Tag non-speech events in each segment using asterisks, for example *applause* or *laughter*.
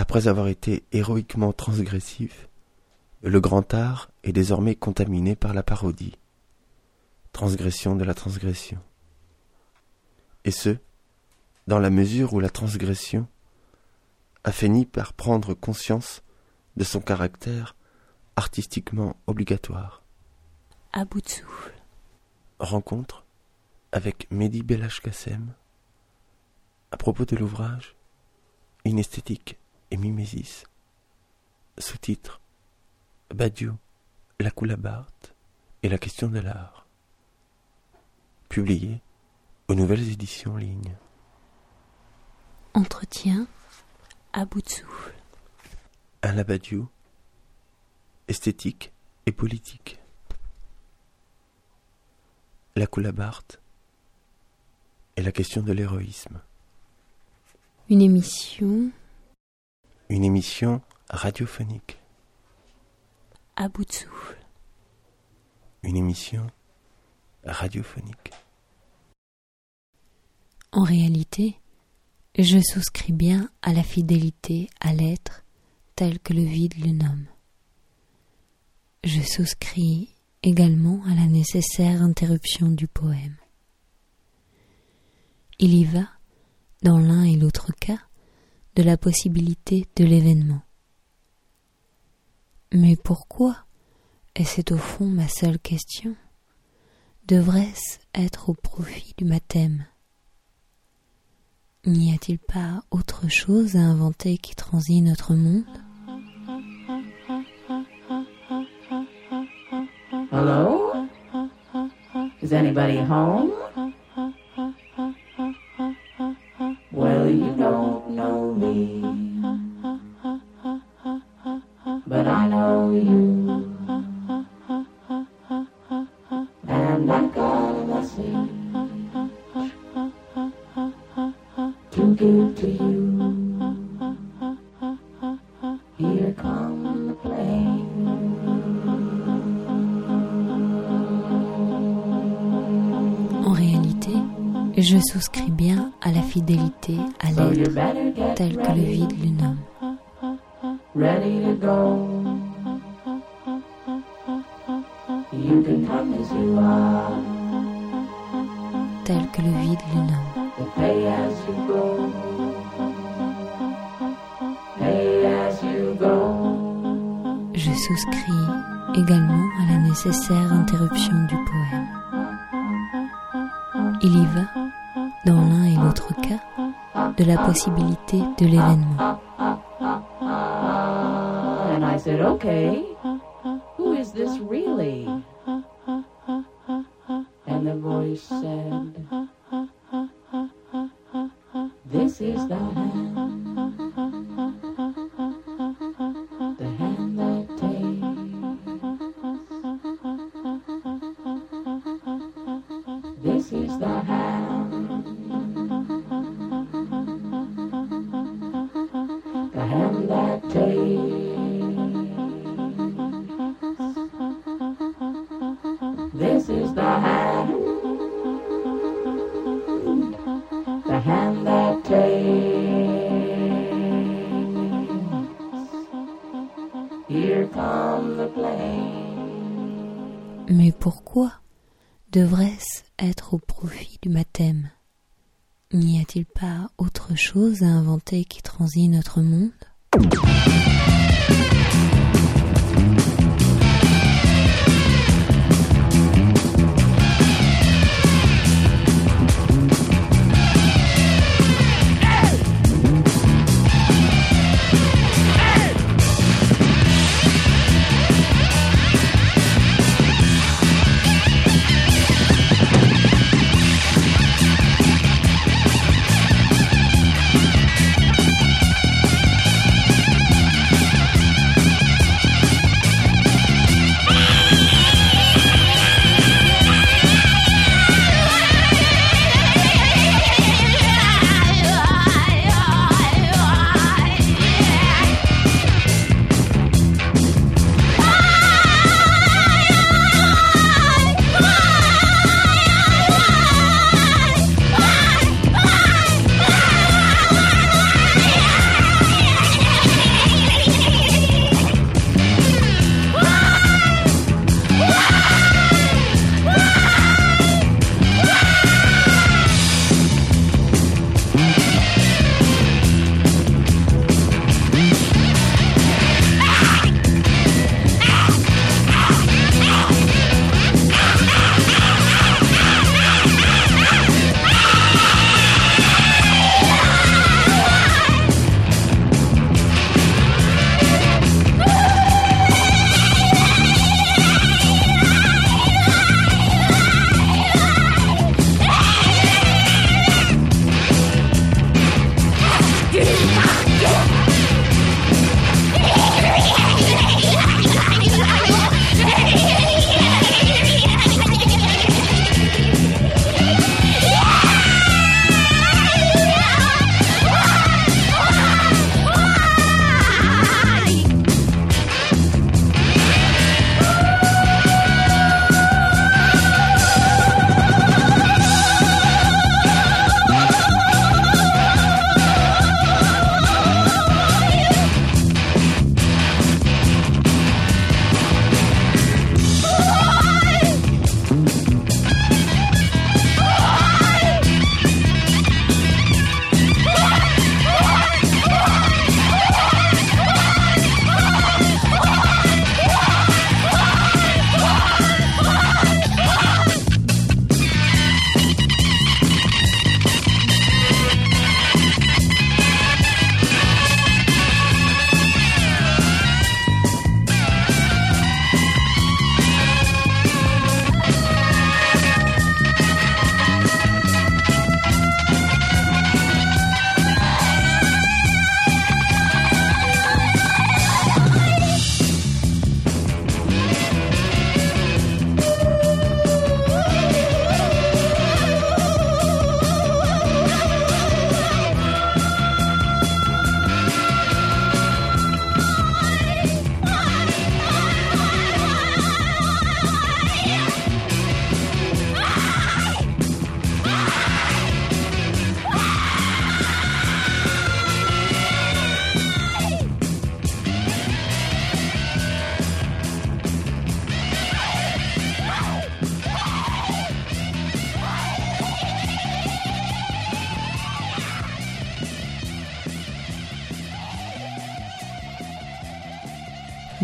Après avoir été héroïquement transgressif, le grand art est désormais contaminé par la parodie, transgression de la transgression. Et ce, dans la mesure où la transgression a fini par prendre conscience de son caractère artistiquement obligatoire. À bout de souffle. Rencontre avec Mehdi Belashkassem à propos de l'ouvrage Une esthétique et mimésis. Sous-titre Badiou, la coulabarte et la question de l'art. Publié aux nouvelles éditions ligne. Entretien à bout de souffle. Un Badiou, esthétique et politique. La coulabarte et la question de l'héroïsme. Une émission. Une émission radiophonique. À bout de souffle. Une émission radiophonique. En réalité, je souscris bien à la fidélité à l'être tel que le vide le nomme. Je souscris également à la nécessaire interruption du poème. Il y va, dans l'un et l'autre cas, de la possibilité de l'événement. Mais pourquoi, et c'est au fond ma seule question, devrait-ce être au profit du baptême N'y a-t-il pas autre chose à inventer qui transit notre monde? Hello? Is anybody home? Me, possibilité de l'événement.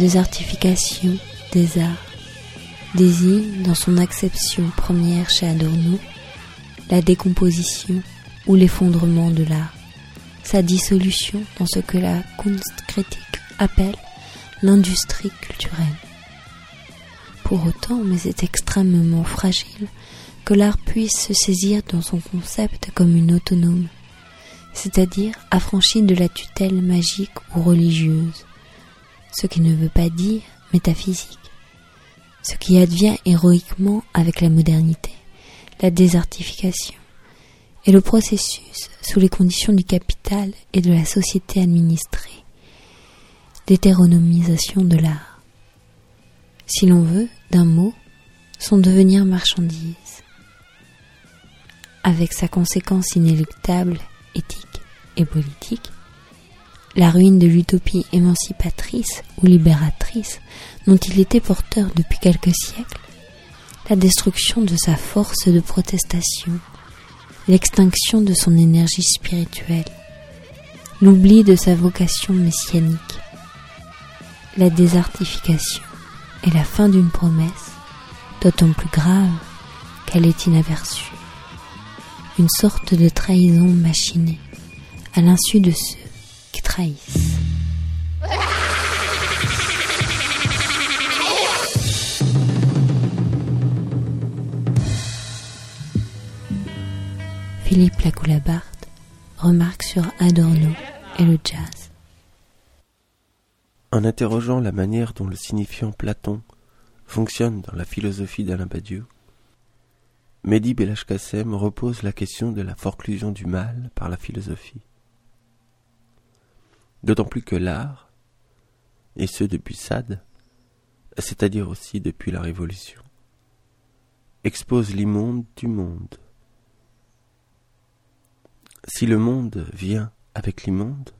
Désertification des arts désigne, dans son acception première chez Adorno, la décomposition ou l'effondrement de l'art, sa dissolution dans ce que la Kunstkritik appelle l'industrie culturelle. Pour autant, mais c'est extrêmement fragile que l'art puisse se saisir dans son concept comme une autonome, c'est-à-dire affranchi de la tutelle magique ou religieuse, ce qui ne veut pas dire métaphysique. Ce qui advient héroïquement avec la modernité, la désertification, et le processus sous les conditions du capital et de la société administrée, d'hétéronomisation de l'art. Si l'on veut, d'un mot, son devenir marchandise, avec sa conséquence inéluctable, éthique et politique, la ruine de l'utopie émancipatrice ou libératrice dont il était porteur depuis quelques siècles, la destruction de sa force de protestation, l'extinction de son énergie spirituelle, l'oubli de sa vocation messianique, la désertification et la fin d'une promesse, d'autant plus grave qu'elle est inaperçue, une sorte de trahison machinée à l'insu de ceux Philippe Lacoulabarte remarque sur Adorno et le jazz. En interrogeant la manière dont le signifiant Platon fonctionne dans la philosophie d'Alain Badiou, Mehdi Belashkassem repose la question de la forclusion du mal par la philosophie. D'autant plus que l'art, et ce depuis Sade, c'est-à-dire aussi depuis la Révolution, expose l'immonde du monde si le monde vient avec l'immonde,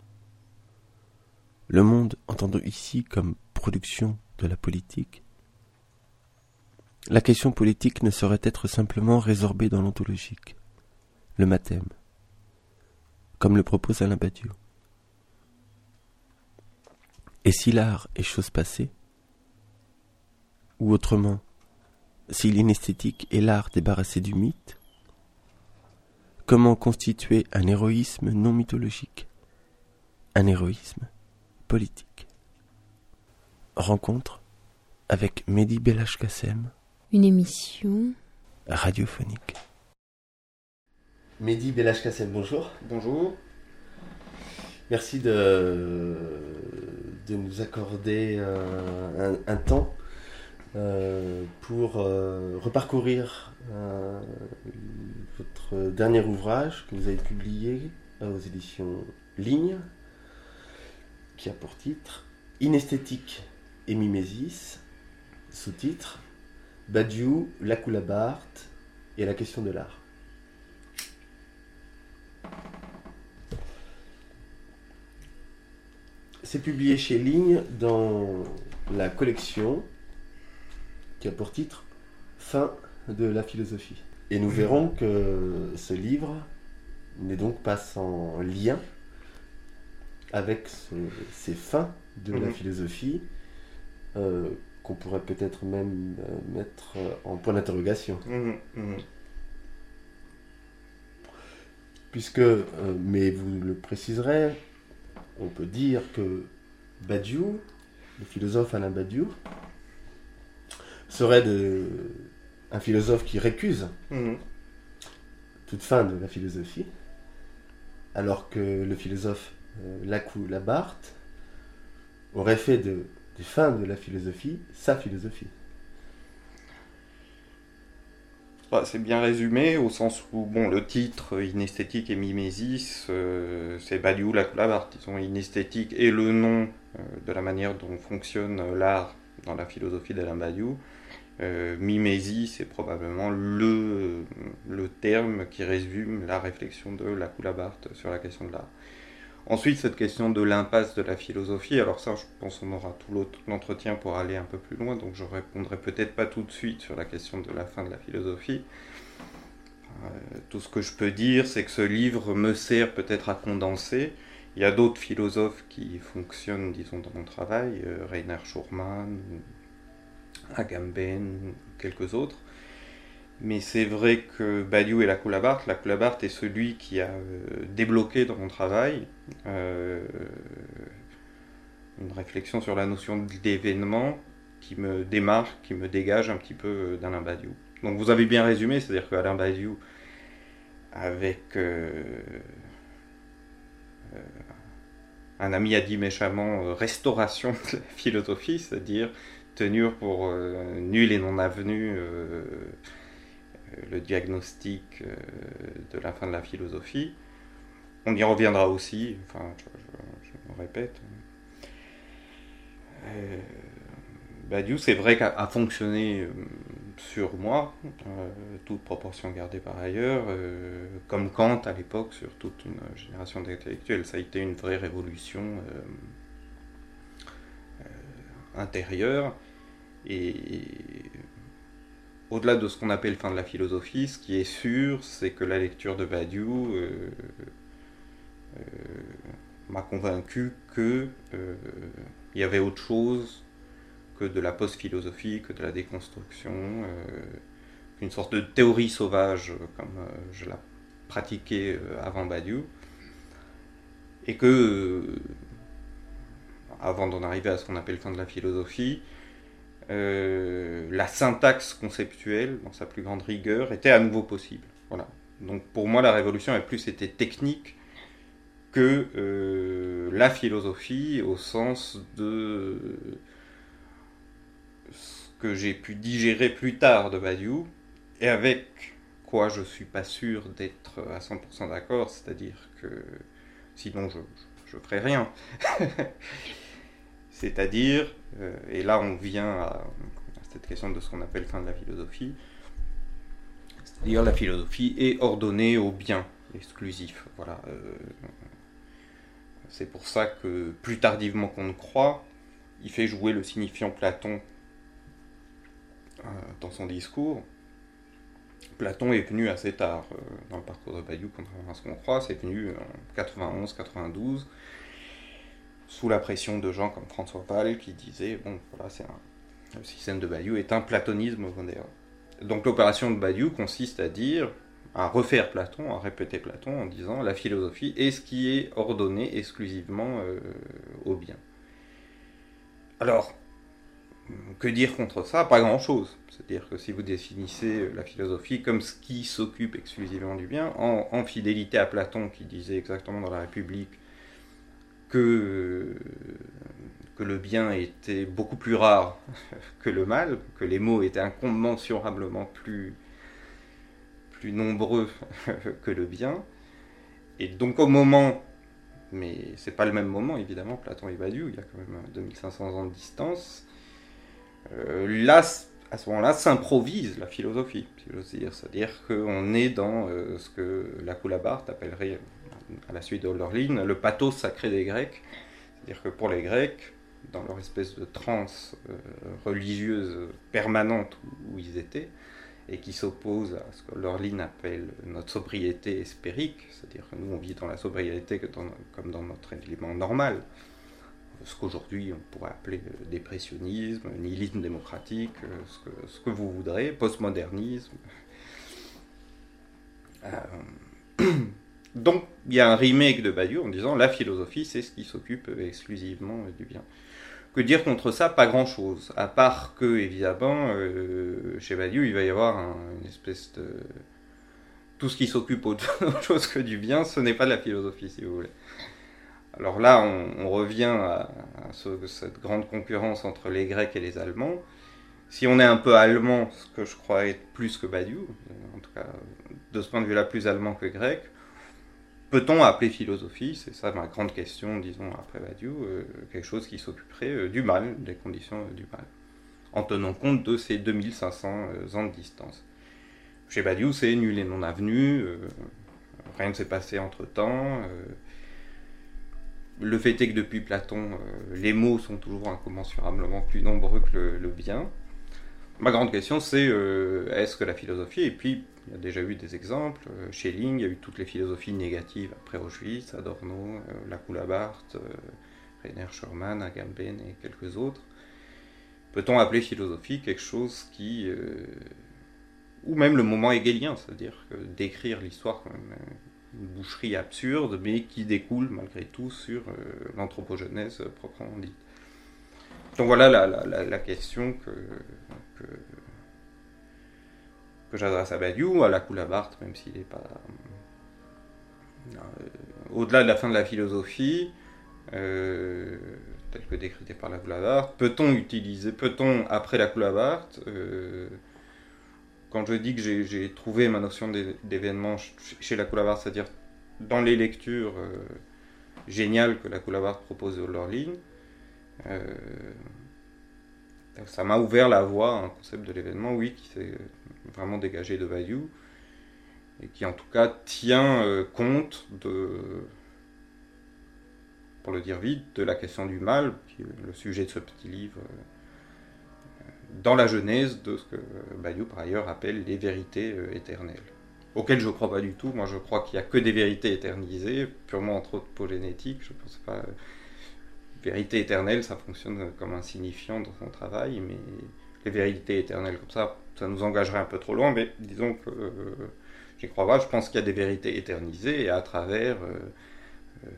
le monde entendu ici comme production de la politique, la question politique ne saurait être simplement résorbée dans l'ontologique, le mathème, comme le propose Alain Badiou. Et si l'art est chose passée, ou autrement, si l'inesthétique est l'art débarrassé du mythe, Comment constituer un héroïsme non mythologique Un héroïsme politique? Rencontre avec Mehdi Belashkassem. Une émission radiophonique. Mehdi Belashkassem, bonjour. Bonjour. Merci de, de nous accorder un, un temps euh, pour euh, reparcourir euh, votre dernier ouvrage que vous avez publié aux éditions Ligne, qui a pour titre Inesthétique et mimésis, sous-titre Badiou, la Coulabarte et la question de l'art. C'est publié chez Ligne dans la collection qui a pour titre Fin de la philosophie. Et nous verrons que ce livre n'est donc pas sans lien avec ces fins de la mhm. philosophie euh, qu'on pourrait peut-être même euh, mettre en point d'interrogation. Mhm, mhm. Puisque, euh, mais vous le préciserez, on peut dire que Badiou, le philosophe Alain Badiou, serait de, un philosophe qui récuse mhm. toute fin de la philosophie, alors que le philosophe euh, Lacou Labarthe aurait fait de, des fins de la philosophie sa philosophie. Bah, c'est bien résumé au sens où bon, le titre Inesthétique et Mimésis, euh, c'est Badiou Labarthe. Ils ont Inesthétique et le nom euh, de la manière dont fonctionne l'art dans la philosophie d'Alain Badiou. Euh, mimésie, c'est probablement le, le terme qui résume la réflexion de la Coulabarte sur la question de l'art. Ensuite, cette question de l'impasse de la philosophie, alors ça, je pense qu'on aura tout l'entretien pour aller un peu plus loin, donc je répondrai peut-être pas tout de suite sur la question de la fin de la philosophie. Euh, tout ce que je peux dire, c'est que ce livre me sert peut-être à condenser, Il y a d'autres philosophes qui fonctionnent, disons, dans mon travail, euh, Rainer Schurman, Agamben, quelques autres. Mais c'est vrai que Badiou et la Coulabart, la Coulabart est celui qui a euh, débloqué dans mon travail euh, une réflexion sur la notion d'événement qui me démarque, qui me dégage un petit peu euh, d'Alain Badiou. Donc vous avez bien résumé, c'est-à-dire qu'Alain Badiou, avec un ami a dit méchamment restauration de la philosophie, c'est-à-dire tenir pour nul et non avenu le diagnostic euh, de la fin de la philosophie. On y reviendra aussi, enfin, je, me répète. Euh, Badiou, c'est vrai qu'a fonctionné sur moi, toute proportion gardée par ailleurs, comme Kant à l'époque sur toute une génération d'intellectuels. Ça a été une vraie révolution intérieure. Et au-delà de ce qu'on appelle fin de la philosophie, ce qui est sûr, c'est que la lecture de Badiou euh, euh, m'a convaincu qu'il euh, y avait autre chose que de la post-philosophie, que de la déconstruction, qu'une sorte de théorie sauvage comme je la pratiquais avant Badiou, et que, avant d'en arriver à ce qu'on appelle fin de la philosophie, euh, la syntaxe conceptuelle, dans sa plus grande rigueur, était à nouveau possible. Voilà. Donc pour moi, la révolution a plus été technique que euh, la philosophie au sens de ce que j'ai pu digérer plus tard de Badiou, et avec quoi je suis pas sûr d'être à 100% d'accord, c'est-à-dire que sinon je, je ferai rien. *laughs* C'est-à-dire, euh, et là on vient à, cette question de ce qu'on appelle fin de la philosophie, c'est-à-dire la philosophie est ordonnée au bien exclusif. Voilà. Euh, c'est pour ça que plus tardivement qu'on ne croit, il fait jouer le signifiant Platon euh, dans son discours. Platon est venu assez tard dans le parcours de Bayou, contrairement à ce qu'on croit, c'est venu en 91-92 sous la pression de gens comme François Pall qui disait bon voilà c'est le système de Badiou est un platonisme moderne. Donc l'opération de Badiou consiste à dire à refaire Platon, à répéter Platon en disant la philosophie est ce qui est ordonné exclusivement euh, au bien. Alors, que dire contre ça? Pas grand-chose. C'est-à-dire que si vous définissez la philosophie comme ce qui s'occupe exclusivement du bien, en, fidélité à Platon qui disait exactement dans la République que, le bien était beaucoup plus rare *laughs* que le mal, que les mots étaient incommensurablement plus, nombreux *laughs* que le bien. Et donc au moment, mais c'est pas le même moment évidemment, Platon et Badiou, il y a quand même 2500 ans de distance, euh, là, à ce moment-là, s'improvise la philosophie, c'est-à-dire qu'on est dans euh, ce que la Coulabart appellerait à la suite de Hölderlin, le pathos sacré des Grecs. C'est-à-dire que pour les Grecs, dans leur espèce de transe euh, religieuse permanente où, ils étaient, et qui s'oppose à ce que Hölderlin appelle notre sobriété espérique, c'est-à-dire que nous on vit dans la sobriété comme dans notre élément normal, ce qu'aujourd'hui on pourrait appeler dépressionnisme, nihilisme démocratique, euh, ce que, que vous voudrez, postmodernisme. *clears throat* Euh, *clears throat* Donc, il y a un remake de Badiou en disant la philosophie, c'est ce qui s'occupe exclusivement du bien. Que dire contre ça? Pas grand-chose. À part que, évidemment, euh, chez Badiou, il va y avoir une espèce de... Tout ce qui s'occupe autre *laughs* chose que du bien, ce n'est pas de la philosophie, si vous voulez. Alors là, on, revient à, cette grande concurrence entre les Grecs et les Allemands. Si on est un peu allemand, ce que je crois être plus que Badiou, en tout cas de ce point de vue-là plus allemand que grec, Peut-on appeler philosophie, c'est ça ma grande question, disons, après Badiou, euh, quelque chose qui s'occuperait euh, du mal, des conditions euh, du mal, en tenant compte de ces 2500 ans de distance. Chez Badiou, c'est nul et non avenu, rien ne s'est passé entre-temps. le fait est que depuis Platon, les mots sont toujours incommensurablement plus nombreux que le, bien. Ma grande question, c'est euh, est-ce que la philosophie, et puis il y a déjà eu des exemples, euh, Schelling, il y a eu toutes les philosophies négatives après Auschwitz, Adorno, euh, Lacoulabart, euh, Rainer Schurman, Agamben et quelques autres. Peut-on appeler philosophie quelque chose qui. euh, ou même le moment hegelien, c'est-à-dire décrire l'histoire comme une, boucherie absurde, mais qui découle malgré tout sur euh, l'anthropogenèse proprement dite. Donc voilà la question que, que, j'adresse à Badiou, à la Coulabart, même s'il n'est pas. euh, Au-delà de la fin de la philosophie, euh, telle que décritée par la Coulabart, peut-on utiliser, peut-on, après la Coulabart, euh, quand je dis que j'ai- trouvé ma notion d'é- d'événement ch- chez la Coulabart, c'est-à-dire dans les lectures euh, géniales que la Coulabart propose dans leur ligne, ça m'a ouvert la voie à un concept de l'événement, oui, qui s'est vraiment dégagé de Value et qui en tout cas tient euh, compte de, pour le dire vite, de la question du mal, qui est le sujet de ce petit livre, euh, dans la genèse de ce que Bayou par ailleurs appelle les vérités euh, éternelles. Auxquelles je ne crois pas du tout. Moi, je crois qu'il n'y a que des vérités éternisées, purement anthropogénétiques. Je pense pas. Vérité éternelle, ça fonctionne comme un signifiant dans son travail, mais les vérités éternelles comme ça, ça nous engagerait un peu trop loin, mais disons que euh, j'y crois pas, je pense qu'il y a des vérités éternisées et à travers euh, euh,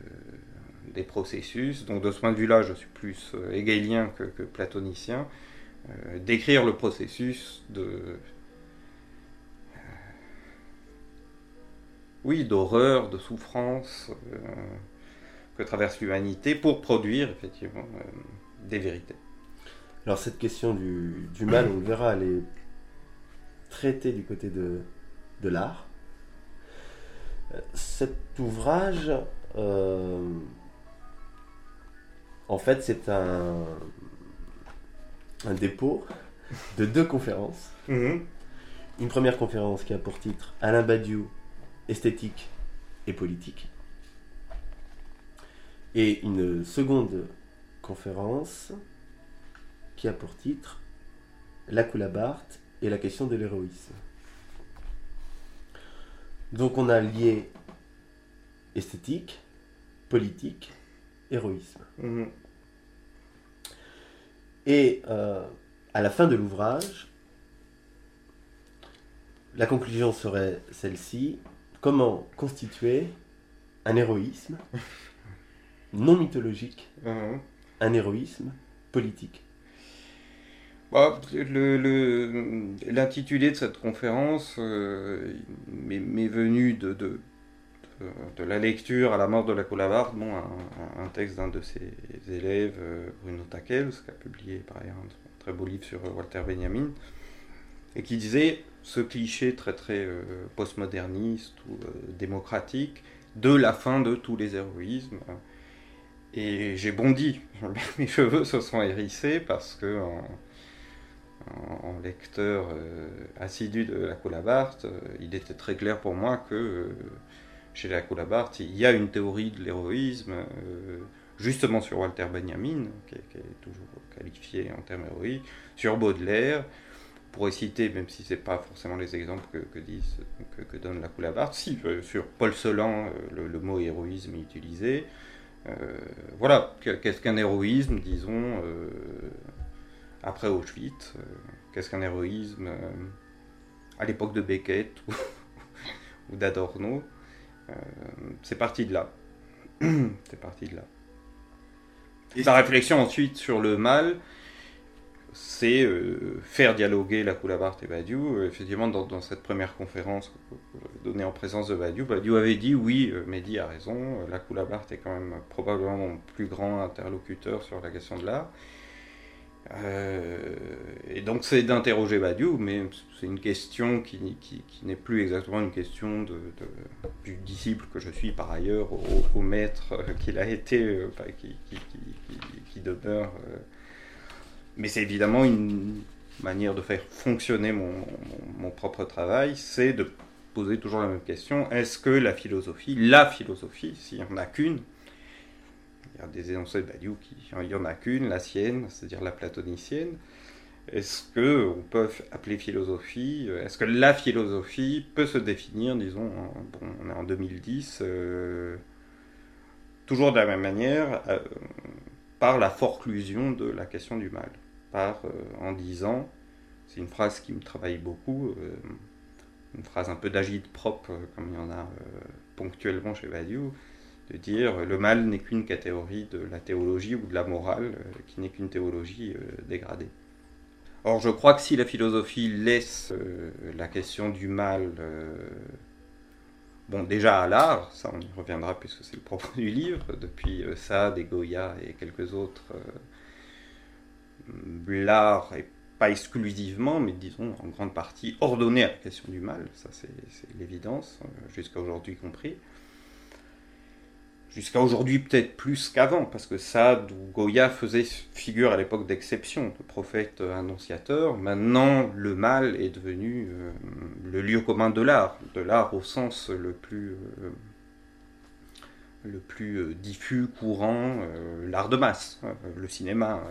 des processus, donc de ce point de vue-là, je suis plus hegelien que, platonicien, décrire le processus de... oui, d'horreur, de souffrance, que traverse l'humanité pour produire effectivement euh, des vérités. Alors cette question du, du mal, on le verra, elle est traitée du côté de, de l'art. Cet ouvrage, euh, en fait, c'est un, un dépôt de deux conférences. Une première conférence qui a pour titre Alain Badiou, esthétique et politique. Et une seconde conférence qui a pour titre La Coulabart et la question de l'héroïsme. Donc on a lié esthétique, politique, héroïsme. Mhm. Et euh, à la fin de l'ouvrage, la conclusion serait celle-ci. Comment constituer un héroïsme? *laughs* non mythologique, Mhm. un héroïsme politique Bah, le- le- L'intitulé de cette conférence euh, m'est venu de, de, de, de la lecture à la mort de la Coulabarde, bon, un, un texte d'un de ses élèves, euh, Bruno Taquels, qui a publié par ailleurs un très beau livre sur Walter Benjamin, et qui disait ce cliché très très euh, postmoderniste ou euh, démocratique de la fin de tous les héroïsmes. Et j'ai bondi, *laughs* mes cheveux se sont hérissés parce que en, lecteur euh, assidu de la Coulabart, euh, il était très clair pour moi que euh, chez la Coulabart, il y a une théorie de l'héroïsme, justement sur Walter Benjamin, qui est, toujours qualifié en termes héroïques, sur Baudelaire, pour citer, même si ce n'est pas forcément les exemples que, disent, que, donne la Coulabart, si, sur Paul Celan, le, le mot héroïsme est utilisé. Euh, voilà, qu'est-ce qu'un héroïsme, disons, euh, après Auschwitz euh, Qu'est-ce qu'un héroïsme à l'époque de Beckett *laughs* ou, ou d'Adorno C'est parti de là. *clears throat* C'est parti de là. Et sa réflexion ensuite sur le mal, c'est euh, faire dialoguer la Coulabart et Badiou. Euh, effectivement, dans, cette première conférence donnée en présence de Badiou, Badiou avait dit oui, euh, Mehdi a raison, euh, la Coulabart est quand même probablement mon plus grand interlocuteur sur la question de l'art. Euh, et donc c'est d'interroger Badiou, mais c'est une question qui, n'est plus exactement une question de, du disciple que je suis par ailleurs au, maître euh, *laughs* qu'il a été, euh, qui, qui, demeure. euh. Mais c'est évidemment une manière de faire fonctionner mon, propre travail, c'est de poser toujours la même question est-ce que la philosophie, la philosophie, s'il n'y en a qu'une, il y a des énoncés de Badiou qui il n'y en a qu'une, la sienne, c'est-à-dire la platonicienne. est-ce que on peut appeler philosophie Est-ce que la philosophie peut se définir, disons, bon, on est en 2010, euh, toujours de la même manière, euh, par la forclusion de la question du mal, par euh, en disant, c'est une phrase qui me travaille beaucoup, une phrase un peu d'agite propre, comme il y en a ponctuellement chez Badiou, de dire le mal n'est qu'une catégorie de la théologie ou de la morale, qui n'est qu'une théologie dégradée. Or, je crois que si la philosophie laisse euh, la question du mal, euh, bon, déjà à l'art, ça on y reviendra puisque c'est le propos du livre, depuis euh, Sade et Goya et quelques autres, l'art est pas exclusivement, mais disons en grande partie ordonné à la question du mal, ça c'est l'évidence, jusqu'à aujourd'hui compris jusqu'à aujourd'hui peut-être plus qu'avant, parce que Sade ou Goya faisaient figure à l'époque d'exception, de prophète annonciateur. Maintenant, le mal est devenu euh, le lieu commun de l'art, de l'art au sens le plus, euh, le plus euh, diffus, courant, l'art de masse, le cinéma.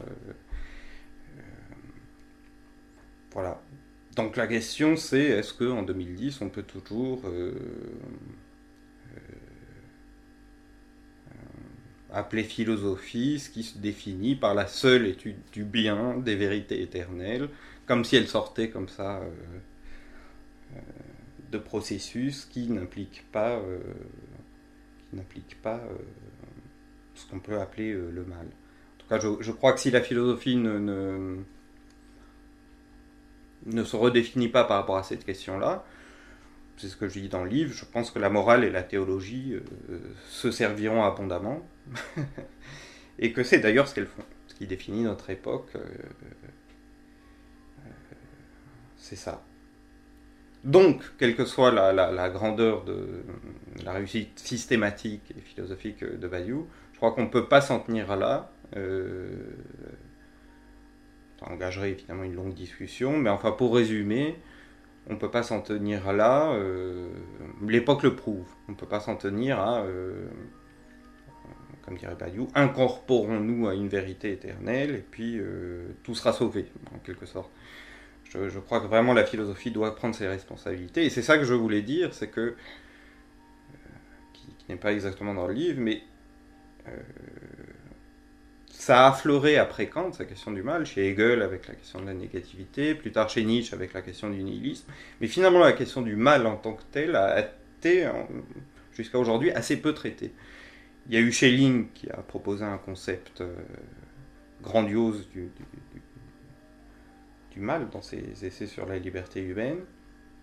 Voilà. Donc la question c'est est-ce qu'en 2010 on peut toujours appelé philosophie, ce qui se définit par la seule étude du bien, des vérités éternelles, comme si elle sortait comme ça euh, euh, de processus qui n'impliquent pas, euh, qui pas ce qu'on peut appeler le mal. En tout cas, je, crois que si la philosophie ne, ne se redéfinit pas par rapport à cette question-là, c'est ce que je dis dans le livre, je pense que la morale et la théologie se serviront abondamment *laughs* et que c'est d'ailleurs ce qu'elles font. Ce qui définit notre époque, euh, euh, c'est ça. Donc, quelle que soit la, grandeur de la réussite systématique et philosophique de Bayou, je crois qu'on ne peut pas s'en tenir là. Euh, ça engagerait évidemment une longue discussion, mais enfin, pour résumer, on ne peut pas s'en tenir là. L'époque le prouve. On ne peut pas s'en tenir à comme dirait Badiou, incorporons-nous à une vérité éternelle et puis euh, tout sera sauvé, en quelque sorte. Je, crois que vraiment la philosophie doit prendre ses responsabilités et c'est ça que je voulais dire, c'est que, euh, qui, n'est pas exactement dans le livre, mais euh, ça a affleuré après Kant, sa question du mal, chez Hegel avec la question de la négativité, plus tard chez Nietzsche avec la question du nihilisme, mais finalement la question du mal en tant que tel a été jusqu'à aujourd'hui assez peu traitée. Il y a eu Schelling qui a proposé un concept euh, grandiose du, mal dans ses essais sur la liberté humaine.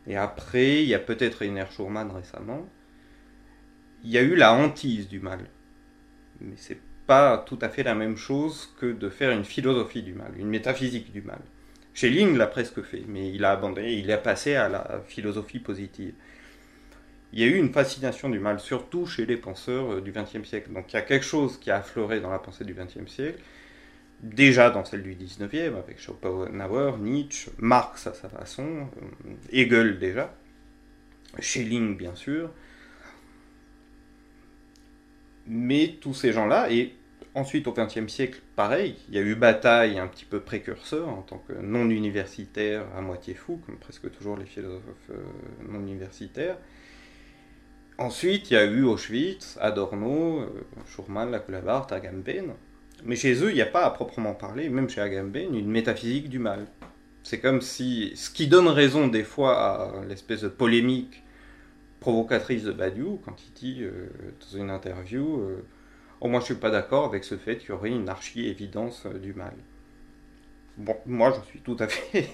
Et après, il y a peut-être Rainer Schurman récemment. Il y a eu la hantise du mal. Mais c'est pas tout à fait la même chose que de faire une philosophie du mal, une métaphysique du mal. Schelling l'a presque fait, mais il a abandonné, il est passé à la philosophie positive il y a eu une fascination du mal, surtout chez les penseurs euh, du XXe siècle. Donc il y a quelque chose qui a affleuré dans la pensée du XXe siècle, déjà dans celle du XIXe, avec Schopenhauer, Nietzsche, Marx à sa façon, euh, Hegel déjà, Schelling bien sûr. Mais tous ces gens-là, et ensuite au XXe siècle, pareil, il y a eu bataille un petit peu précurseur en tant que non universitaire à moitié fou, comme presque toujours les philosophes euh, non universitaires. Ensuite, il y a eu Auschwitz, Adorno, euh, Schurman, Lacoulabart, Agamben. Mais chez eux, il n'y a pas à proprement parler, même chez Agamben, une métaphysique du mal. C'est comme si. Ce qui donne raison des fois à l'espèce de polémique provocatrice de Badiou, quand il dit euh, dans une interview euh, Oh, moi je suis pas d'accord avec ce fait qu'il y aurait une archi-évidence du mal. Bon, moi je suis tout à fait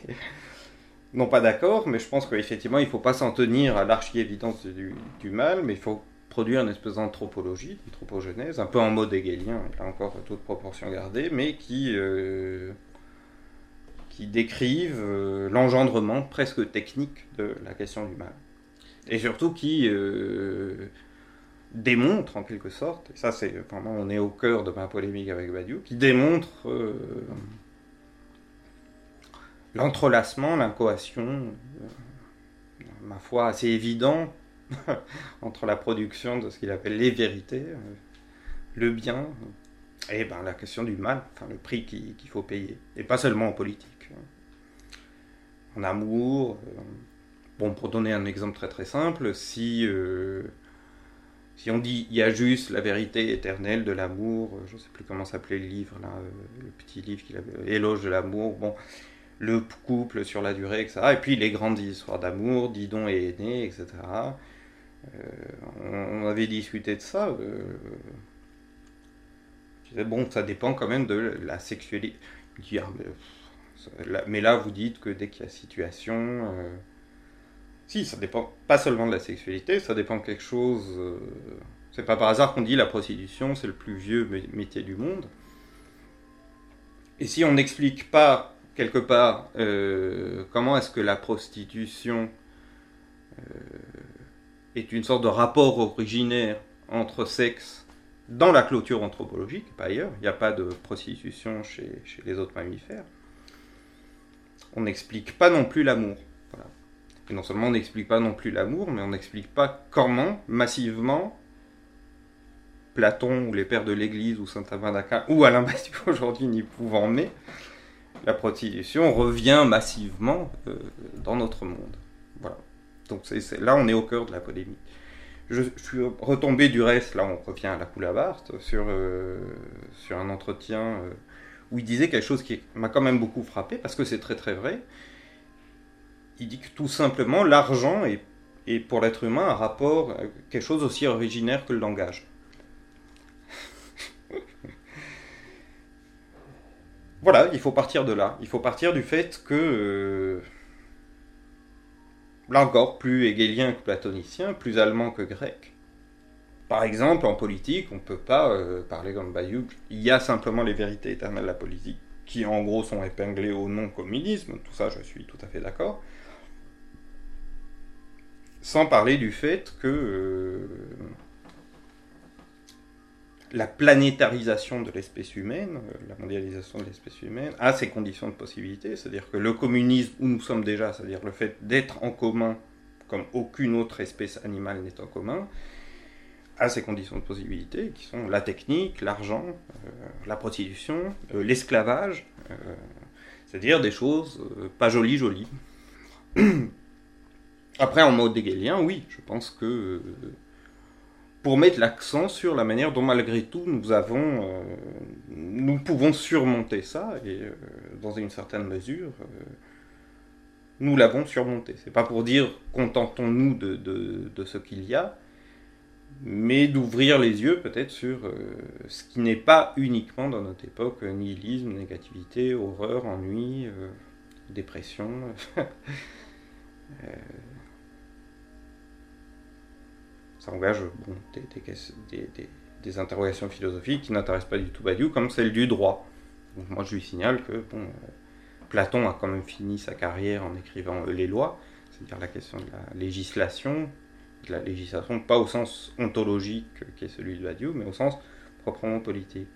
*laughs* non pas d'accord, mais je pense qu'effectivement, il ne faut pas s'en tenir à l'archi-évidence du, mal, mais il faut produire une espèce d'anthropologie, d'anthropogenèse, un peu en mode hegelien, là encore, toute proportion gardée, mais qui, euh, qui décrivent euh, l'engendrement presque technique de la question du mal. Et surtout qui euh, démontre, en quelque sorte, et ça c'est vraiment, on est au cœur de ma polémique avec Badiou, qui démontre l'entrelacement, l'incoation, euh, ma foi assez évident *laughs* entre la production de ce qu'il appelle les vérités, euh, le bien, et ben, la question du mal, enfin, le prix qu'il faut payer, et pas seulement en politique. en amour. euh, bon, pour donner un exemple très très simple, si, euh, on dit il y a juste la vérité éternelle de l'amour, euh, je ne sais plus comment s'appelait le livre, là, euh, le petit livre qu'il avait, Éloge de l'amour, bon, le couple sur la durée, etc. Et puis les grandes histoires d'amour, Didon et Aîné, etc. On, avait discuté de ça. je disais, bon, ça dépend quand même de la sexualité. Mais, mais là, vous dites que dès qu'il y a situation. Si, ça dépend pas seulement de la sexualité, ça dépend de quelque chose. euh, C'est pas par hasard qu'on dit la prostitution, c'est le plus vieux mé- métier du monde. Et si on n'explique pas, quelque part, euh, comment est-ce que la prostitution euh, est une sorte de rapport originaire entre sexe dans la clôture anthropologique, pas ailleurs, il n'y a pas de prostitution chez les autres mammifères, on n'explique pas non plus l'amour. Non seulement on n'explique pas non plus l'amour, mais on n'explique pas comment, massivement, Platon ou les pères de l'Église ou Saint d'Aquin ou Alain Badiou *laughs* aujourd'hui n'y pouvant mais la prostitution revient massivement euh, dans notre monde. Voilà. Donc là on est au cœur de la polémique. Je, je suis retombé du reste, là on revient à la Coulabarte, sur, euh, sur un entretien euh, où il disait quelque chose qui m'a quand même beaucoup frappé, parce que c'est très très vrai. Il dit que tout simplement l'argent est, pour l'être humain un rapport, quelque chose aussi originaire que le langage. *laughs* Voilà, il faut partir de là. Il faut partir du fait que, euh, là encore, plus hegelien que platonicien, plus allemand que grec. Par exemple, en politique, on ne peut pas euh, parler comme Bayou. Il y a simplement les vérités éternelles de la politique, qui en gros sont épinglées au non-communisme. Tout ça, je suis tout à fait d'accord. Sans parler du fait que euh, la planétarisation de l'espèce humaine, euh, la mondialisation de l'espèce humaine, a ses conditions de possibilité. C'est-à-dire que le communisme où nous sommes déjà, c'est-à-dire le fait d'être en commun comme aucune autre espèce animale n'est en commun, a ses conditions de possibilité qui sont la technique, l'argent, euh, la prostitution, l'esclavage, c'est-à-dire des choses pas jolies jolies. *clears throat* Après, en mode hegelien, oui, je pense que euh, pour mettre l'accent sur la manière dont malgré tout nous avons, euh, nous pouvons surmonter ça et euh, dans une certaine mesure, nous l'avons surmonté. C'est pas pour dire contentons-nous de, de, de ce qu'il y a, mais d'ouvrir les yeux peut-être sur ce qui n'est pas uniquement dans notre époque nihilisme, négativité, horreur, ennui, dépression. *laughs* ça engage des, interrogations philosophiques qui n'intéressent pas du tout Badiou, comme celle du droit. Donc moi je lui signale que euh, Platon a quand même fini sa carrière en écrivant euh, les lois, c'est-à-dire la question de la législation, de la législation pas au sens ontologique qui est celui de Badiou, mais au sens proprement politique.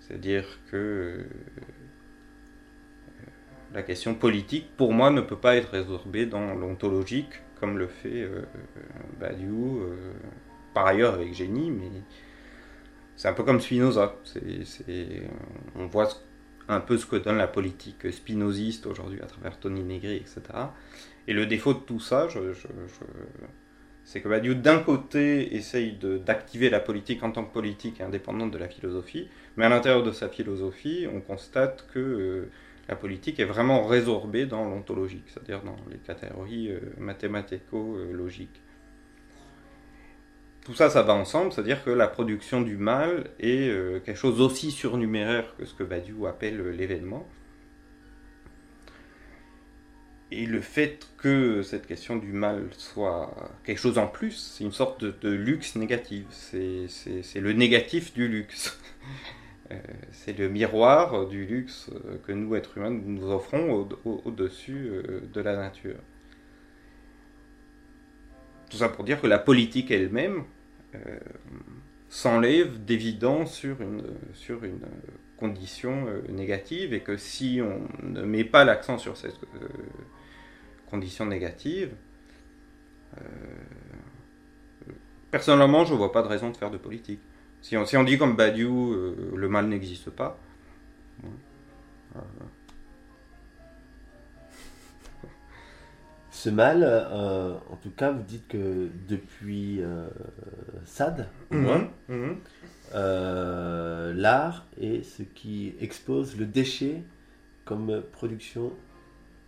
C'est-à-dire que euh, la question politique, pour moi, ne peut pas être résorbée dans l'ontologique, comme le fait euh, Badiou, euh, par ailleurs avec génie, mais c'est un peu comme Spinoza. On voit un peu ce que donne la politique spinoziste aujourd'hui à travers Tony Negri, etc. Et le défaut de tout ça, c'est que Badiou, d'un côté, essaye d'activer la politique en tant que politique indépendante de la philosophie, mais à l'intérieur de sa philosophie, on constate que euh, la politique est vraiment résorbée dans l'ontologique, c'est-à-dire dans les catégories euh, mathématico-logiques. Tout ça, ça va ensemble, c'est-à-dire que la production du mal est euh, quelque chose aussi surnuméraire que ce que Badiou appelle euh, l'événement. Et le fait que cette question du mal soit quelque chose en plus, c'est une sorte de, de luxe négatif. C'est, le négatif du luxe. *laughs* Euh, c'est le miroir du luxe euh, que nous, êtres humains, nous offrons au- au- au-dessus euh, de la nature. Tout ça pour dire que la politique elle-même s'enlève d'évidence sur une, condition négative et que si on ne met pas l'accent sur cette condition négative, personnellement je vois pas de raison de faire de politique. Si on, si on dit comme Badiou, euh, le mal n'existe pas, ouais. Euh, ce mal, euh, en tout cas, vous dites que depuis euh, Sade, Mhm. euh, l'art est ce qui expose le déchet comme production,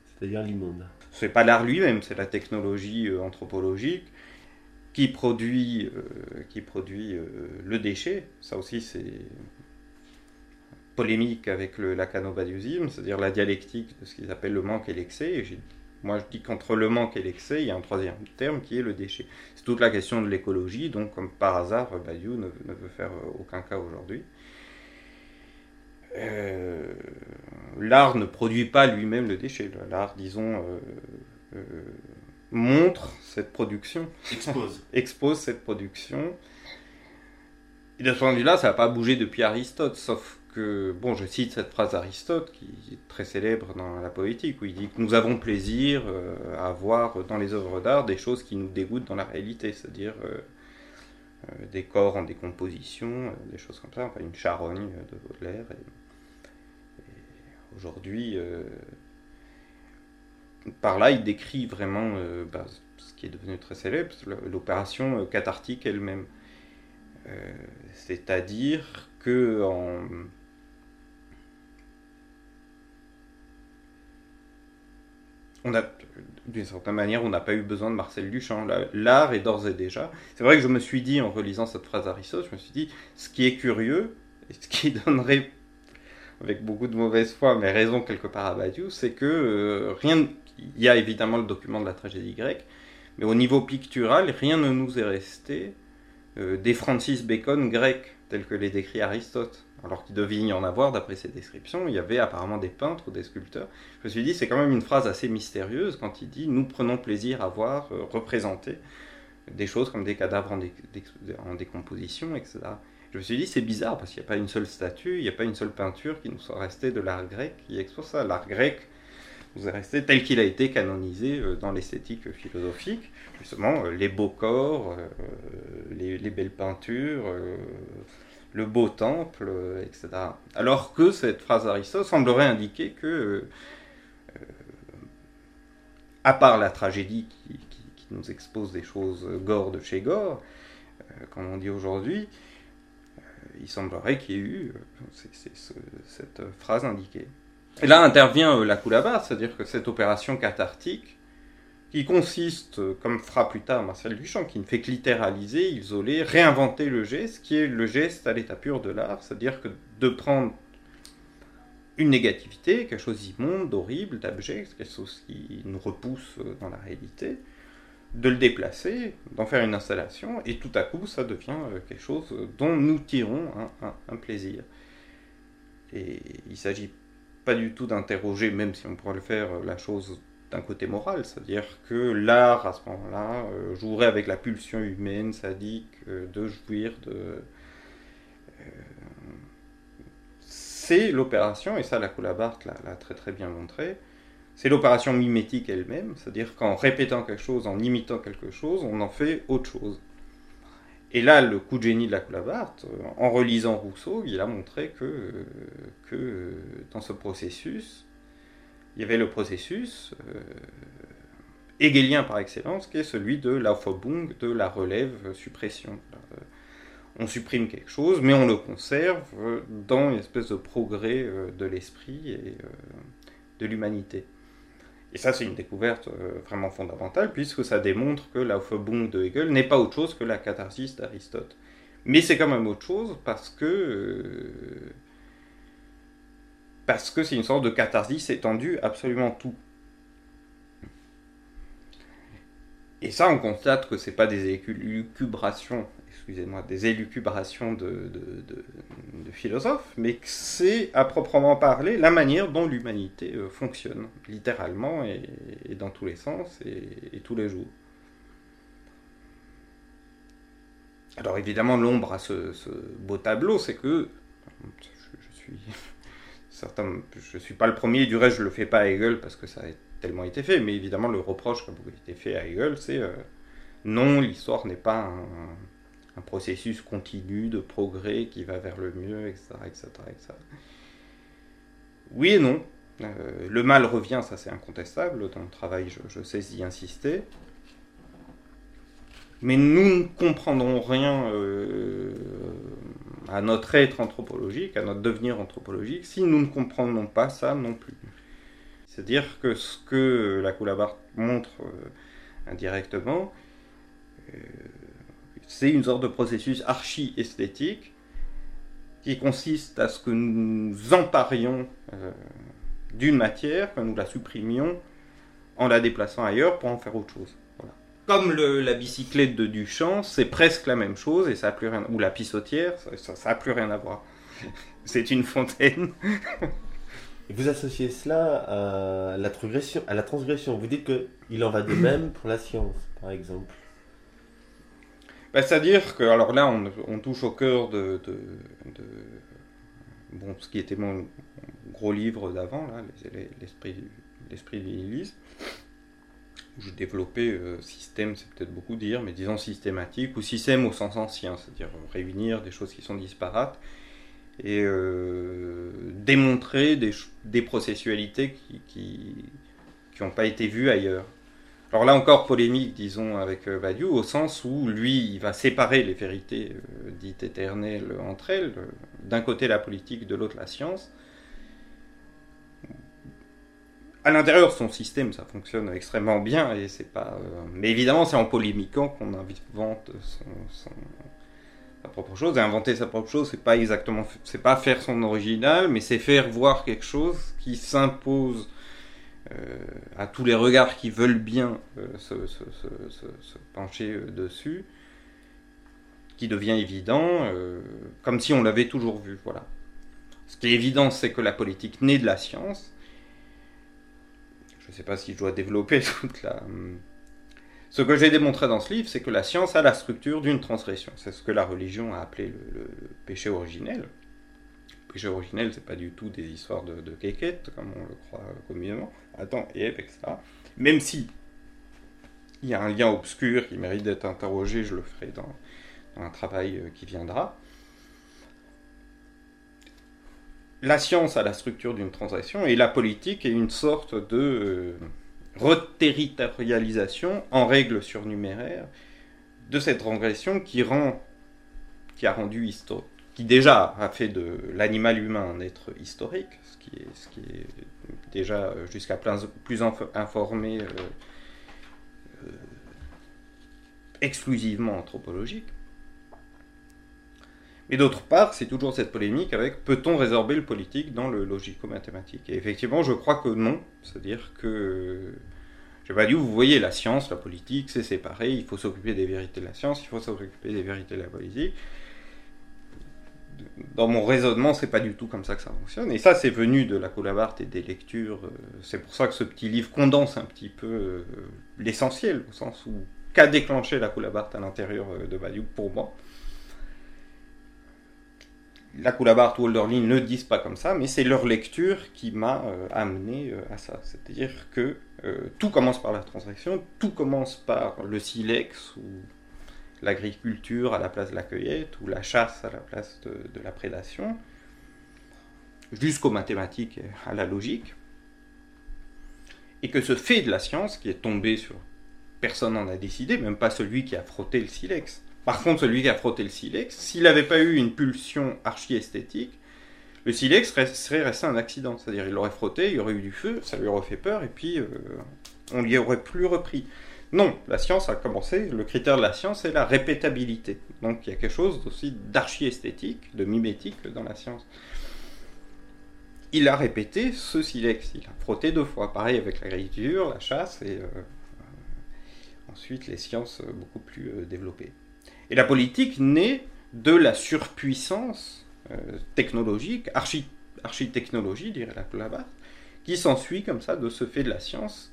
c'est-à-dire l'immonde. C'est pas l'art lui-même, c'est la technologie anthropologique qui produit, euh, qui produit euh, le déchet. Ça aussi, c'est polémique avec le lacanobadiusme, c'est-à-dire la dialectique de ce qu'ils appellent le manque et l'excès. Moi, je dis qu'entre le manque et l'excès, il y a un troisième terme qui est le déchet. C'est toute la question de l'écologie, donc comme par hasard, Badiou ne, veut faire euh, aucun cas aujourd'hui. L'art ne produit pas lui-même le déchet. L'art, disons, montre cette production Expose. *laughs* expose cette production. Et de ce point de vue-là, ça n'a pas bougé depuis Aristote, sauf que, bon, je cite cette phrase d'Aristote, qui est très célèbre dans la poétique, où il dit que nous avons plaisir euh, à voir dans les œuvres d'art des choses qui nous dégoûtent dans la réalité, c'est-à-dire euh, euh, des corps en décomposition, des choses comme ça, enfin une charogne de Baudelaire. Et, et aujourd'hui, par là, il décrit vraiment euh, bah, ce qui est devenu très célèbre, l'opération euh, cathartique elle-même. Euh, C'est-à-dire que on a, d'une certaine manière, on n'a pas eu besoin de Marcel Duchamp. La- L'art est d'ores et déjà. C'est vrai que je me suis dit, en relisant cette phrase d'Aristote, je me suis dit, ce qui est curieux, et ce qui *laughs* donnerait, avec beaucoup de mauvaise foi, mais raison quelque part à Badiou, c'est que euh, rien. Il y a évidemment le document de la tragédie grecque, mais au niveau pictural, rien ne nous est resté euh, des Francis Bacon grecs, tels que les décrit Aristote. Alors qu'il devait y en avoir, d'après ses descriptions, il y avait apparemment des peintres ou des sculpteurs. Je me suis dit, c'est quand même une phrase assez mystérieuse quand il dit Nous prenons plaisir à voir euh, représenter des choses comme des cadavres en, en décomposition, etc. Je me suis dit, c'est bizarre parce qu'il n'y a pas une seule statue, il n'y a pas une seule peinture qui nous soit restée de l'art grec qui expose ça. L'art grec nous est resté tel qu'il a été canonisé euh, dans l'esthétique philosophique. Justement, euh, les beaux corps, euh, les, les belles peintures, le beau temple, etc. Alors que cette phrase d'Aristote semblerait indiquer que, à part la tragédie qui, nous expose des choses gore de chez gore, comme on dit aujourd'hui, il semblerait qu'il y ait eu cette phrase indiquée. Et là intervient euh, la coulabar, c'est-à-dire que cette opération cathartique, qui consiste, euh, comme fera plus tard Marcel Duchamp, qui ne fait que littéraliser, isoler, réinventer le geste, qui est le geste à l'état pur de l'art, c'est-à-dire que de prendre une négativité, quelque chose d'immonde, d'horrible, d'abject, quelque chose qui nous repousse euh, dans la réalité, de le déplacer, d'en faire une installation, et tout à coup, ça devient quelque chose dont nous tirons un, un- un plaisir. Et il s'agit du tout d'interroger, même si on pourrait le faire, la chose d'un côté moral, c'est-à-dire que l'art, à ce moment-là, euh, jouerait avec la pulsion humaine, sadique, de jouir, de... euh, c'est l'opération, et ça la Coulabart l'a l'a très très bien montré, c'est l'opération mimétique elle-même, c'est-à-dire qu'en répétant quelque chose, en imitant quelque chose, on en fait autre chose. Et là, le coup de génie de la Coulabart, euh, en relisant Rousseau, il a montré que, euh, euh, dans ce processus, il y avait le processus euh, par excellence, qui est celui de l'Aufhebung, de la relève-suppression. Euh, on supprime quelque chose, mais on le conserve dans une espèce de progrès de l'esprit et de l'humanité. Et ça, c'est une découverte euh, vraiment fondamentale, puisque ça démontre que l'Aufhebung de Hegel n'est pas autre chose que la catharsis d'Aristote. Mais c'est quand même autre chose parce que euh, parce que c'est une sorte de catharsis étendue absolument tout. Et ça, on constate que c'est pas des élucubrations, excusez-moi, des élucubrations de, philosophes, mais que c'est à proprement parler la manière dont l'humanité euh, fonctionne, littéralement et, dans tous les sens et, tous les jours. Alors évidemment, l'ombre à ce, beau tableau, c'est que je, je suis *laughs* je suis pas le premier. Du reste, je le fais pas à Hegel parce que ça a tellement été fait. Mais évidemment, le reproche qui a beaucoup été fait à Hegel, c'est euh, non, l'histoire n'est pas un, un processus continu de progrès qui va vers le mieux, etc., etc., etc. Oui et non. Euh, le mal revient, ça c'est incontestable, dans le travail je, sais y insister. Mais nous ne comprendrons rien euh, à notre être anthropologique, à notre devenir anthropologique, si nous ne comprenons pas ça non plus. C'est-à-dire que ce que la Coulabart montre euh, indirectement, c'est une sorte de processus archi-esthétique qui consiste à ce que nous emparions euh, d'une matière, que nous la supprimions en la déplaçant ailleurs pour en faire autre chose. Voilà. Comme le- la bicyclette de Duchamp, c'est presque la même chose, et ça a plus rien, ou la pissotière, ça- ça ça a plus rien à voir. *laughs* C'est une fontaine. Et vous associez cela à la transgression. À la transgression. Vous dites que il en va de *clears throat* même pour la science, par exemple. Bah, C'est-à-dire que, alors là, on, touche au cœur de, de, bon, ce qui était mon gros livre d'avant, l'esprit nihilisme, où je développais euh, système, c'est peut-être beaucoup dire, mais disons systématique, ou système au sens ancien, c'est-à-dire réunir des choses qui sont disparates et euh, démontrer des, des processualités qui qui qui n'ont pas été vues ailleurs. Alors là encore polémique, disons, avec euh, Badiou, au sens où lui, il va séparer les vérités euh, dites éternelles entre elles, d'un côté la politique, de l'autre la science. À l'intérieur son système, ça fonctionne extrêmement bien, et c'est pas. euh, Mais évidemment, c'est en polémiquant qu'on invente son, son- sa propre chose. Et inventer sa propre chose, c'est pas exactement, c'est pas faire son original, mais c'est faire voir quelque chose qui s'impose à tous les regards qui veulent bien euh, se, pencher euh, dessus, qui devient évident, euh, comme si on l'avait toujours vu. Voilà. Ce qui est évident, c'est que la politique naît de la science. Je ne sais pas si je dois développer *laughs* toute la. hum, Ce que j'ai démontré dans ce livre, c'est que la science a la structure d'une transgression. C'est ce que la religion a appelé le, péché originel. Le péché originel, c'est pas du tout des histoires de, de comme on le croit communément. Attends, et avec ça. Même si il y a un lien obscur qui mérite d'être interrogé, je le ferai dans, un travail euh, qui viendra. La science a la structure d'une transaction et la politique est une sorte de euh, reterritorialisation en règle surnuméraire de cette transgression qui rend, qui a rendu historique, qui déjà a fait de l'animal humain un être historique, ce qui est, ce qui est déjà euh, jusqu'à plus inf- informé, euh, euh, exclusivement anthropologique. Et d'autre part, c'est toujours cette polémique avec peut-on résorber le politique dans le logico-mathématique? Et effectivement, je crois que non. C'est-à-dire que, j'ai pas dit, vous voyez, la science, la politique, c'est séparé. Il faut s'occuper des vérités de la science, il faut s'occuper des vérités de la politique. Dans mon raisonnement, c'est pas du tout comme ça que ça fonctionne. Et ça, c'est venu de la Coulabart et des lectures. euh, C'est pour ça que ce petit livre condense un petit peu euh, l'essentiel, au sens où qu'a déclenché la Coulabart à l'intérieur euh, de Badiou pour moi la Coulabart ou Hölderlin ne disent pas comme ça, mais c'est leur lecture qui m'a amené à ça. C'est-à-dire que tout commence par la transaction, tout commence par le silex ou l'agriculture à la place de la cueillette ou la chasse à la place de, la prédation, jusqu'aux mathématiques et à la logique. Et que ce fait de la science qui est tombé sur personne n'en a décidé, même pas celui qui a frotté le silex. Par contre, celui qui a frotté le silex, s'il n'avait pas eu une pulsion archi-esthétique, le silex serait resté un accident. C'est-à-dire, il l'aurait frotté, il aurait eu du feu, ça lui aurait fait peur, et puis euh, on n'y aurait plus repris. Non, la science a commencé, le critère de la science, c'est la répétabilité. Donc il y a quelque chose aussi d'archi-esthétique, de mimétique dans la science. Il a répété ce silex, il a frotté deux fois. Pareil avec l'agriculture, la chasse, et euh, ensuite les sciences euh, beaucoup plus euh, développées. Et la politique naît de la surpuissance technologique, archi, architechnologie, dirait la qui s'ensuit comme ça de ce fait de la science,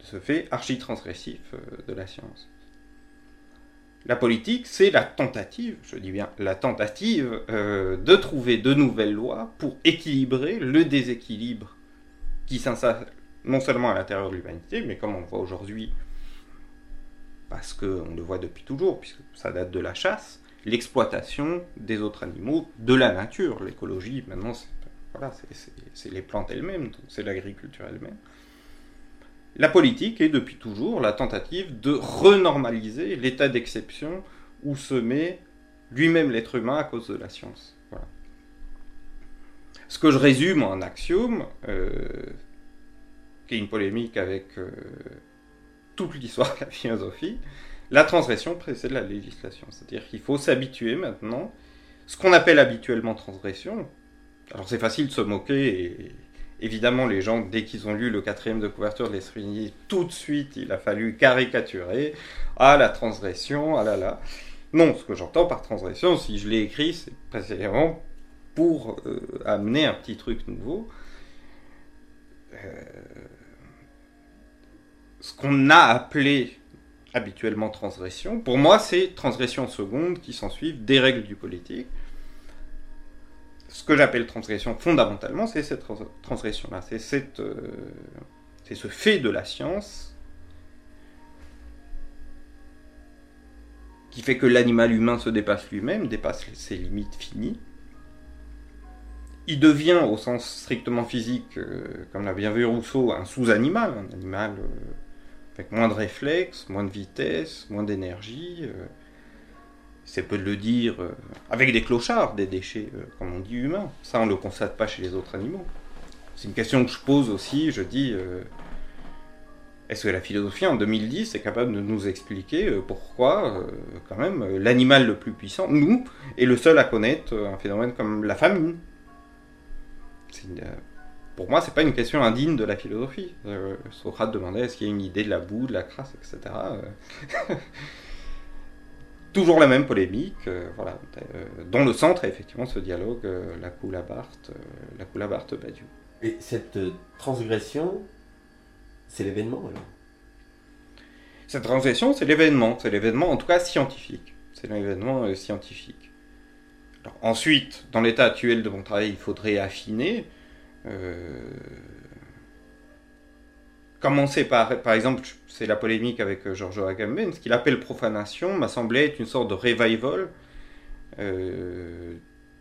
de ce fait archi-transgressif euh, de la science. La politique, c'est la tentative, je dis bien la tentative, euh, de trouver de nouvelles lois pour équilibrer le déséquilibre qui s'installe non seulement à l'intérieur de l'humanité, mais comme on le voit aujourd'hui parce qu'on le voit depuis toujours, puisque ça date de la chasse, l'exploitation des autres animaux, de la nature. L'écologie, maintenant, c'est les plantes elles-mêmes, c'est l'agriculture elle-même. La politique est depuis toujours la tentative de renormaliser l'état d'exception où se met lui-même l'être humain à cause de la science. Ce que je résume en axiome, euh, qui est une polémique avec euh, toute l'histoire de la philosophie, la transgression précède la législation. C'est-à-dire qu'il faut s'habituer maintenant, ce qu'on appelle habituellement transgression. Alors c'est facile de se moquer et évidemment les gens, dès qu'ils ont lu le quatrième de couverture de l'esprit, tout de suite il a fallu caricaturer. Ah la transgression, ah là là. Non, ce que j'entends par transgression, si je l'ai écrit, c'est précisément pour euh, amener un petit truc nouveau. Euh, ce qu'on a appelé habituellement transgression, pour moi c'est transgression seconde qui s'ensuivent des règles du politique. Ce que j'appelle transgression fondamentalement, c'est cette transgression-là, c'est euh, c'est ce fait de la science qui fait que l'animal humain se dépasse lui-même, dépasse ses limites finies. Il devient, au sens strictement physique, euh, comme l'a bien vu Rousseau, un sous-animal, un animal euh, avec moins de réflexes, moins de vitesse, moins d'énergie. Euh, c'est peu de le dire, avec des clochards, des déchets, comme on dit, humains. Ça, on ne le constate pas chez les autres animaux. C'est une question que je pose aussi, je dis, est-ce que la philosophie en 2010 est capable de nous expliquer euh, pourquoi, euh, quand même, euh, l'animal le plus puissant, nous, est le seul à connaître un phénomène comme la famine? Pour moi, c'est pas une question indigne de la philosophie. Socrate demandait est-ce qu'il y a une idée de la boue, de la crasse, etc. *laughs* Toujours la même polémique, voilà, dont le centre est effectivement ce dialogue la Coula-Barthes, la Coula-Barthes-Badiou. Et cette transgression, c'est l'événement alors? Cette transition, c'est l'événement. C'est l'événement, en tout cas scientifique. C'est l'événement euh, scientifique. Alors, ensuite, dans l'état actuel de mon travail, il faudrait affiner. Euh, commencer par, par exemple, c'est la polémique avec euh, Giorgio Agamben, ce qu'il appelle profanation m'a semblé être une sorte de revival,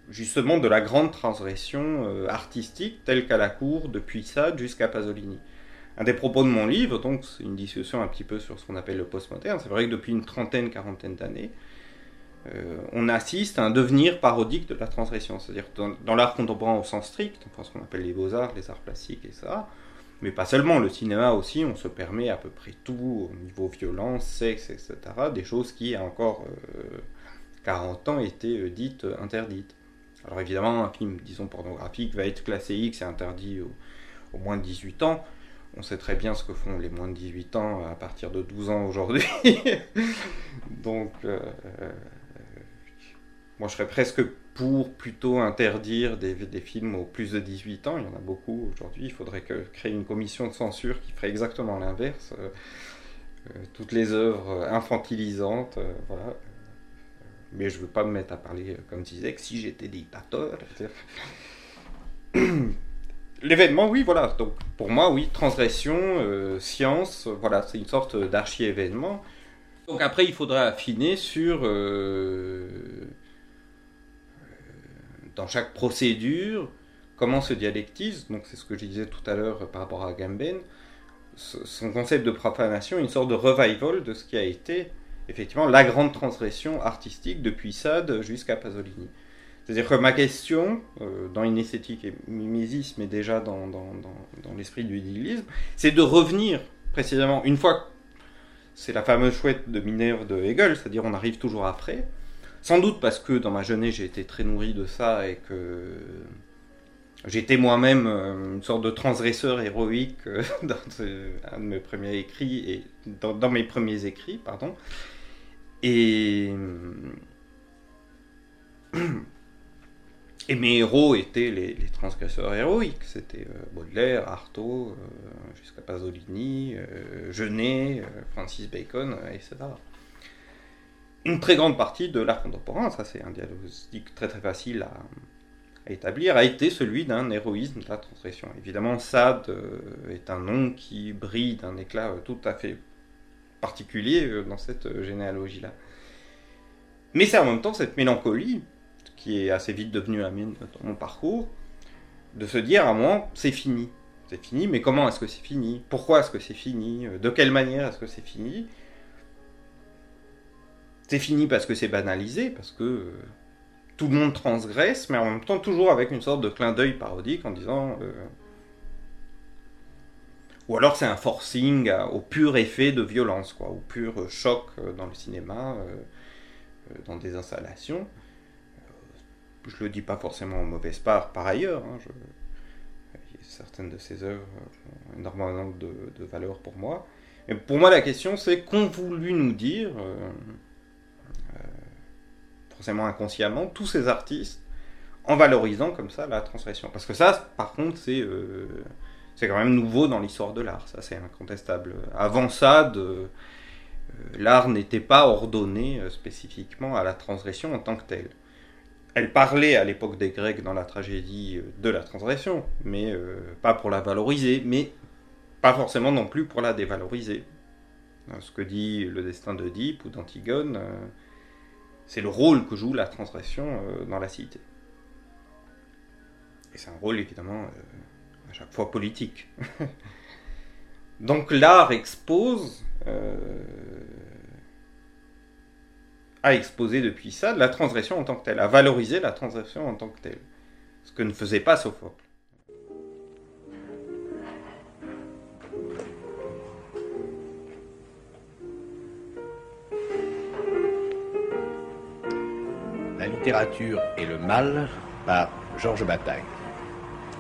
justement, de la grande transgression artistique, telle qu'à la cour, depuis Sade jusqu'à Pasolini un des propos de mon livre, donc c'est une discussion un petit peu sur ce qu'on appelle le postmoderne. C'est vrai que depuis une trentaine, quarantaine d'années, euh, on assiste à un devenir parodique de la transgression. C'est-à-dire dans, l'art contemporain au sens strict, enfin ce qu'on appelle les beaux-arts, les arts plastiques et ça, mais pas seulement, le cinéma aussi, on se permet à peu près tout au niveau violence, sexe, etc. Des choses qui, il a encore 40 euh, ans, étaient euh, dites interdites. Alors évidemment, un film, disons, pornographique va être classé X et interdit au moins de 18 ans on sait très bien ce que font les moins de 18 ans à partir de 12 ans aujourd'hui. *laughs* Donc, euh, euh, moi je serais presque pour plutôt interdire des, films aux plus de 18 ans. Il y en a beaucoup aujourd'hui. Il faudrait créer une commission de censure qui ferait exactement l'inverse. Euh, toutes les œuvres infantilisantes, voilà. Mais je ne veux pas me mettre à parler, comme tu disais, que si j'étais dictateur. *coughs* L'événement, oui, voilà. Donc, pour moi, oui, transgression, euh, science, voilà, c'est une sorte d'archi-événement. Donc, après, il faudra affiner sur. Dans chaque procédure, comment se dialectise. Donc, c'est ce que je disais tout à l'heure par rapport à Gamben. Son concept de profanation, une sorte de revival de ce qui a été, effectivement, la grande transgression artistique depuis Sade jusqu'à Pasolini. C'est-à-dire que ma question, euh, dans une esthétique et mimésis, mais déjà dans, dans, dans, l'esprit du nihilisme, c'est de revenir précisément, une fois, c'est la fameuse chouette de Minerve de Hegel, c'est-à-dire on arrive toujours après, sans doute parce que dans ma jeunesse j'ai été très nourri de ça et que j'étais moi-même euh, une sorte de transgresseur héroïque euh, *laughs* dans mes premiers écrits, et dans, mes premiers écrits. Et mes héros étaient les, transgresseurs héroïques. C'était euh, Baudelaire, Artaud, jusqu'à Pasolini, Genet, Francis Bacon, etc. Une très grande partie de l'art contemporain, ça c'est un diagnostic très très facile à, établir, a été celui d'un héroïsme de la transgression. Évidemment, Sade est un nom qui brille d'un éclat tout à fait particulier dans cette généalogie-là. Mais c'est en même temps cette mélancolie qui est assez vite devenu un mine dans mon parcours, de se dire à moment, c'est fini. C'est fini, mais comment est-ce que c'est fini? Pourquoi est-ce que c'est fini? De quelle manière est-ce que c'est fini? C'est fini parce que c'est banalisé, parce que euh, tout le monde transgresse, mais en même temps toujours avec une sorte de clin d'œil parodique en disant... euh, ou alors c'est un forcing au pur effet de violence, quoi, au pur euh, choc dans le cinéma, dans des installations. Je le dis pas forcément en mauvaise part par ailleurs. hein, certaines de ces œuvres ont énormément de, valeur pour moi. Mais pour moi, la question, c'est qu'ont voulu nous dire, forcément inconsciemment, tous ces artistes en valorisant comme ça la transgression. Parce que ça, par contre, c'est euh, quand même nouveau dans l'histoire de l'art. Ça, c'est incontestable. Avant ça, de, euh, l'art n'était pas ordonné euh, spécifiquement à la transgression en tant que telle. Elle parlait à l'époque des Grecs dans la tragédie de la transgression, mais pas pour la valoriser, mais pas forcément non plus pour la dévaloriser. Ce que dit le destin d'Oedipe ou d'Antigone, c'est le rôle que joue la transgression euh, dans la cité. Et c'est un rôle évidemment euh, à chaque fois politique. *laughs* Donc l'art expose, euh, a exposé depuis ça la transgression en tant que telle, a valorisé la transgression en tant que telle. Ce que ne faisait pas Sophocle. Littérature et le mal par Georges Bataille.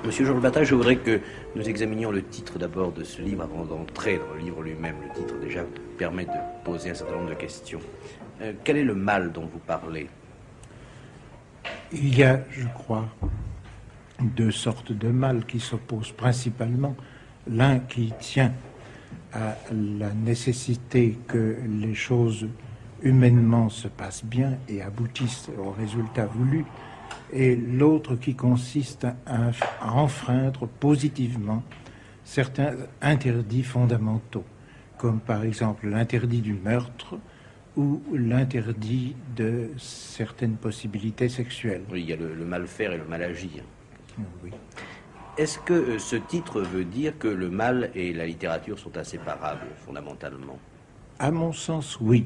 Monsieur Georges Bataille, je voudrais que nous examinions le titre d'abord de ce livre avant d'entrer dans le livre lui-même. Le titre déjà permet de poser un certain nombre de questions. Euh, quel est le mal dont vous parlez? Il y a, je crois, deux sortes de mal qui s'opposent principalement. L'un qui tient à la nécessité que les choses humainement se passent bien et aboutissent au résultat voulu, et l'autre qui consiste à, à enfreindre positivement certains interdits fondamentaux, comme par exemple l'interdit du meurtre ou l'interdit de certaines possibilités sexuelles. Oui, il y a le, le mal faire et le mal agir. Oui. Est-ce que euh, ce titre veut dire que le mal et la littérature sont inséparables, fondamentalement? À mon sens, oui.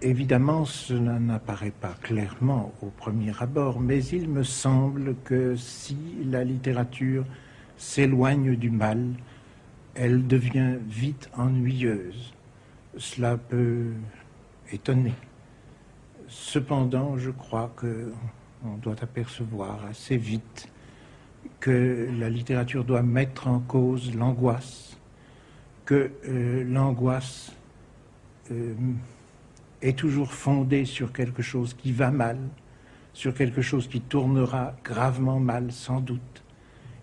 Évidemment, cela n'apparaît pas clairement au premier abord, mais il me semble que si la littérature s'éloigne du mal, elle devient vite ennuyeuse. Cela peut étonner. Cependant, je crois que on doit apercevoir assez vite que la littérature doit mettre en cause l'angoisse, que euh, l'angoisse euh, est toujours fondée sur quelque chose qui va mal, sur quelque chose qui tournera gravement mal sans doute,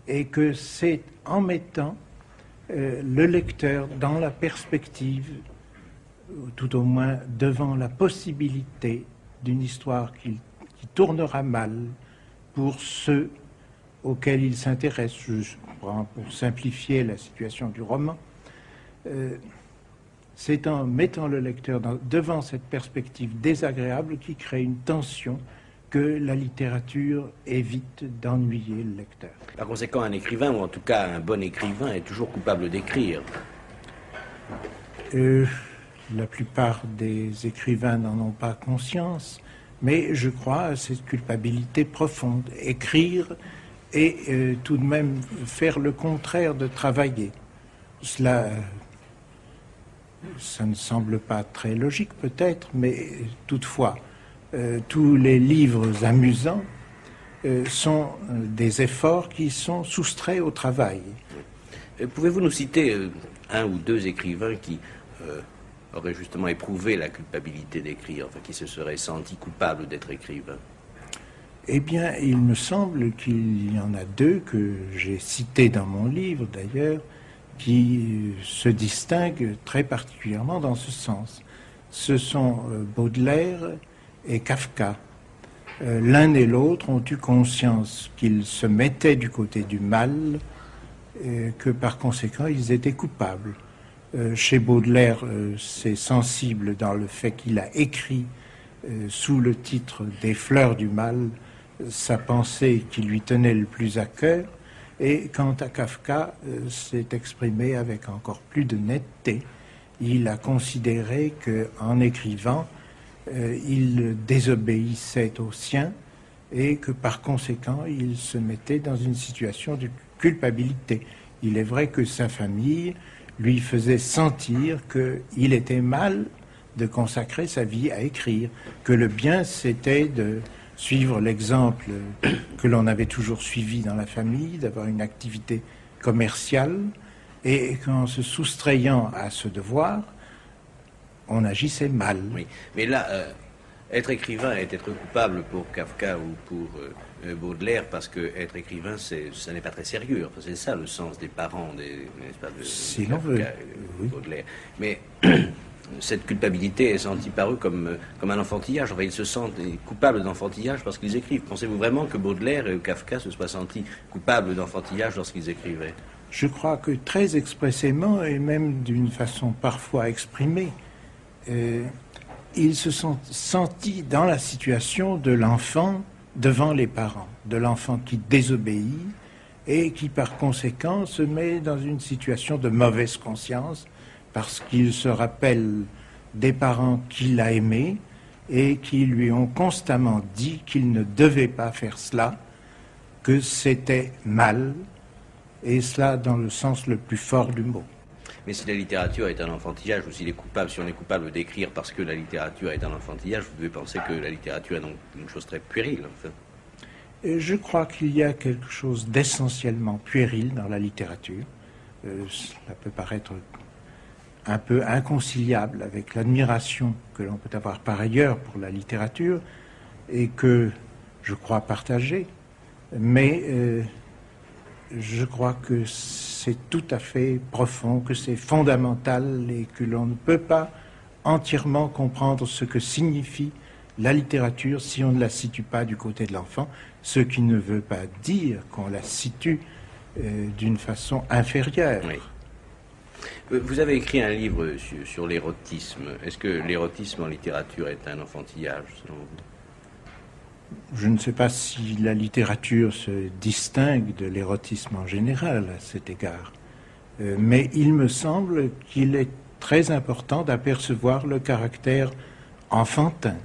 et que c'est en mettant euh, le lecteur dans la perspective, ou tout au moins devant la possibilité d'une histoire qui, tournera mal pour ceux auxquels il s'intéresse, pour simplifier la situation du roman, euh, c'est en mettant le lecteur dans- devant cette perspective désagréable qui crée une tension que la littérature évite d'ennuyer le lecteur. Par conséquent, un écrivain, ou en tout cas un bon écrivain, est toujours coupable d'écrire. Euh, la plupart des écrivains n'en ont pas conscience, mais je crois à cette culpabilité profonde. Écrire et euh, tout de même faire le contraire de travailler. Cela, ça ne semble pas très logique peut-être, mais toutefois, euh, tous les livres amusants euh, sont euh, des efforts qui sont soustraits au travail. Pouvez-vous nous citer un ou deux écrivains qui auraient justement éprouvé la culpabilité d'écrire, enfin qui se seraient sentis coupables d'être écrivains? Eh bien, il me semble qu'il y en a deux que j'ai cités dans mon livre d'ailleurs, qui euh, se distinguent très particulièrement dans ce sens. Ce sont euh, Baudelaire et Kafka. Euh, L'un et l'autre ont eu conscience qu'ils se mettaient du côté du mal, et que par conséquent ils étaient coupables. Chez Baudelaire, c'est sensible dans le fait qu'il a écrit sous le titre Des fleurs du mal sa pensée qui lui tenait le plus à cœur, et quant à Kafka, euh, s'est exprimé avec encore plus de netteté. Il a considéré qu'en écrivant, euh, il désobéissait aux siens et que par conséquent, il se mettait dans une situation de culpabilité. Il est vrai que sa famille lui faisait sentir qu'il était mal de consacrer sa vie à écrire, que le bien c'était de suivre l'exemple que l'on avait toujours suivi dans la famille, d'avoir une activité commerciale, et qu'en se soustrayant à ce devoir, on agissait mal. Oui, mais là, euh, être écrivain est être coupable pour Kafka ou pour euh, Baudelaire, parce que être écrivain, ça n'est pas très sérieux. Enfin, c'est ça le sens des parents des, pas, de, Si de l'on veut, oui. Baudelaire. Mais cette culpabilité est sentie par eux comme, comme un enfantillage. Enfin, ils se sentent coupables d'enfantillage parce qu'ils écrivent. Pensez-vous vraiment que Baudelaire et Kafka se soient sentis coupables d'enfantillage lorsqu'ils écrivaient? Je crois que très expressément, et même d'une façon parfois exprimée, euh, ils se sont sentis dans la situation de l'enfant devant les parents, de l'enfant qui désobéit et qui par conséquent se met dans une situation de mauvaise conscience parce qu'il se rappelle des parents qu'il a aimés et qui lui ont constamment dit qu'il ne devait pas faire cela, que c'était mal, et cela dans le sens le plus fort du mot. Mais si la littérature est un enfantillage, ou coupable, si on est coupable d'écrire parce que la littérature est un enfantillage, vous devez penser que la littérature est donc une chose très puérile. Et je crois qu'il y a quelque chose d'essentiellement puéril dans la littérature. Euh, cela peut paraître un peu inconciliable avec l'admiration que l'on peut avoir par ailleurs pour la littérature et que je crois partager. Mais euh, je crois que c'est tout à fait profond, que c'est fondamental et que l'on ne peut pas entièrement comprendre ce que signifie la littérature si on ne la situe pas du côté de l'enfant, ce qui ne veut pas dire qu'on la situe euh, d'une façon inférieure. Euh, Vous avez écrit un livre sur, l'érotisme. Est-ce que l'érotisme en littérature est un enfantillage selon vous? Je ne sais pas si la littérature se distingue de l'érotisme en général à cet égard, Euh, mais il me semble qu'il est très important d'apercevoir le caractère enfantin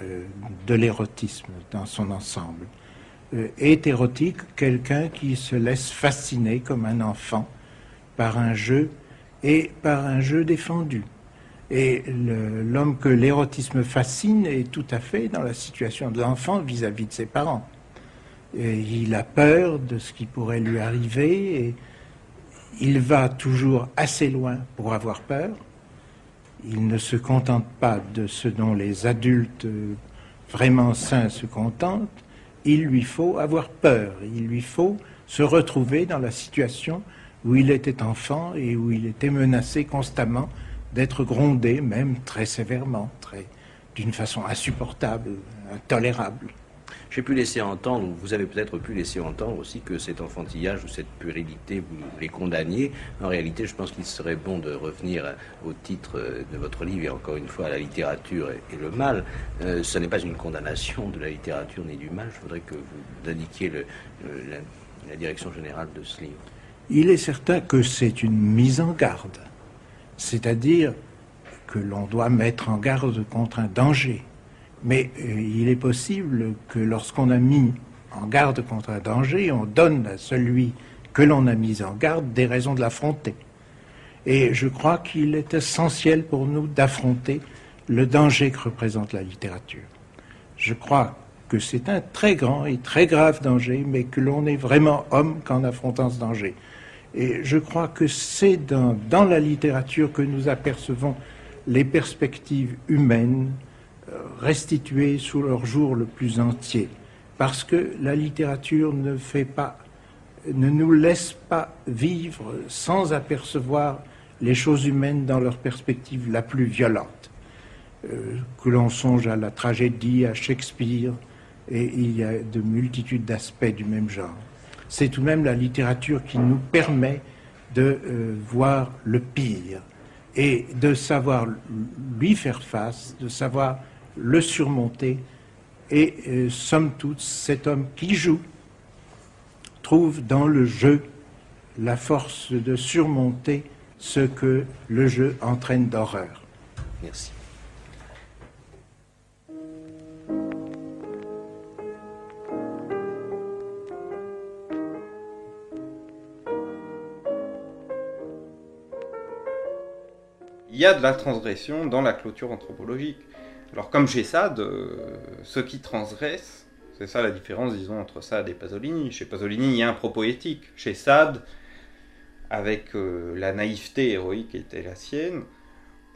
euh, de l'érotisme dans son ensemble. Est érotique quelqu'un qui se laisse fasciner comme un enfant par un jeu et par un jeu défendu. Et l'homme que l'érotisme fascine est tout à fait dans la situation de l'enfant vis-à-vis de ses parents. Il a peur de ce qui pourrait lui arriver et il va toujours assez loin pour avoir peur. Il ne se contente pas de ce dont les adultes euh, vraiment sains se contentent. Il lui faut avoir peur. Il lui faut se retrouver dans la situation où il était enfant et où il était menacé constamment d'être grondé, même très sévèrement, très, d'une façon insupportable, intolérable. J'ai pu laisser entendre, ou vous avez peut-être pu laisser entendre aussi que cet enfantillage ou cette puérilité, vous les condamniez. En réalité, je pense qu'il serait bon de revenir au titre de votre livre, et encore une fois à la littérature et, le mal. Euh, ce n'est pas une condamnation de la littérature ni du mal. Je voudrais que vous indiquiez la direction générale de ce livre. Il est certain que c'est une mise en garde, c'est-à-dire que l'on doit mettre en garde contre un danger. Mais euh, il est possible que lorsqu'on a mis en garde contre un danger, on donne à celui que l'on a mis en garde des raisons de l'affronter. Et je crois qu'il est essentiel pour nous d'affronter le danger que représente la littérature. Je crois que c'est un très grand et très grave danger, mais que l'on est vraiment homme qu'en affrontant ce danger. Et je crois que c'est dans, la littérature que nous apercevons les perspectives humaines euh, restituées sous leur jour le plus entier. Parce que la littérature ne fait pas, ne nous laisse pas vivre sans apercevoir les choses humaines dans leur perspective la plus violente. Euh, que l'on songe à la tragédie, à Shakespeare, et il y a de multitudes d'aspects du même genre. C'est tout de même la littérature qui nous permet de euh, voir le pire et de savoir lui faire face, de savoir le surmonter Et euh, somme toute, cet homme qui joue trouve dans le jeu la force de surmonter ce que le jeu entraîne d'horreur. Merci. Y a de la transgression dans la clôture anthropologique. Alors comme chez Sade, euh, ceux qui transgressent, c'est ça la différence, disons, entre Sade et Pasolini. Chez Pasolini, il y a un propos éthique. Chez Sade, avec euh, la naïveté héroïque qui était la sienne,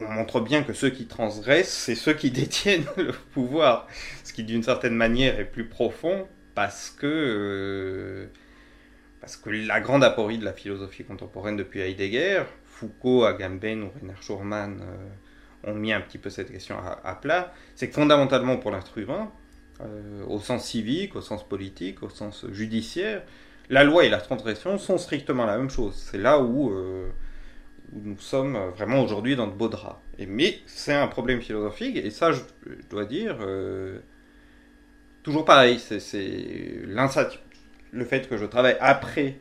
on montre bien que ceux qui transgressent, c'est ceux qui *laughs* détiennent le pouvoir. Ce qui, d'une certaine manière, est plus profond parce que, euh, parce que la grande aporie de la philosophie contemporaine depuis Heidegger, Foucault, Agamben ou Reinhard Schurman euh, ont mis un petit peu cette question à, plat, c'est que fondamentalement pour l'être euh, au sens civique, au sens politique, au sens judiciaire, la loi et la transgression sont strictement la même chose. C'est là où, euh, nous sommes vraiment aujourd'hui dans de beaux draps. Et, mais c'est un problème philosophique, et ça, je, dois dire, toujours pareil, c'est- le fait que je travaille après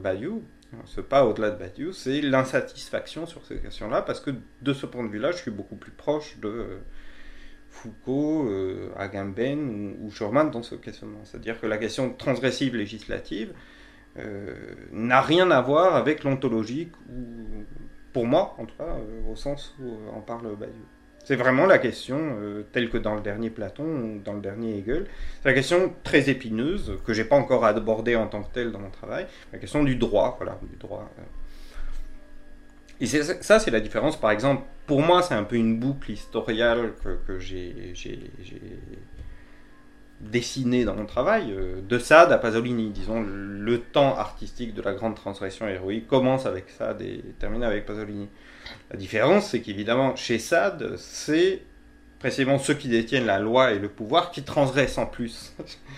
Badiou, ce pas au-delà de Badiou, c'est l'insatisfaction sur ces questions-là, parce que de ce point de vue-là, je suis beaucoup plus proche de euh, Foucault, euh, Agamben ou, ou dans ce questionnement. C'est-à-dire que la question transgressive législative euh, n'a rien à voir avec l'ontologique, ou pour moi, en tout cas, au sens où en parle Badiou. C'est vraiment la question, euh, telle que dans le dernier Platon ou dans le dernier Hegel, c'est la question très épineuse, que j'ai pas encore abordée en tant que telle dans mon travail, la question du droit, voilà, du droit. euh. Et ça, c'est la différence, par exemple, pour moi, c'est un peu une boucle historiale que, j'ai dessinée dans mon travail, euh, de Sade à Pasolini, disons, le temps artistique de la grande transgression héroïque commence avec Sade et termine avec Pasolini. La différence, c'est qu'évidemment, chez Sade, c'est précisément ceux qui détiennent la loi et le pouvoir qui transgressent en plus,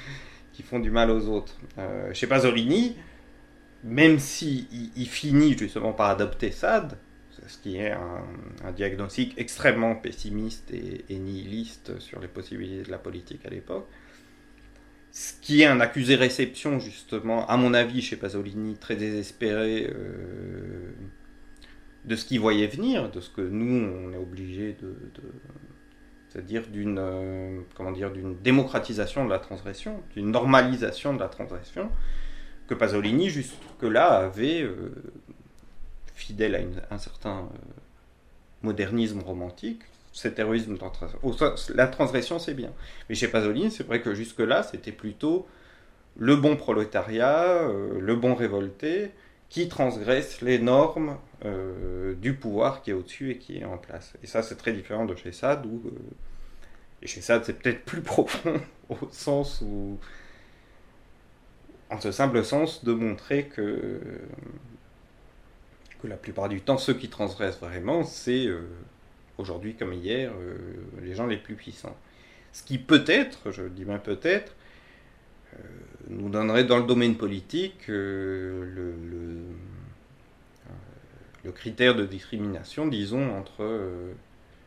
*laughs* qui font du mal aux autres. Euh, chez Pasolini, même s'il il, finit justement par adopter Sade, ce qui est un, diagnostic extrêmement pessimiste et, nihiliste sur les possibilités de la politique à l'époque, ce qui est un accusé-réception justement, à mon avis, chez Pasolini, très désespéré euh, de ce qu'il voyait venir, de ce que nous, on est obligé de... c'est-à-dire d'une euh, comment dire d'une démocratisation de la transgression, d'une normalisation de la transgression que Pasolini jusque-là avait euh, fidèle à un certain euh, modernisme romantique, cet héroïsme de la transgression. C'est bien. Mais chez Pasolini, c'est vrai que jusque-là, c'était plutôt le bon prolétariat, le bon révolté, qui transgresse les normes euh, du pouvoir qui est au-dessus et qui est en place. Et ça, c'est très différent de chez Sade, où... euh, et chez Sade, c'est peut-être plus *laughs* profond, au sens où... En ce simple sens de montrer que que la plupart du temps, ceux qui transgressent vraiment, c'est euh, aujourd'hui comme hier, les gens les plus puissants. Ce qui peut-être, je dis bien peut-être, nous donnerait dans le domaine politique euh, euh, le critère de discrimination, disons, entre euh,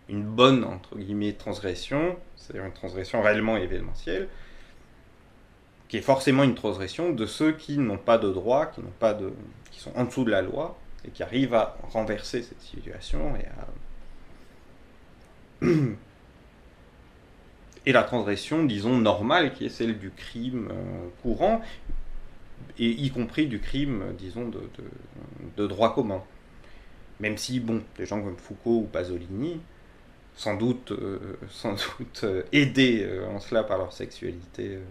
une bonne, entre guillemets, transgression, c'est-à-dire une transgression réellement événementielle, qui est forcément une transgression de ceux qui n'ont pas de droit, qui n'ont pas de, qui sont en dessous de la loi, et qui arrivent à renverser cette situation et à *clears throat* et la transgression, disons, normale, qui est celle du crime euh, courant, et y compris du crime, disons, de, droit commun. Même si, bon, des gens comme Foucault ou Pasolini, sans doute, euh, *laughs* sans doute euh, aidés euh, en cela par leur sexualité euh,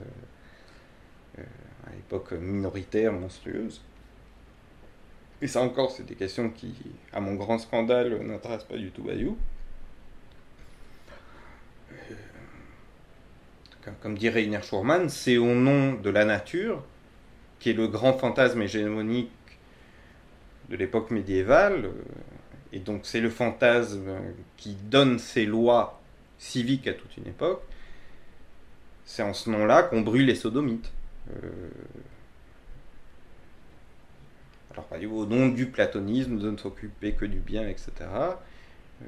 euh, à l'époque minoritaire, monstrueuse. Et ça encore, c'est des questions qui, à mon grand scandale, n'intéressent pas du tout Bayou. Comme- Comme dirait Iner Schurman, c'est au nom de la nature, qui est le grand fantasme hégémonique de l'époque médiévale, euh, et donc c'est le fantasme qui donne ses lois civiques à toute une époque, c'est en ce nom-là qu'on brûle les sodomites. Euh, alors, au nom du platonisme, de ne s'occuper que du bien, etc., euh,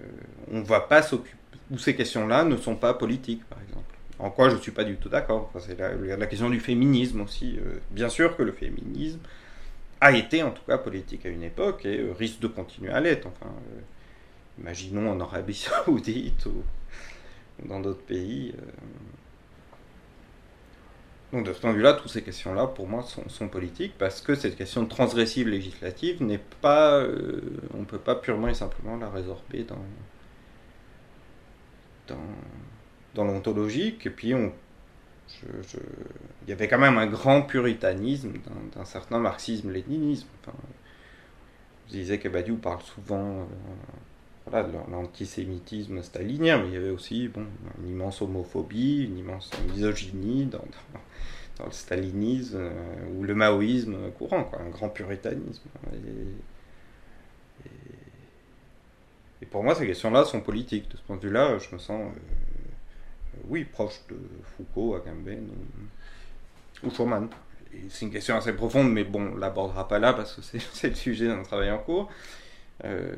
on va pas s'occuper, ou ces questions-là ne sont pas politiques, par exemple. En quoi je ne suis pas du tout d'accord. C'est la, question du féminisme aussi. Euh, bien sûr que le féminisme a été en tout cas politique à une époque et euh, risque de continuer à l'être. Euh, imaginons en Arabie *laughs* Saoudite ou dans d'autres pays. Donc de ce point de vue-là, toutes ces questions-là, pour moi, sont, politiques parce que cette question transgressive législative n'est pas, on ne peut pas purement et simplement la résorber dans, dans l'ontologique. Et puis on il y avait quand même un grand puritanisme d'un certain marxisme-léninisme. Enfin, je disais que Badiou parle souvent euh, voilà, de l'antisémitisme stalinien, mais il y avait aussi bon, une immense homophobie, une immense misogynie dans, dans, le stalinisme euh, ou le maoïsme courant, quoi, un grand puritanisme. Et pour moi, ces questions-là sont politiques. De ce point de vue-là, je me sens. Euh, oui, proche de Foucault, Agamben ou, Schumann. C'est une question assez profonde, mais bon, on ne l'abordera pas là parce que *laughs* c'est le sujet d'un travail en cours. Euh,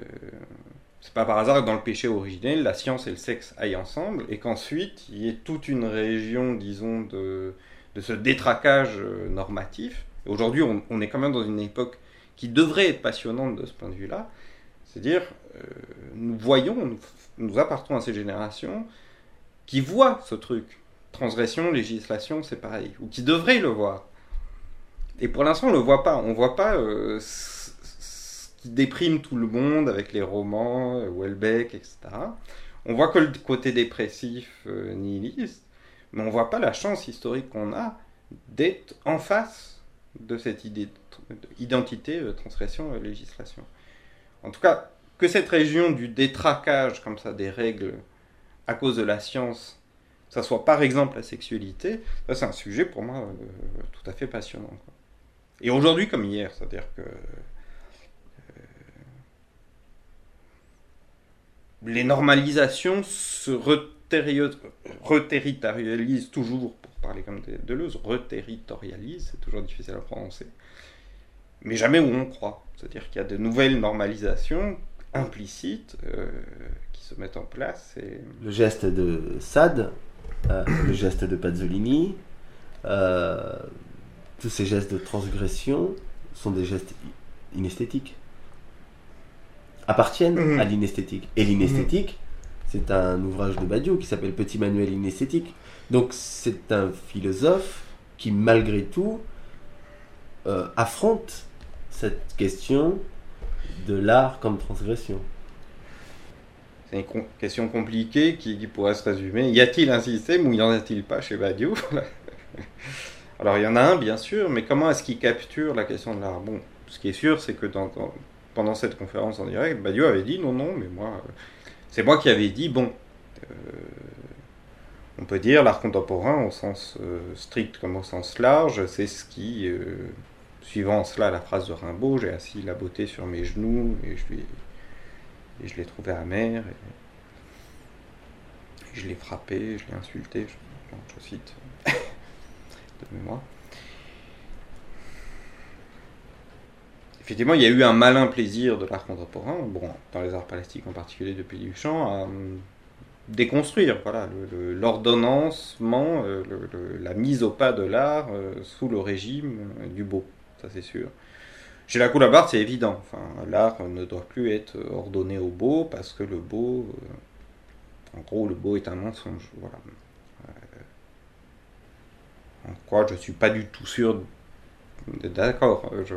c'est pas par hasard que dans le péché originel, la science et le sexe aillent ensemble et qu'ensuite il y ait toute une région, disons, de, ce détraquage euh, normatif. Aujourd'hui, on, est quand même dans une époque qui devrait être passionnante de ce point de vue-là. C'est-à-dire, euh, nous voyons, nous, nous appartenons à ces générations qui voient ce truc. Transgression, législation, c'est pareil. Ou qui devraient le voir. Et pour l'instant, on le voit pas. On voit pas euh, ce, qui déprime tout le monde avec les romans, euh, Welbeck, etc. On voit que le côté dépressif, euh, nihiliste, mais on voit pas la chance historique qu'on a d'être en face de cette idée d'identité, transgression, législation. En tout cas, que cette région du détraquage comme ça des règles à cause de la science, ça soit par exemple la sexualité, ça c'est un sujet pour moi euh, tout à fait passionnant. Et aujourd'hui comme hier, c'est-à-dire que euh, les normalisations se reterritorialisent toujours, pour parler comme Deleuze, reterritorialisent, c'est toujours difficile à prononcer, mais jamais où on croit. C'est-à-dire qu'il y a de nouvelles normalisations implicites euh, se mettent en place. Et... Le geste de Sade, euh, le geste de Pazzolini, euh, tous ces gestes de transgression sont des gestes inesthétiques. Appartiennent mmh. à l'inesthétique. Et l'inesthétique, mmh. c'est un ouvrage de Badiou qui s'appelle Petit manuel inesthétique. Donc c'est un philosophe qui, malgré tout, euh, affronte cette question de l'art comme transgression C'est une question compliquée qui, pourrait se résumer. Y a-t-il un système ou y en a-t-il pas chez Badiou *laughs* Alors il y en a un bien sûr, mais comment est-ce qu'il capture la question de l'art? Bon, ce qui est sûr, c'est que pendant cette conférence en direct, Badiou avait dit non, non, mais moi, euh, c'est moi qui avais dit bon. Euh, on peut dire l'art contemporain au sens euh, strict comme au sens large, c'est ce qui Suivant cela la phrase de Rimbaud, j'ai assis la beauté sur mes genoux et je, lui, et je l'ai trouvé et je l'ai frappé, je l'ai insulté, je, je cite *laughs* de mémoire. Effectivement, il y a eu un malin plaisir de l'art contemporain, bon, dans les arts plastiques en particulier depuis Duchamp, à déconstruire voilà, l'ordonnancement, le, la mise au pas de l'art euh, sous le régime euh, du beau ça c'est sûr. Chez la Coulabart, c'est évident. L'art ne doit plus être ordonné au beau parce que le beau, euh, en gros, le beau est un mensonge. Euh, en quoi je suis pas du tout sûr d'accord. Je...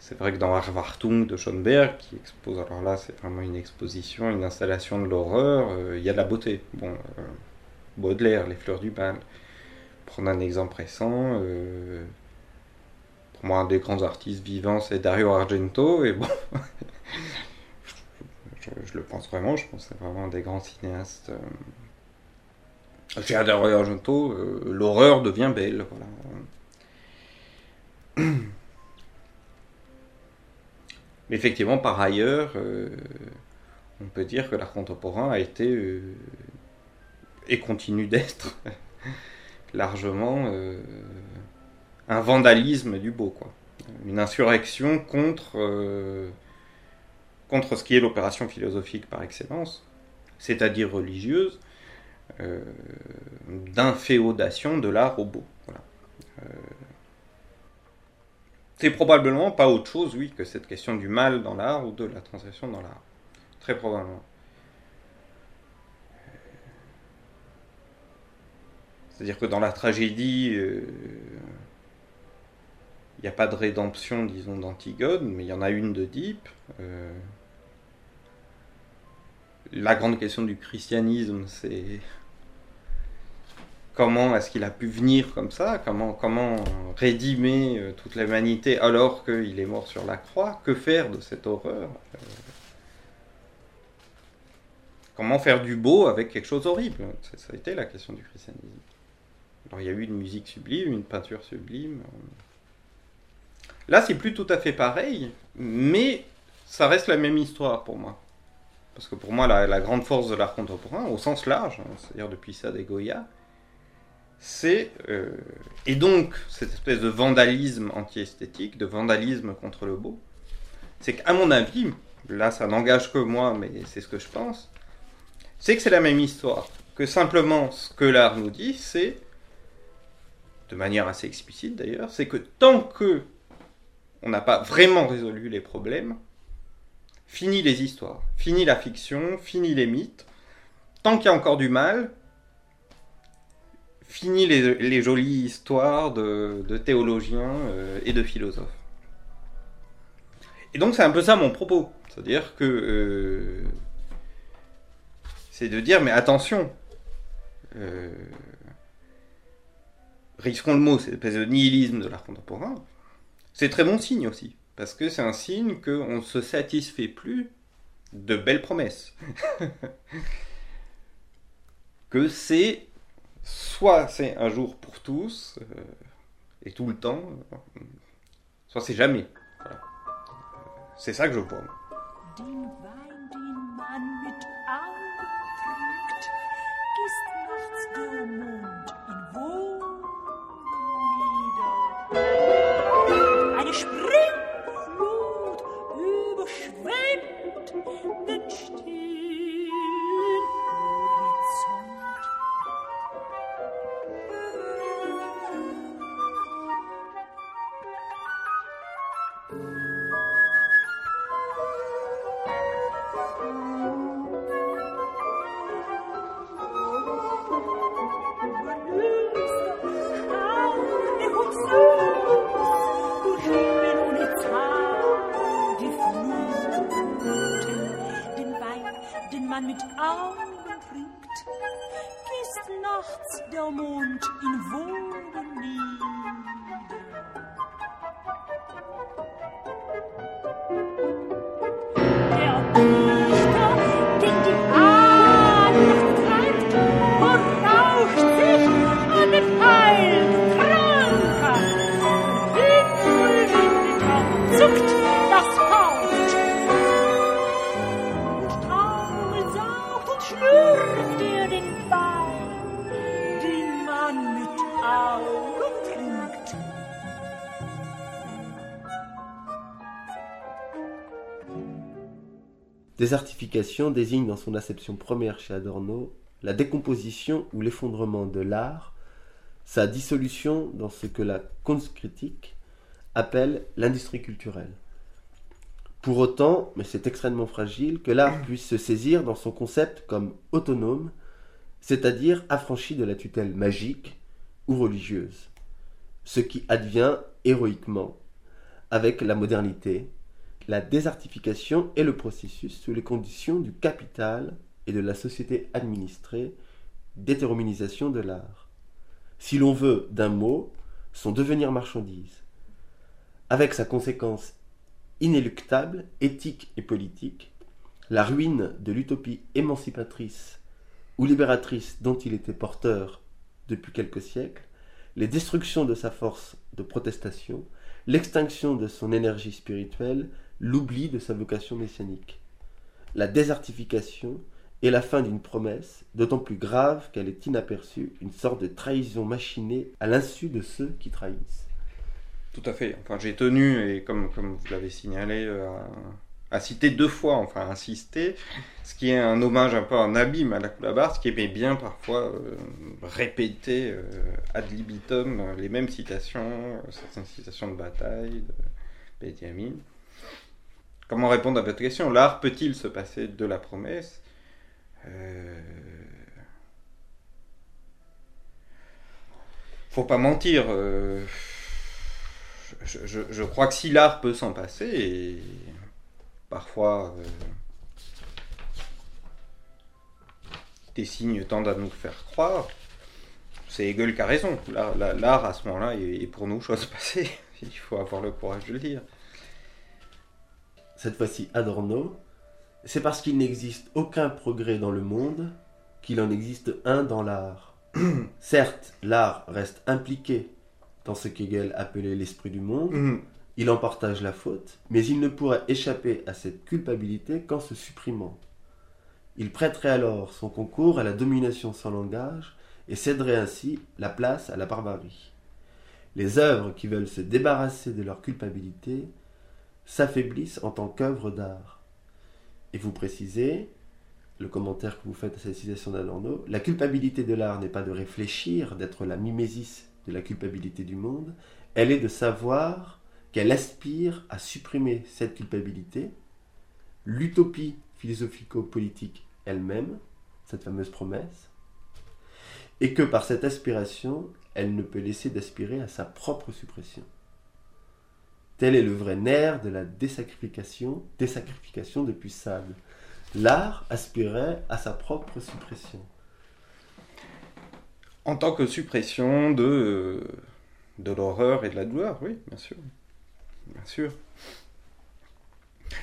C'est vrai que dans Harvartung de Schoenberg, qui expose, alors là c'est vraiment une exposition, une installation de l'horreur, euh, il y a de la beauté. Bon, euh, Baudelaire, Les fleurs du mal. Prendre un exemple récent, euh, moi, un des grands artistes vivants, c'est Dario Argento. Et bon, *laughs* je, le pense vraiment. Je pense que c'est vraiment un des grands cinéastes. Euh... Chez Dario Argento, euh, l'horreur devient belle. *clears throat* Mais effectivement, par ailleurs, euh, on peut dire que l'art contemporain a été et continue d'être *laughs* largement un vandalisme du beau, quoi. Une insurrection contre, euh, contre ce qui est l'opération philosophique par excellence, c'est-à-dire religieuse, euh, d'inféodation de l'art au beau. Euh, c'est probablement pas autre chose, oui, que cette question du mal dans l'art ou de la transgression dans l'art. Très probablement. C'est-à-dire que dans la tragédie, n'y a pas de rédemption, disons, d'Antigone, mais il y en a une Deep. Euh, la grande question du christianisme, c'est comment est-ce qu'il a pu venir comme ça Comment, comment rédimer euh, toute l'humanité alors qu'il est mort sur la croix Que faire de cette horreur Euh, Comment faire du beau avec quelque chose d'horrible Ça ça a été la question du christianisme. Alors il y a eu une musique sublime, une peinture sublime. Là, c'est plus tout à fait pareil, mais ça reste la même histoire pour moi. Parce que pour moi, la, la grande force de l'art contemporain, au sens large, hein, c'est-à-dire depuis ça des Goya, c'est. euh, et donc, cette espèce de vandalisme anti-esthétique, de vandalisme contre le beau, c'est qu'à mon avis, là ça n'engage que moi, mais c'est ce que je pense, c'est que c'est la même histoire. Que simplement, ce que l'art nous dit, c'est, de manière assez explicite d'ailleurs, c'est que tant que on n'a pas vraiment résolu les problèmes, fini les histoires, fini la fiction, fini les mythes. Tant qu'il y a encore du mal, fini les, jolies histoires de, théologiens euh, et de philosophes. Et donc c'est un peu ça mon propos. C'est-à-dire que euh, c'est de dire mais attention, euh, risquons le mot, c'est l'espèce de nihilisme de l'art contemporain. C'est très bon signe aussi, parce que c'est un signe qu'on ne se satisfait plus de belles promesses. *laughs* que c'est soit c'est un jour pour tous, euh, et tout le temps, soit c'est jamais. C'est ça que je vois. Überschwemmt den man mit Augen trinkt, gießt nachts der Mond in Wogen Désertification désigne dans son acception première chez Adorno la décomposition ou l'effondrement de l'art, sa dissolution dans ce que la Kunstcritique appelle l'industrie culturelle. Pour autant, mais c'est extrêmement fragile, que l'art puisse se saisir dans son concept comme autonome, c'est-à-dire affranchi de la tutelle magique ou religieuse, ce qui advient héroïquement avec la modernité, la désertification est le processus sous les conditions du capital et de la société administrée d'hétéroménisation de l'art. Si l'on veut, d'un mot, son devenir marchandise, avec sa conséquence inéluctable, éthique et politique, la ruine de l'utopie émancipatrice ou libératrice dont il était porteur depuis quelques siècles, les destructions de sa force de protestation, l'extinction de son énergie spirituelle, l'oubli de sa vocation messianique. La désertification est la fin d'une promesse, d'autant plus grave qu'elle est inaperçue, une sorte de trahison machinée à l'insu de ceux qui trahissent. Tout à fait. Enfin, j'ai tenu, et comme, comme vous l'avez signalé, euh, a cité deux fois, enfin insisté, ce qui est un hommage un peu un abîme à la Coulabar, ce qui aimait bien parfois euh, répéter euh, ad libitum les mêmes citations, certaines citations de bataille, de Benjamin. Comment répondre à votre question? L'art peut-il se passer de la promesse? Euh, Faut pas mentir. euh, Je, crois que si l'art peut s'en passer, et parfois euh, des signes tendent à nous faire croire, c'est Hegel qui a raison. L'art, la- l'art, à ce moment-là, est pour nous chose passée. *laughs* Il faut avoir le courage de le dire. Cette fois-ci Adorno, c'est parce qu'il n'existe aucun progrès dans le monde qu'il en existe un dans l'art. *coughs* Certes, l'art reste impliqué dans ce qu'Hegel appelait l'esprit du monde, Mhm. il en partage la faute, mais il ne pourrait échapper à cette culpabilité qu'en se supprimant. Il prêterait alors son concours à la domination sans langage et céderait ainsi la place à la barbarie. Les œuvres qui veulent se débarrasser de leur culpabilité s'affaiblissent en tant qu'œuvres d'art. Et vous précisez, le commentaire que vous faites à cette citation d'Adorno, la culpabilité de l'art n'est pas de réfléchir, d'être la mimésis de la culpabilité du monde, elle est de savoir qu'elle aspire à supprimer cette culpabilité, l'utopie philosophico-politique elle-même, cette fameuse promesse, et que par cette aspiration, elle ne peut laisser d'aspirer à sa propre suppression. Tel est le vrai nerf de la désacrification, désacrification depuis Sade. L'art aspirait à sa propre suppression. En tant que suppression de, l'horreur et de la douleur, oui, bien sûr. Bien sûr.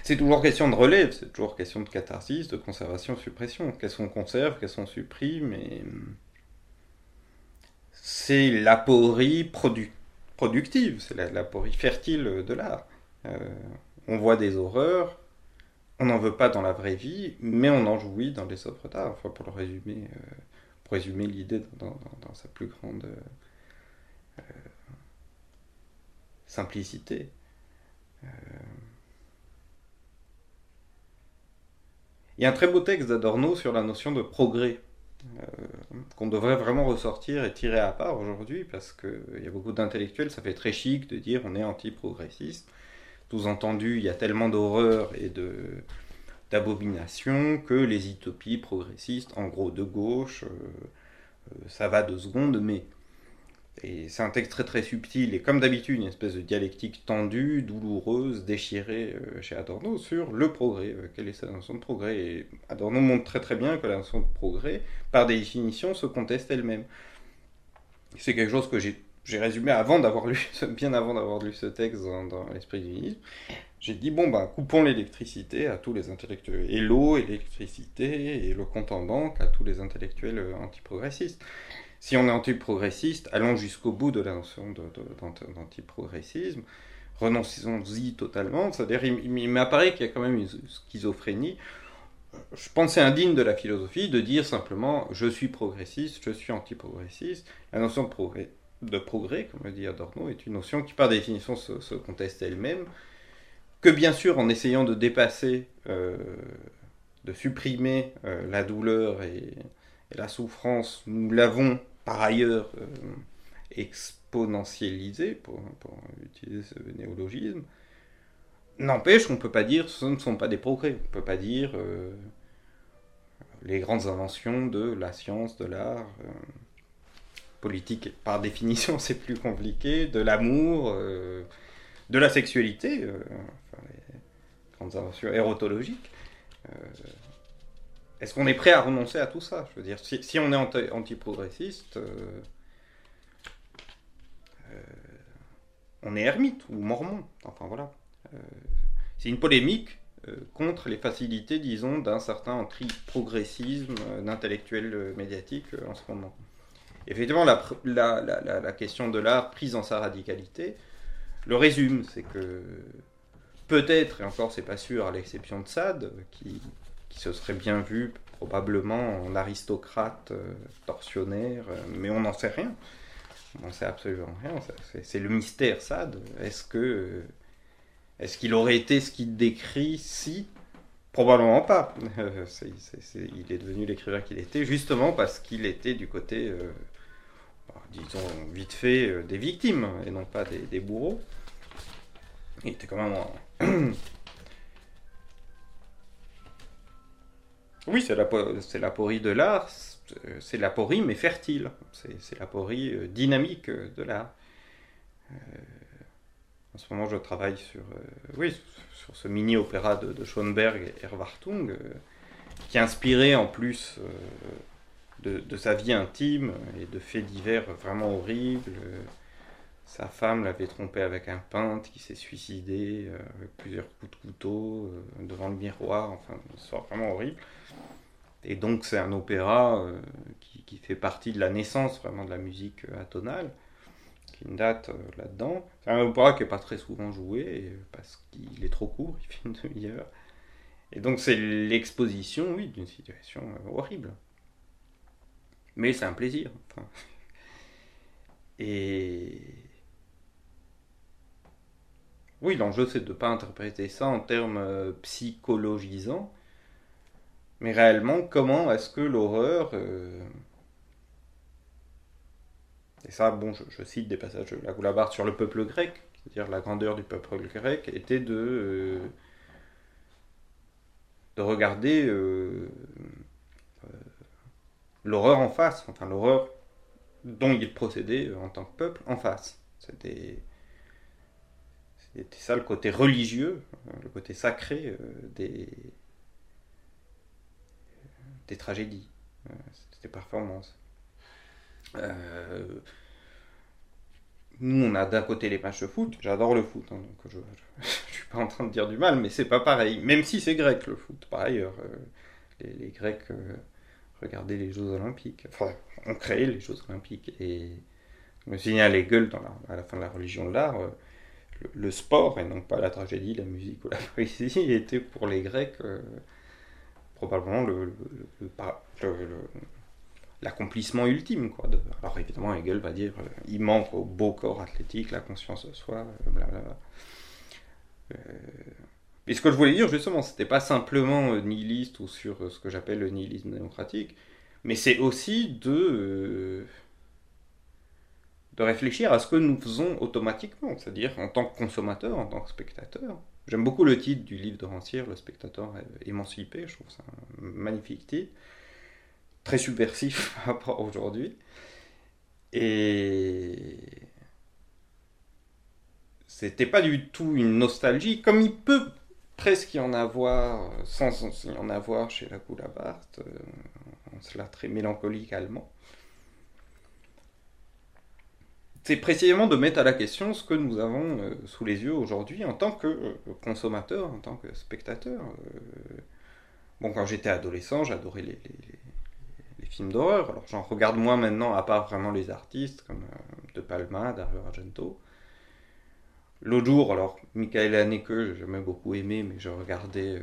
C'est toujours question de relève, c'est toujours question de catharsis, de conservation, de suppression. Qu'est-ce qu'on conserve, qu'est-ce qu'on supprime, hum, c'est l'aporie produ- productive, c'est la- l'aporie fertile de l'art. Euh, on voit des horreurs, on n'en veut pas dans la vraie vie, mais on en jouit dans les œuvres d'art. Enfin, pour le résumer, euh, pour résumer l'idée dans, sa plus grande euh, simplicité. Il y a un très beau texte d'Adorno sur la notion de progrès, qu'on devrait vraiment ressortir et tirer à part aujourd'hui, parce qu'il y a beaucoup d'intellectuels, ça fait très chic de dire on est anti-progressiste. Sous-entendu, il y a tellement d'horreur et de que les utopies progressistes, en gros de gauche, euh, euh, ça va deux secondes, mais. Et c'est un texte très très subtil, et comme d'habitude, une espèce de dialectique tendue, douloureuse, déchirée euh, chez Adorno sur le progrès. Euh, quelle est sa notion de progrès? Et Adorno montre très très bien que la notion de progrès, par définition, se conteste elle-même. C'est quelque chose que j'ai résumé avant d'avoir lu, bien avant d'avoir lu ce texte dans, l'esprit du nihilisme. J'ai dit, bon, ben, coupons l'électricité à tous les intellectuels, et l'eau, et l'électricité, et le compte en banque à tous les intellectuels euh, antiprogressistes. Si on est antiprogressiste, allons jusqu'au bout de la notion d'antiprogressisme, renonçons-y totalement, c'est-à-dire, il, il- m'apparaît qu'il y a quand même une schizophrénie. Je pense c'est indigne de la philosophie de dire simplement, je suis progressiste, je suis antiprogressiste. La notion de progrès, comme le dit Adorno, est une notion qui, par définition, se, conteste elle-même, que bien sûr, en essayant de dépasser, euh, de supprimer euh, la douleur et la souffrance, nous l'avons par ailleurs euh, exponentialisé, pour, utiliser ce néologisme. N'empêche qu'on ne peut pas dire ce ne sont pas des progrès. On ne peut pas dire euh, les grandes inventions de la science, de l'art. euh, politique, par définition, *laughs* c'est plus compliqué, de l'amour, de la sexualité, enfin, les grandes inventions érotologiques. Est-ce qu'on est prêt à renoncer à tout ça? Je veux dire, si, on est anti- antiprogressiste, euh, euh, on est ermite ou mormon. Enfin voilà. Euh, c'est une polémique contre les facilités, disons, d'un certain anti-progressisme d'intellectuels médiatiques en ce moment. Effectivement, la question de l'art prise dans sa radicalité, le résume, c'est que peut-être, et encore c'est pas sûr, à l'exception de Sade, qui, qui se serait bien vu probablement en aristocrate euh, tortionnaire, euh, mais on n'en sait rien. On n'en sait absolument rien. ça- C'est le mystère Sade. Est-ce que euh, Est-ce qu'il aurait été ce qu'il décrit si? Probablement pas. Euh, il est devenu l'écrivain qu'il était justement parce qu'il était du côté, bah, disons vite fait, des victimes et non pas des, bourreaux. Il était quand même. *clears throat* oui, c'est la, po- c'est l'aporie de l'art, c'est- c'est l'aporie mais fertile. C'est, c'est l'aporie euh, dynamique euh, de l'art. Euh, en ce moment, je travaille sur, oui, sur ce mini-opéra de, Schoenberg et Erwartung, qui est inspiré en plus de, de sa vie intime et de faits divers vraiment horribles. Sa femme l'avait trompé avec un peintre qui s'est suicidé euh, avec plusieurs coups de couteau euh, devant le miroir, enfin, une histoire vraiment horrible. Et donc, c'est un opéra euh, qui, fait partie de la naissance vraiment de la musique atonale qui une date là-dedans. C'est un opéra qui n'est pas très souvent joué parce qu'il est trop court, *laughs* il fait une demi-heure. Et donc c'est l'exposition, oui, d'une situation horrible. Mais c'est un plaisir. Et oui, l'enjeu c'est de ne pas interpréter ça en termes euh, psychologisants, mais réellement comment est-ce que l'horreur euh, et ça, bon, je, cite des passages de la Goulabarde sur le peuple grec, c'est-à-dire la grandeur du peuple grec était de, euh, de regarder l'horreur en face, enfin l'horreur dont il procédait en tant que peuple en face. C'était c'était ça le côté religieux, euh, le côté sacré euh, des, des tragédies, euh, des performances. Nous, on a d'un côté les matchs de foot. J'adore le foot, hein, donc je, *laughs* je suis pas en train de dire du mal, mais c'est pas pareil. Même si c'est grec le foot, par ailleurs, les, Grecs regardaient les Jeux Olympiques, enfin, ont créé les Jeux Olympiques. Et me signale les gueules dans la, à la fin de la religion de l'art. Le, sport et non pas la tragédie, la musique ou la poésie *laughs* était pour les Grecs euh, probablement l'accomplissement ultime. Alors évidemment, Hegel va dire euh, il manque au beau corps athlétique la conscience de soi, blablabla. Euh, et ce que je voulais dire justement, c'était pas simplement nihiliste ou sur ce que j'appelle le nihilisme démocratique, mais c'est aussi de, de réfléchir à ce que nous faisons automatiquement, c'est-à-dire en tant que consommateur, en tant que spectateur. J'aime beaucoup le titre du livre de Rancière, Le spectateur émancipé, je trouve ça un magnifique titre très subversif *laughs* par rapport aujourd'hui. Et c'était pas du tout une nostalgie, comme il peut presque y en avoir, euh, sans y en avoir chez la Coulabart, euh, en cela très mélancolique allemand. C'est précisément de mettre à la question ce que nous avons euh, sous les yeux aujourd'hui en tant que euh, consommateur, en tant que spectateur. Euh, Bon, quand j'étais adolescent, j'adorais les, films d'horreur. Alors j'en regarde moins maintenant, à part vraiment les artistes comme euh, De Palma, Dario Argento. L'autre jour, alors Michael Haneke, j'ai jamais beaucoup aimé, mais je regardais.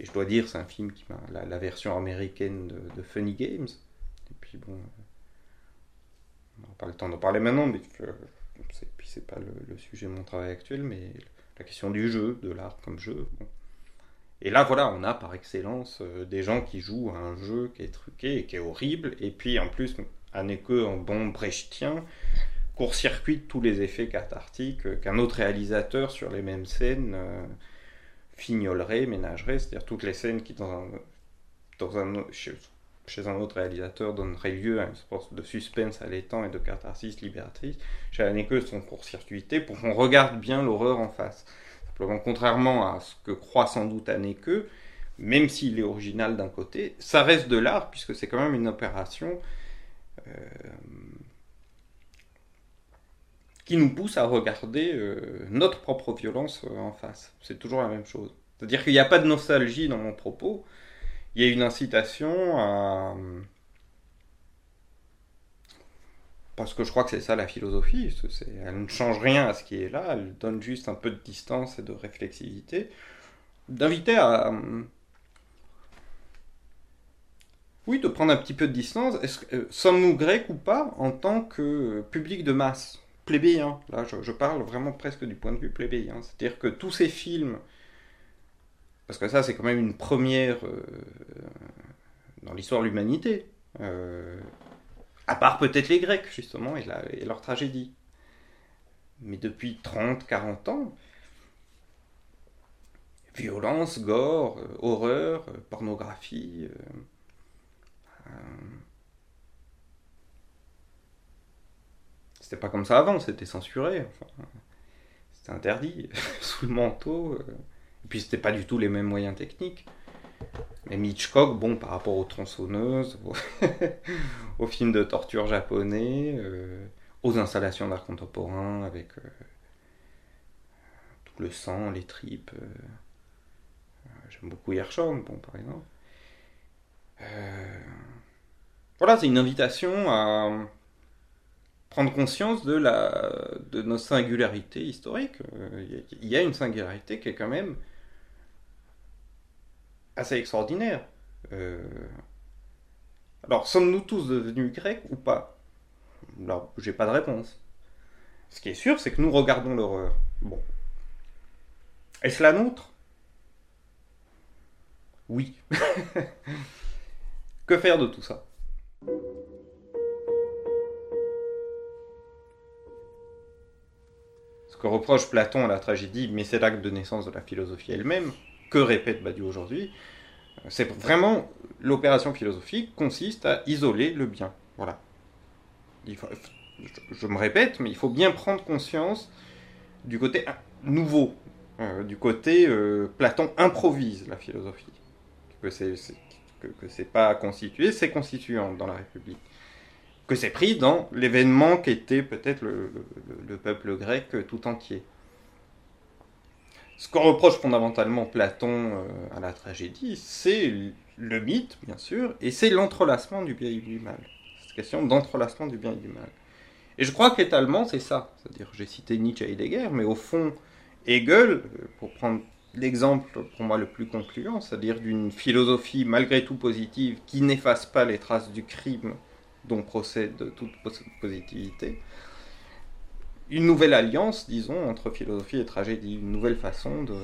et je dois dire, c'est un film qui m'a. La, la version américaine de, de Funny Games. Et puis bon. On n'a pas le temps d'en parler maintenant, mais puis c'est pas le, sujet de mon travail actuel, mais la question du jeu, de l'art comme jeu. Et là, voilà, on a par excellence euh, des gens qui jouent à un jeu qui est truqué et qui est horrible. Et puis, en plus, Haneke, en bon brechtien, court-circuite tous les effets cathartiques qu'un autre réalisateur sur les mêmes scènes euh, fignolerait, ménagerait. C'est-à-dire toutes les scènes qui, dans un, dans un, chez, un autre réalisateur, donneraient lieu à une sorte de suspense allaitant et de catharsis libératrice. Chez Haneke, sont court-circuités pour qu'on regarde bien l'horreur en face. Simplement, contrairement à ce que croit sans doute Haneke, même s'il est original d'un côté, ça reste de l'art puisque c'est quand même une opération euh, qui nous pousse à regarder euh, notre propre violence euh, en face. C'est toujours la même chose. C'est-à-dire qu'il n'y a pas de nostalgie dans mon propos, il y a une incitation à... Parce que je crois que c'est ça la philosophie, elle ne change rien à ce qui est là, elle donne juste un peu de distance et de réflexivité, d'inviter à... Oui, de prendre un petit peu de distance. Euh, Sommes-nous grecs ou pas en tant que public de masse? Plébéien. Là, je, je parle vraiment presque du point de vue plébéien. C'est-à-dire que tous ces films, parce que ça, c'est quand même une première euh, dans l'histoire de l'humanité, euh, à part peut-être les Grecs, justement, et, leur tragédie. Mais depuis 30, 40 ans, violence, gore, euh, horreur, pornographie. C'était pas comme ça avant, c'était censuré. c'était interdit, *laughs* sous le manteau. Et puis c'était pas du tout les mêmes moyens techniques. Même Hitchcock, bon, par rapport aux tronçonneuses, *laughs* aux, films de torture japonais, euh, aux installations d'art contemporain avec euh, tout le sang, les tripes. euh, J'aime beaucoup Hirschhorn, bon, par exemple. Voilà, c'est une invitation à prendre conscience de, la, de nos singularités historiques. Il y a une singularité qui est quand même assez extraordinaire. Euh, Alors, sommes-nous tous devenus grecs ou pas? Alors, j'ai pas de réponse. Ce qui est sûr, c'est que nous regardons l'horreur. Bon. Est-ce la nôtre? Oui. *laughs* que faire de tout ça? Ce que reproche Platon à la tragédie, mais c'est l'acte de naissance de la philosophie elle-même, que répète Badiou aujourd'hui, c'est vraiment l'opération philosophique consiste à isoler le bien. Voilà. Je, me répète, mais il faut bien prendre conscience du côté nouveau, euh, du côté euh, Platon improvise la philosophie, que c'est que, c'est pas constitué, c'est constituant dans la République, que c'est pris dans l'événement qu'était peut-être le peuple grec tout entier. Ce qu'on reproche fondamentalement Platon euh, à la tragédie, c'est le mythe, bien sûr, et c'est l'entrelacement du bien et du mal. Cette question d'entrelacement du bien et du mal. Et je crois qu'étalement, c'est ça. C'est-à-dire, j'ai cité Nietzsche et Heidegger, mais au fond, Hegel, euh, pour prendre l'exemple pour moi le plus concluant, c'est-à-dire d'une philosophie malgré tout positive qui n'efface pas les traces du crime dont procède toute pos- positivité, une nouvelle alliance, disons, entre philosophie et tragédie, une nouvelle façon de...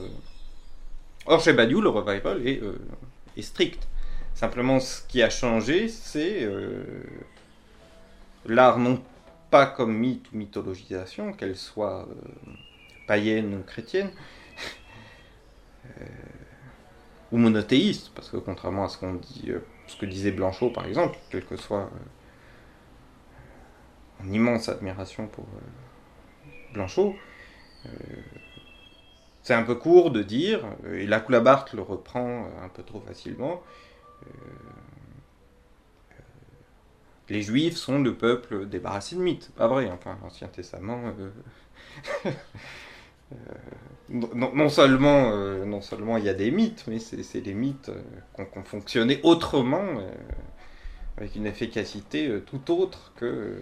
Or, chez Badiou, le revival est, euh, strict. Simplement, ce qui a changé, c'est euh, l'art non pas comme mythe ou mythologisation, qu'elle soit euh, païenne ou chrétienne, ou monothéiste, parce que contrairement à ce qu'on dit, ce que disait Blanchot par exemple, quelle que soit mon immense admiration pour Blanchot, euh, c'est un peu court de dire, euh, et Lacoulabart le reprend euh, un peu trop facilement, les Juifs sont le peuple débarrassé de mythes. Pas vrai, enfin, l'Ancien Testament. *laughs* non, seulement, non il y a des mythes, mais c'est des mythes qui ont fonctionné autrement, avec une efficacité tout autre que,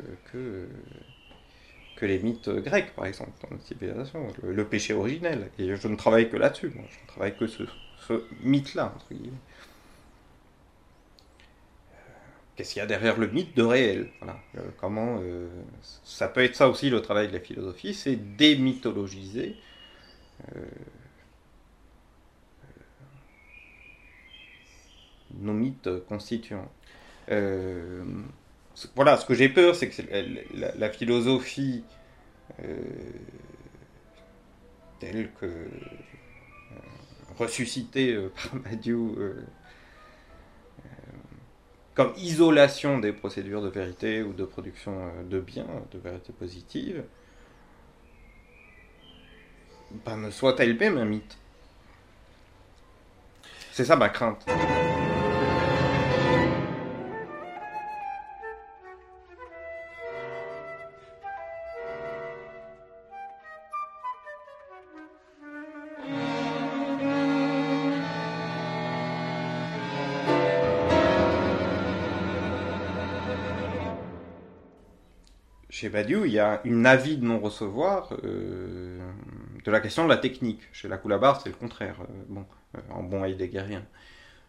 que les mythes grecs, par exemple, dans notre civilisation, le, péché originel. Et je ne travaille que là-dessus, moi. je ne travaille que ce, mythe-là, entre guillemets. Qu'est-ce qu'il y a derrière le mythe de réel? Voilà. Euh, Comment euh, ça peut être ça aussi le travail de la philosophie, c'est démythologiser euh, nos mythes constituants. Voilà, ce que j'ai peur, c'est que la, philosophie euh, telle que euh, ressuscitée euh, par *laughs* Badiou euh, comme isolation des procédures de vérité ou de production de biens, de vérité positive, ben, ne soit elle-même un mythe. C'est ça ma crainte. Chez Badiou, il y a une avis de non-recevoir euh, de la question de la technique. Chez la Coulabar, c'est le contraire. euh, bon, euh, en bon.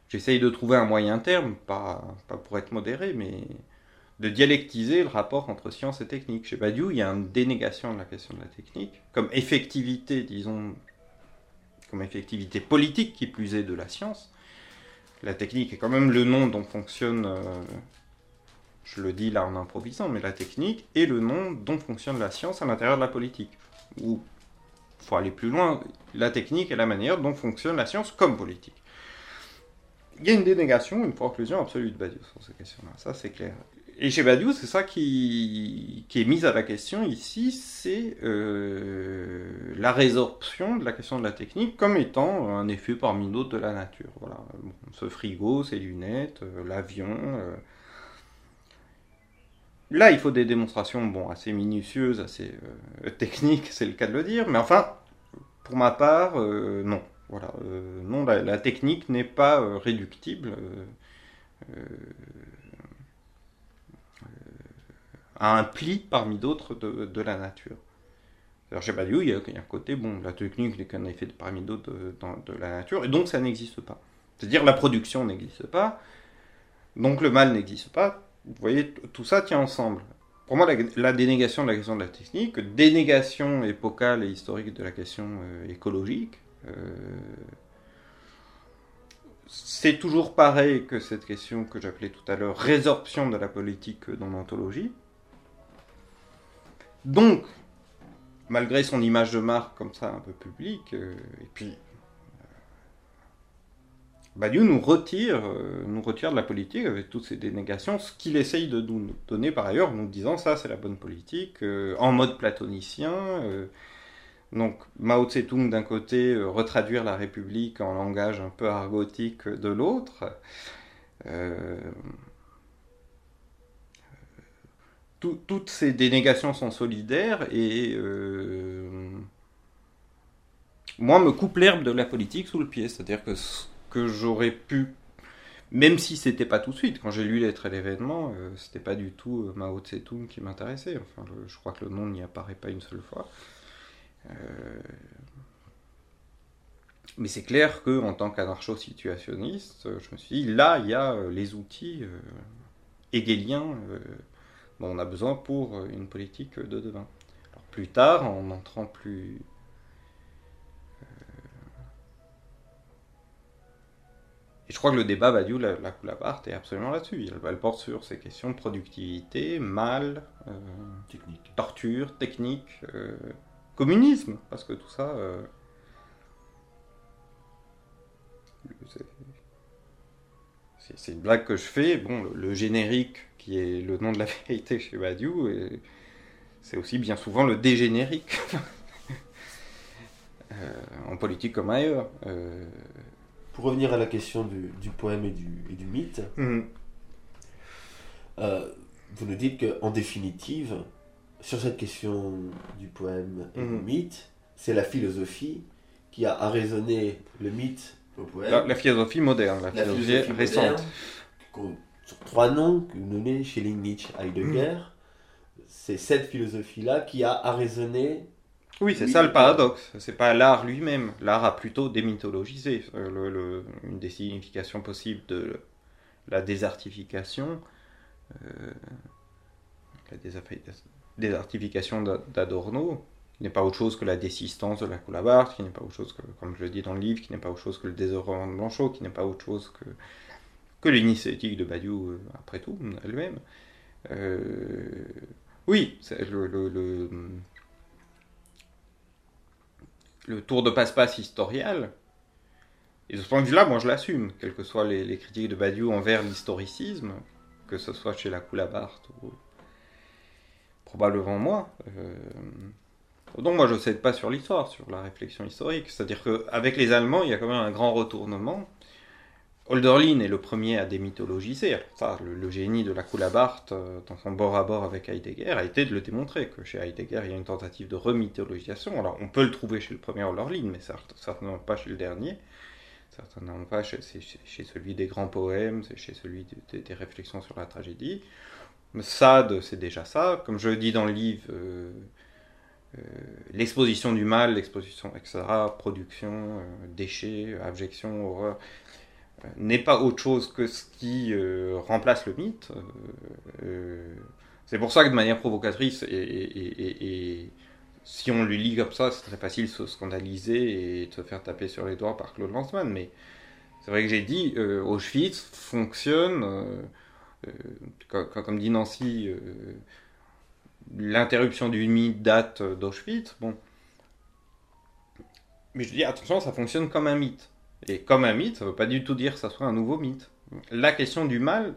J'essaye de trouver un moyen terme, pas, pas pour être modéré, mais de dialectiser le rapport entre science et technique. Chez Badiou, il y a une dénégation de la question de la technique, comme effectivité, disons, comme effectivité politique qui plus est de la science. La technique est quand même le nom dont fonctionne, euh, je le dis là en improvisant, mais la technique est le nom dont fonctionne la science à l'intérieur de la politique. Ou, faut aller plus loin, la technique est la manière dont fonctionne la science comme politique. Il y a une dénégation, une conclusion absolue de Badiou sur ces questions-là, ça c'est clair. Et chez Badiou, c'est ça qui, qui est mis à la question ici, c'est euh, la résorption de la question de la technique comme étant un effet parmi d'autres de la nature. Voilà. Ce frigo, ces lunettes, euh, l'avion. euh. Là, il faut des démonstrations bon, assez minutieuses, assez euh, techniques, c'est le cas de le dire, mais enfin, pour ma part, euh, non. Voilà, euh, non, la, technique n'est pas réductible à un pli parmi d'autres de, la nature. Alors Badiou, il y, a, il y a un côté, bon, la technique n'est qu'un effet parmi d'autres de la nature, et donc ça n'existe pas. C'est-à-dire la production n'existe pas, donc le mal n'existe pas. Vous voyez, tout ça tient ensemble. Pour moi, la, dénégation de la question de la technique, dénégation épocale et historique de la question euh, écologique, euh, c'est toujours pareil que cette question que j'appelais tout à l'heure résorption de la politique dans l'ontologie. Donc, malgré son image de marque comme ça un peu publique, euh, et puis Badiou nous retire, euh, nous retire de la politique avec toutes ces dénégations, ce qu'il essaye de nous donner par ailleurs, nous disant ça c'est la bonne politique, euh, en mode platonicien. euh, donc Mao Tse-tung d'un côté, retraduire la République en langage un peu argotique de l'autre. Tout- toutes ces dénégations sont solidaires et moi me coupe l'herbe de la politique sous le pied. C'est-à-dire que que j'aurais pu, même si c'était pas tout de suite, quand j'ai lu Lettres et l'événement, euh, c'était pas du tout euh, Mao Tse-tung qui m'intéressait. Enfin, je crois que le nom n'y apparaît pas une seule fois. Euh, Mais c'est clair que en tant qu'anarcho-situationniste, je me suis dit, là, il y a les outils hegeliens dont on a besoin pour une politique de demain. Plus tard, en entrant plus... Et je crois que le débat Badiou, la, la Coulabart, est absolument là-dessus. Elle, elle porte sur ces questions de productivité, mal, euh, Technique. torture, technique, euh, communisme, parce que tout ça... euh, c'est- une blague que je fais. Bon, le, le générique, qui est le nom de la *laughs* vérité chez Badiou, c'est aussi bien souvent le dégénérique. *laughs* En politique comme ailleurs. Pour revenir à la question du, du poème et du, et du mythe, euh, vous nous dites qu'en définitive, sur cette question du poème et du Mhm. mythe, c'est la philosophie qui a arraisonné le mythe au poème. la, la philosophie moderne, la, La philosophie, philosophie récente. moderne, sur trois noms que vous nommez Schelling, Nietzsche, Heidegger. C'est cette philosophie-là qui a arraisonné. Oui, c'est Oui, ça le paradoxe. C'est pas l'art lui-même. L'art a plutôt démythologisé. Euh, le- le- une des significations possibles de la désartification, euh, la désartification d'A- d'Adorno, qui n'est pas autre chose que la désistance de la Coulabart, qui n'est pas autre chose que, comme je le dis dans le livre, qui n'est pas autre chose que le désœuvrement de Blanchot, qui n'est pas autre chose que, que l'initiative de Badiou, euh, après tout, elle-même. Euh, oui, c'est le- le- le tour de passe-passe historial. Et de ce point de vue-là, moi je l'assume, quelles que soient les, critiques de Badiou envers l'historicisme, que ce soit chez la Coulabart ou probablement moi. Euh, Donc moi je ne cède pas sur l'histoire, sur la réflexion historique. C'est-à-dire qu'avec les Allemands, il y a quand même un grand retournement. Holderlin est le premier à démythologiser. Le, génie de la Coulabart, euh, dans son bord à bord avec Heidegger, a été de le démontrer, que chez Heidegger, il y a une tentative de remythologisation. Alors on peut le trouver chez le premier Holderlin, mais cer- certainement pas chez le dernier. Certainement pas chez, celui des grands poèmes, c'est chez celui des, des- réflexions sur la tragédie. Sade, c'est déjà ça. Comme je le dis dans le livre, euh, euh, l'exposition du mal, l'exposition, etc., production, euh, déchets, abjection, horreur. N'est pas autre chose que ce qui euh, remplace le mythe. Euh, euh, c'est pour ça que de manière provocatrice, et, si on le lit comme ça, c'est très facile de se scandaliser et de se faire taper sur les doigts par Claude Lanzmann, mais c'est vrai que j'ai dit, Auschwitz fonctionne, euh, euh, co- co- comme dit Nancy, l'interruption du mythe date d'Auschwitz, bon. Mais je dis, attention, ça fonctionne comme un mythe. Et comme un mythe, ça ne veut pas du tout dire que ça soit un nouveau mythe. La question du mal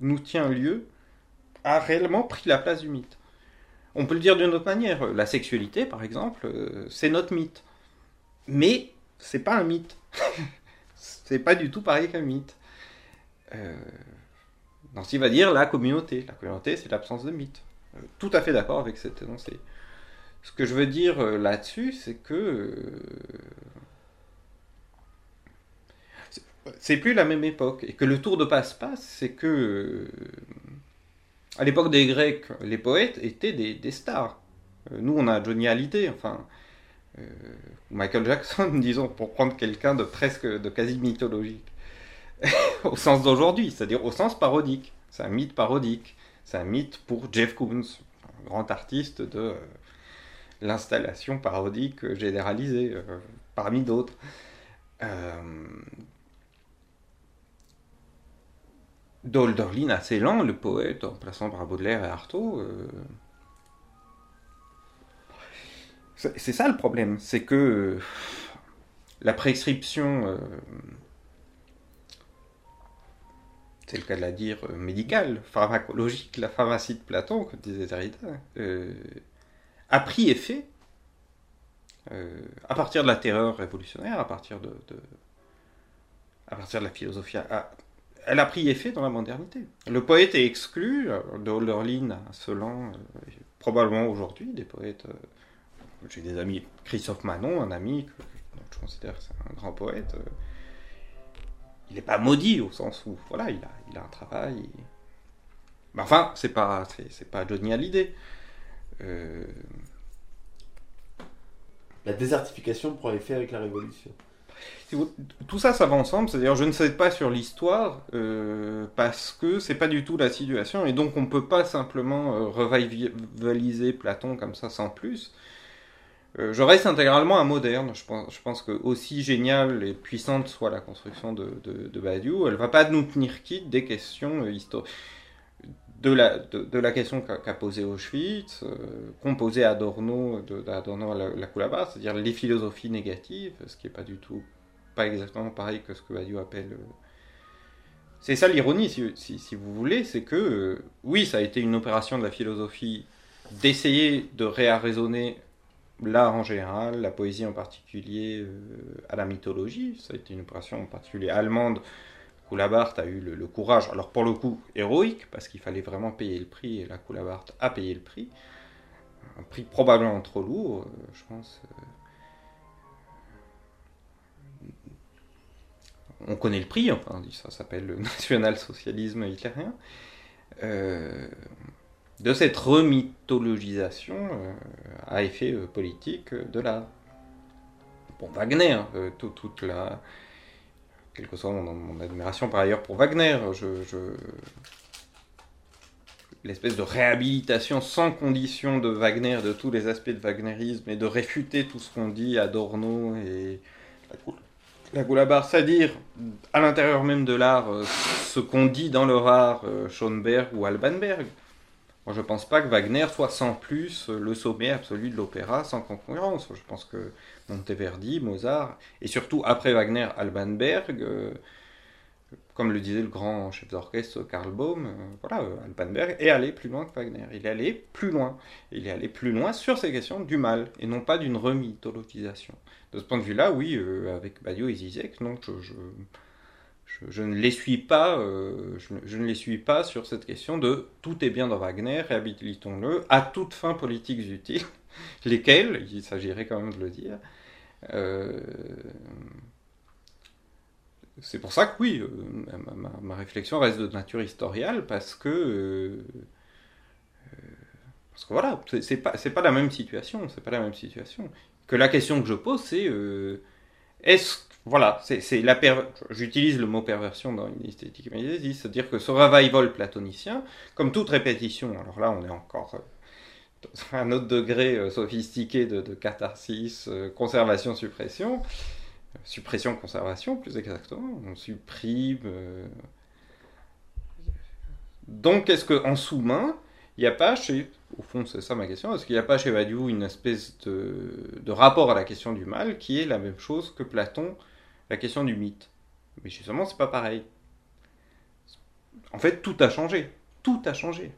nous tient lieu, a réellement pris la place du mythe. On peut le dire d'une autre manière. La sexualité, par exemple, euh, c'est notre mythe. Mais c'est pas un mythe. *laughs* c'est pas du tout pareil qu'un mythe. Euh, Nancy va dire la communauté. La communauté, c'est l'absence de mythe. Euh, tout à fait d'accord avec cet énoncé. Ce que je veux dire euh, là-dessus, c'est que c'est- plus la même époque et que le tour de passe-passe, c'est que euh, à l'époque des Grecs, les poètes étaient des, des stars. Euh, nous, on a Johnny Hallyday, enfin euh, Michael Jackson, *laughs* disons, pour prendre quelqu'un de presque, de quasi mythologique, *laughs* au sens d'aujourd'hui, c'est-à-dire au sens parodique. C'est un mythe parodique. C'est un mythe pour Jeff Koons, un grand artiste de l'installation parodique généralisée, parmi d'autres. Euh, D'Olderlin à Ceylan, le poète, en plaçant par et Artaud. euh, C'est ça le problème, c'est que euh, la prescription, euh, c'est le cas de la dire, médicale, pharmacologique, la pharmacie de Platon, comme disait Derrida, a pris effet à partir de la terreur révolutionnaire, à partir de, partir de la philosophie. Elle a pris effet dans la modernité. Le poète est exclu, euh, de Hölderlin à Celan, euh, probablement aujourd'hui, des poètes. euh, J'ai des amis, Christophe Manon, un ami que je considère c'est un grand poète. il n'est pas maudit au sens où, voilà, il a, un travail. il- Mais enfin, c'est pas, c'est, pas Johnny Hallyday. La désertification prend effet avec la Révolution. Tout ça, ça va ensemble. C'est-à-dire, je ne sais pas sur l'histoire euh, parce que c'est pas du tout la situation et donc on peut pas simplement euh, revitaliser Platon comme ça sans plus. Euh, je reste intégralement un moderne. Je pense, je pense que aussi géniale et puissante soit la construction de, de, de Badiou, elle va pas nous tenir quitte des questions euh, historiques. De la, de, la question qu'a posée Auschwitz, euh, qu'ont posé Adorno, d'Adorno à la, c'est-à-dire les philosophies négatives, ce qui est pas du tout pas exactement pareil que ce que Badiou appelle. euh, C'est ça l'ironie, si, si, si vous voulez, c'est que, euh, oui, ça a été une opération de la philosophie d'essayer de réarraisonner l'art en général, la poésie en particulier, euh, à la mythologie. Ça a été une opération en particulier allemande Coulabart a eu le, courage, alors pour le coup héroïque, parce qu'il fallait vraiment payer le prix, et la Coulabart a payé le prix. Un prix probablement trop lourd, euh, je pense. euh. On connaît le prix, enfin, ça s'appelle le *laughs* national-socialisme hitlérien. Euh, de cette remythologisation à effet politique de l'art. Bon, Wagner, euh, tout- toute la, quelle que soit mon, admiration par ailleurs pour Wagner, l'espèce de réhabilitation sans condition de Wagner, de tous les aspects de Wagnerisme, et de réfuter tout ce qu'on dit Adorno et la, Goul- la Goulabar, c'est-à-dire à l'intérieur même de l'art, euh, ce qu'on dit dans leur art, euh, Schoenberg ou Albanberg. Moi, je pense pas que Wagner soit sans plus le sommet absolu de l'opéra, sans concurrence. Je pense que Monteverdi, Mozart, et surtout après Wagner, Albanberg, euh, comme le disait le grand chef d'orchestre Karl Baum, euh, voilà, euh, Albanberg est allé plus loin que Wagner. Il est allé plus loin. Il est allé plus loin sur ces questions du mal, et non pas d'une remythologisation. De ce point de vue-là, oui, euh, avec Badiou et Zizek, non, je, ne les suis pas, je ne les suis pas sur cette question de tout est bien dans Wagner, réhabilitons-le, à toutes fins politiques utiles, *laughs* lesquelles, il s'agirait quand même de le dire, euh, c'est pour ça que oui, euh, ma, réflexion reste de nature historiale parce que euh, parce que voilà, c'est- pas c'est pas la même situation, c'est pas la même situation. Que la question que je pose c'est est-ce voilà, c'est la per- j'utilise le mot perversion dans une esthétique médiéviste, c'est-à-dire que ce revival platonicien, comme toute répétition, alors là on est encore un autre degré euh, sophistiqué de, catharsis, euh, conservation, suppression, euh, plus exactement, on supprime. Donc est-ce qu'en sous-main, il n'y a pas chez, au fond c'est ça ma question, est-ce qu'il n'y a pas chez Badiou une espèce de, de rapport à la question du mal qui est la même chose que Platon la question du mythe? Mais justement, c'est pas pareil. En fait, tout a changé. Tout a changé.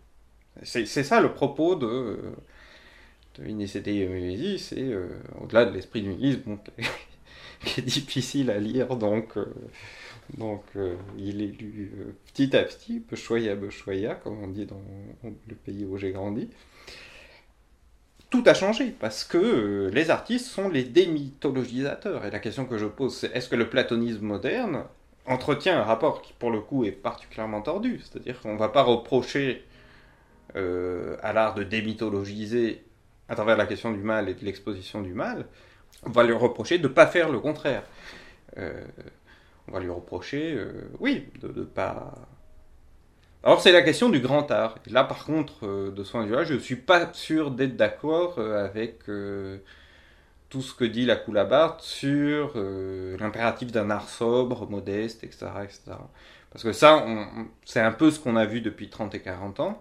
C'est ça le propos de, de Mémésie, c'est euh, au-delà de l'esprit du nihilisme, bon, *laughs* qui est difficile à lire, donc, euh, donc euh, il est lu petit à petit, Bechoya Bechoya, comme on dit dans le pays où j'ai grandi tout a changé parce que les artistes sont les démythologisateurs. Et la question que je pose, c'est est-ce que le platonisme moderne entretient un rapport qui, pour le coup, est particulièrement tordu? C'est-à-dire qu'on ne va pas reprocher euh, à l'art de démythologiser à travers la question du mal et de l'exposition du mal, on va lui reprocher de ne pas faire le contraire. Euh, on va lui reprocher, euh, oui, de ne pas alors c'est la question du grand art. Là par contre, de ce point de je ne suis pas sûr d'être d'accord avec tout ce que dit la Coulabarte sur l'impératif d'un art sobre, modeste, etc. etc. Parce que ça, c'est un peu ce qu'on a vu depuis 30 et 40 ans.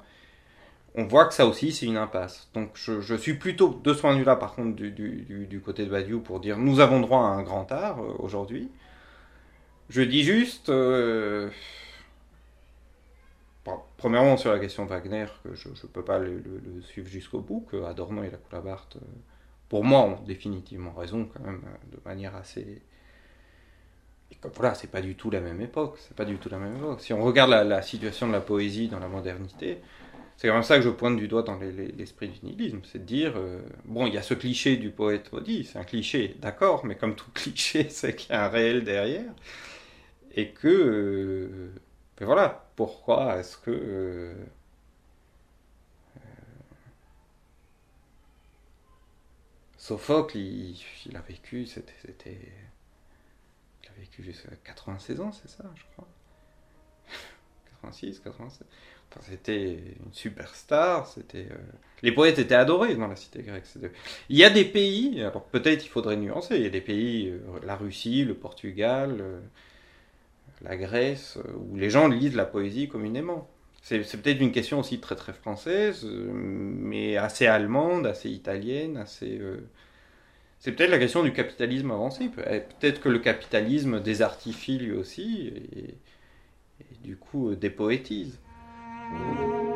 On voit que ça aussi, c'est une impasse. Donc je, suis plutôt, de ce point de vue-là, par contre, du, du- côté de Badiou, pour dire nous avons droit à un grand art euh, aujourd'hui. Je dis juste... euh, premièrement, sur la question Wagner, que je ne peux pas le, suivre jusqu'au bout, que Adorno et la Coulabarte, euh, pour moi, ont définitivement raison, quand même, de manière assez. Et comme voilà, c'est pas du tout la même époque. C'est pas du tout la même époque. Si on regarde la situation de la poésie dans la modernité, c'est même ça que je pointe du doigt dans les- les- l'esprit du nihilisme. C'est de dire, euh, bon, il y a ce cliché du poète maudit, c'est un cliché, d'accord, mais comme tout *laughs* cliché, c'est qu'il y a un réel derrière. Et que. euh, mais voilà, pourquoi est-ce que. euh, Sophocle, il, a vécu, c'était. Il a vécu jusqu'à 96 ans, c'est ça, je crois *laughs* 86, 87. C'était une superstar, c'était. euh, Les poètes étaient adorés dans la cité grecque. Il y a des pays, alors peut-être il faudrait nuancer, il y a des pays, euh, la Russie, le Portugal. euh, la Grèce, où les gens lisent la poésie communément. C'est peut-être une question aussi très très française, mais assez allemande, assez italienne, assez... C'est peut-être la question du capitalisme avancé. Eh, Peut-être que le capitalisme désartifie lui aussi, et, et du coup dépoétise. thank you.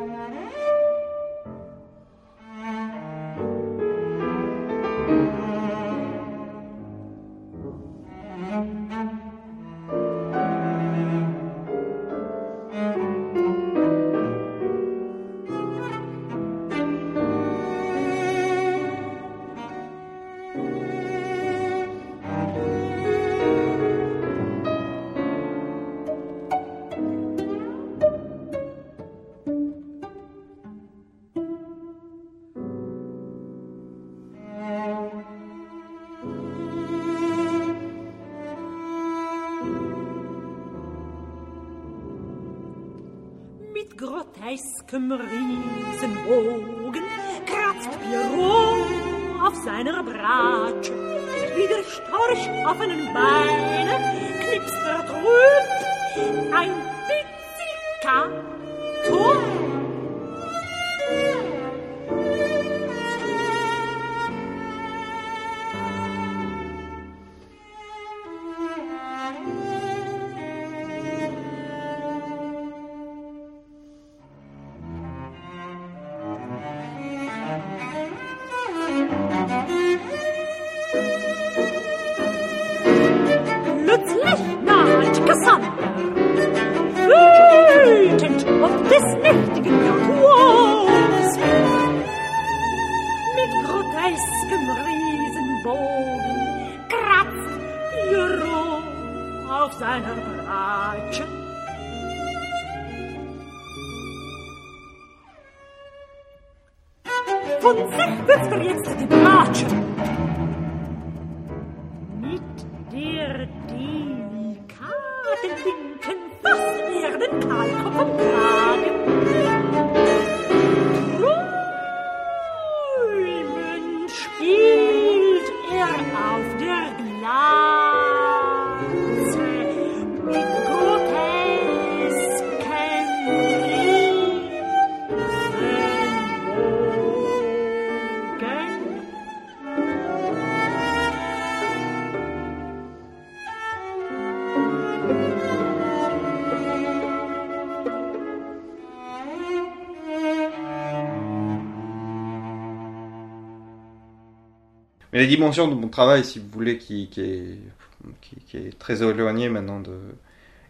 Mais la dimension de mon travail, si vous voulez, qui, est, très éloignée maintenant de.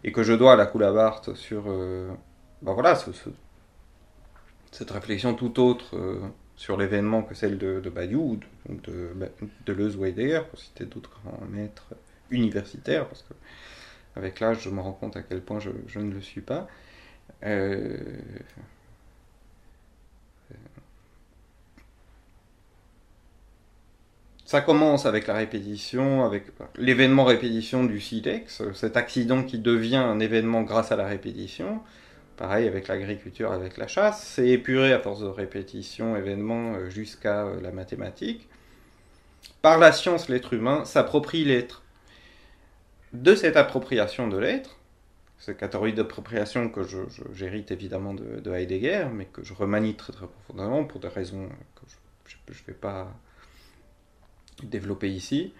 et que je dois à la Coulabart sur. euh, ben voilà, ce- ce- cette réflexion tout autre euh, sur l'événement que celle de, de Badiou, ou de, de, de Deleuze ou Heidegger, pour citer d'autres grands maîtres universitaires, parce que avec l'âge, je me rends compte à quel point je, je ne le suis pas. Euh, Ça commence avec la répétition, avec l'événement répétition du silex, cet accident qui devient un événement grâce à la répétition. Pareil avec l'agriculture, avec la chasse, c'est épuré à force de répétition, événement euh, jusqu'à euh, la mathématique. Par la science, l'être humain s'approprie l'être. De cette appropriation de l'être, cette catégorie d'appropriation que j'hérite évidemment de, de Heidegger, mais que je remanie très très profondément pour des raisons que je ne vais pas développé ici.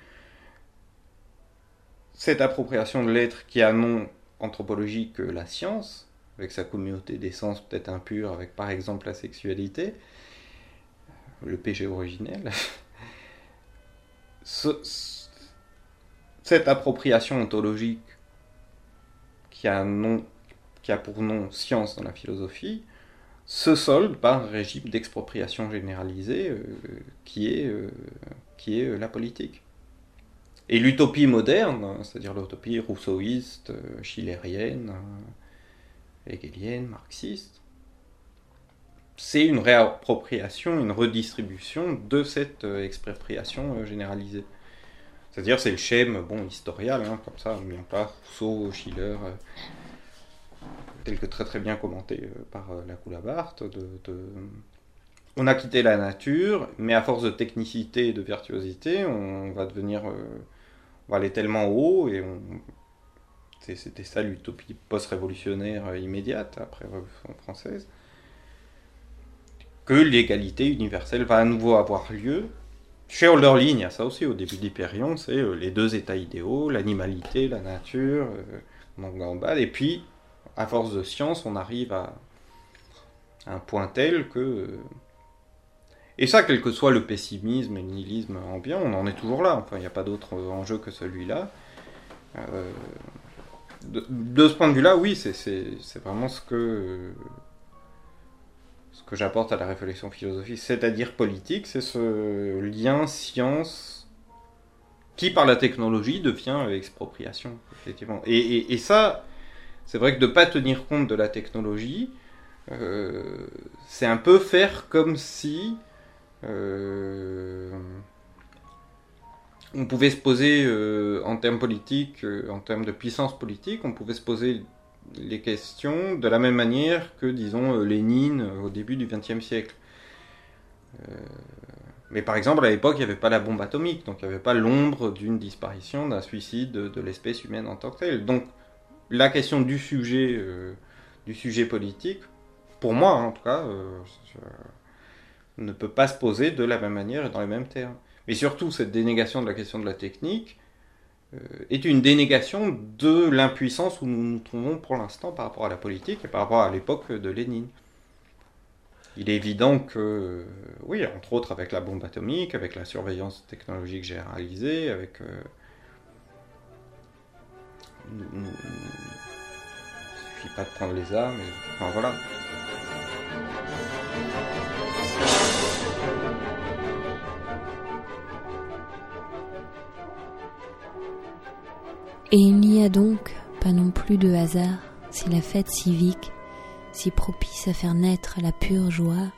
Cette appropriation de l'être qui a nom anthropologique que la science, avec sa communauté d'essence peut-être impure, avec par exemple la sexualité, le péché originel. *laughs* Ce- ce- cette appropriation ontologique qui a, nom, qui a pour nom science dans la philosophie, se solde par un régime d'expropriation généralisée euh, qui est euh, qui est euh, la politique. Et l'utopie moderne, hein, c'est-à-dire l'utopie rousseauiste, euh, schillérienne, euh, hegelienne, marxiste, c'est une réappropriation, une redistribution de cette euh, expropriation euh, généralisée. C'est-à-dire c'est le schème bon, historial, hein, comme ça, mis en place, Rousseau, Schiller, euh, tel que très très bien commenté euh, par euh, la Coulabart, de, de, on a quitté la nature, mais à force de technicité et de virtuosité, on va devenir. euh, on va aller tellement haut et on. C'était ça l'utopie post-révolutionnaire euh, immédiate après la Révolution française. Que l'égalité universelle va à nouveau avoir lieu. Chez Hölderlin, il y a ça aussi au début d'Hyperion, c'est euh, les deux états idéaux, l'animalité, la nature, euh, en gambade, et puis, à force de science, on arrive à un point tel que. Et ça, quel que soit le pessimisme et le nihilisme ambiant, on en est toujours là. Enfin, il n'y a pas d'autre enjeu que celui-là. Euh, de, ce point de vue-là, oui, c'est- vraiment ce que, ce que j'apporte à la réflexion philosophique, c'est-à-dire politique, c'est ce lien science qui, par la technologie, devient expropriation, effectivement. Et ça, c'est vrai que de ne pas tenir compte de la technologie, euh, c'est un peu faire comme si euh, on pouvait se poser euh, en termes politiques, euh, en termes de puissance politique, on pouvait se poser les questions de la même manière que, disons, Lénine au début du XXe siècle. Mais par exemple, à l'époque, il n'y avait pas la bombe atomique, donc il n'y avait pas l'ombre d'une disparition, d'un suicide de, l'espèce humaine en tant que telle. Donc la question du sujet, du sujet politique, pour moi en tout cas, ne peut pas se poser de la même manière et dans les mêmes termes. Mais surtout, cette dénégation de la question de la technique euh, est une dénégation de l'impuissance où nous nous trouvons pour l'instant par rapport à la politique et par rapport à l'époque de Lénine. Il est évident que, oui, entre autres avec la bombe atomique, avec la surveillance technologique généralisée, avec... euh, il suffit pas de prendre les armes, enfin voilà. Et il n'y a donc pas non plus de hasard si la fête civique, si propice à faire naître la pure joie,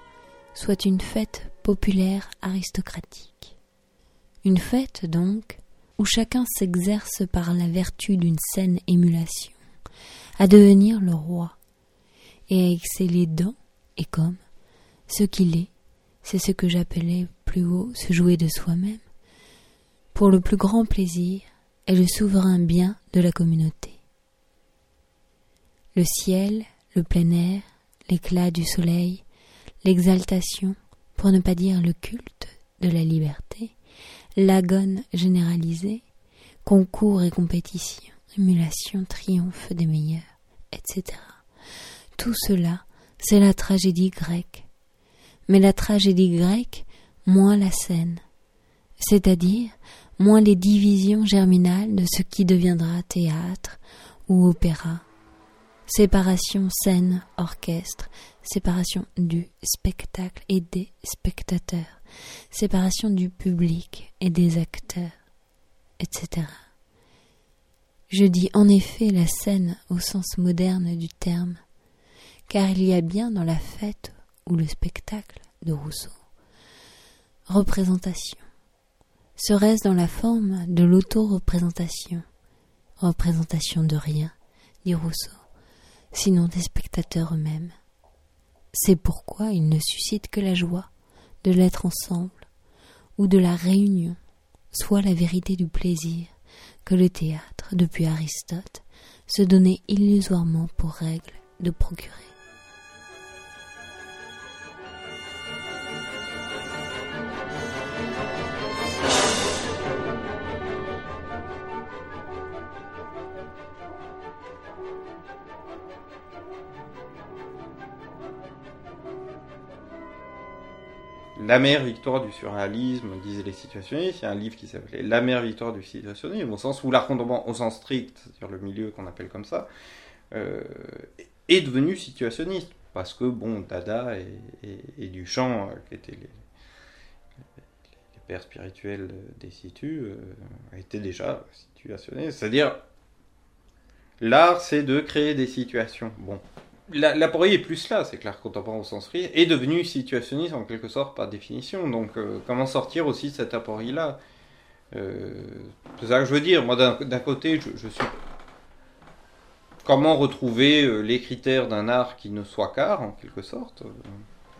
soit une fête populaire aristocratique. Une fête donc où chacun s'exerce par la vertu d'une saine émulation à devenir le roi et à exceller dans et comme ce qu'il est, c'est ce que j'appelais plus haut se jouer de soi-même, pour le plus grand plaisir et le souverain bien de la communauté. Le ciel, le plein air, l'éclat du soleil, l'exaltation, pour ne pas dire le culte de la liberté, l'agone généralisée, concours et compétition, émulation, triomphe des meilleurs, etc. Tout cela, c'est la tragédie grecque. Mais la tragédie grecque, moins la scène, c'est-à-dire moins les divisions germinales de ce qui deviendra théâtre ou opéra. Séparation scène-orchestre, séparation du spectacle et des spectateurs, séparation du public et des acteurs, etc. Je dis en effet la scène au sens moderne du terme, car il y a bien dans la fête ou le spectacle de Rousseau représentation. Serait-ce dans la forme de l'auto-représentation? Représentation de rien, dit Rousseau, sinon des spectateurs eux-mêmes. C'est pourquoi il ne suscite que la joie de l'être ensemble ou de la réunion, soit la vérité du plaisir que le théâtre, depuis Aristote, se donnait illusoirement pour règle de procurer. L'amère victoire du surréalisme, disaient les situationnistes. Il y a un livre qui s'appelait L'amère victoire du situationnisme, au sens où l'art contemporain, au sens strict, c'est-à-dire le milieu qu'on appelle comme ça, euh, est devenu situationniste. Parce que, bon, Dada et, Duchamp, euh, qui étaient les, les, pères spirituels des situs, euh, étaient déjà situationnistes. C'est-à-dire, l'art, c'est de créer des situations. Bon, la, est plus là, c'est que l'art contemporain au sens strict est devenu situationniste en quelque sorte par définition. Donc euh, comment sortir aussi de cette aporie-là? Euh, C'est ça que je veux dire. Moi d'un, côté, je, je, suis... Comment retrouver euh, les critères d'un art qui ne soit qu'art en quelque sorte?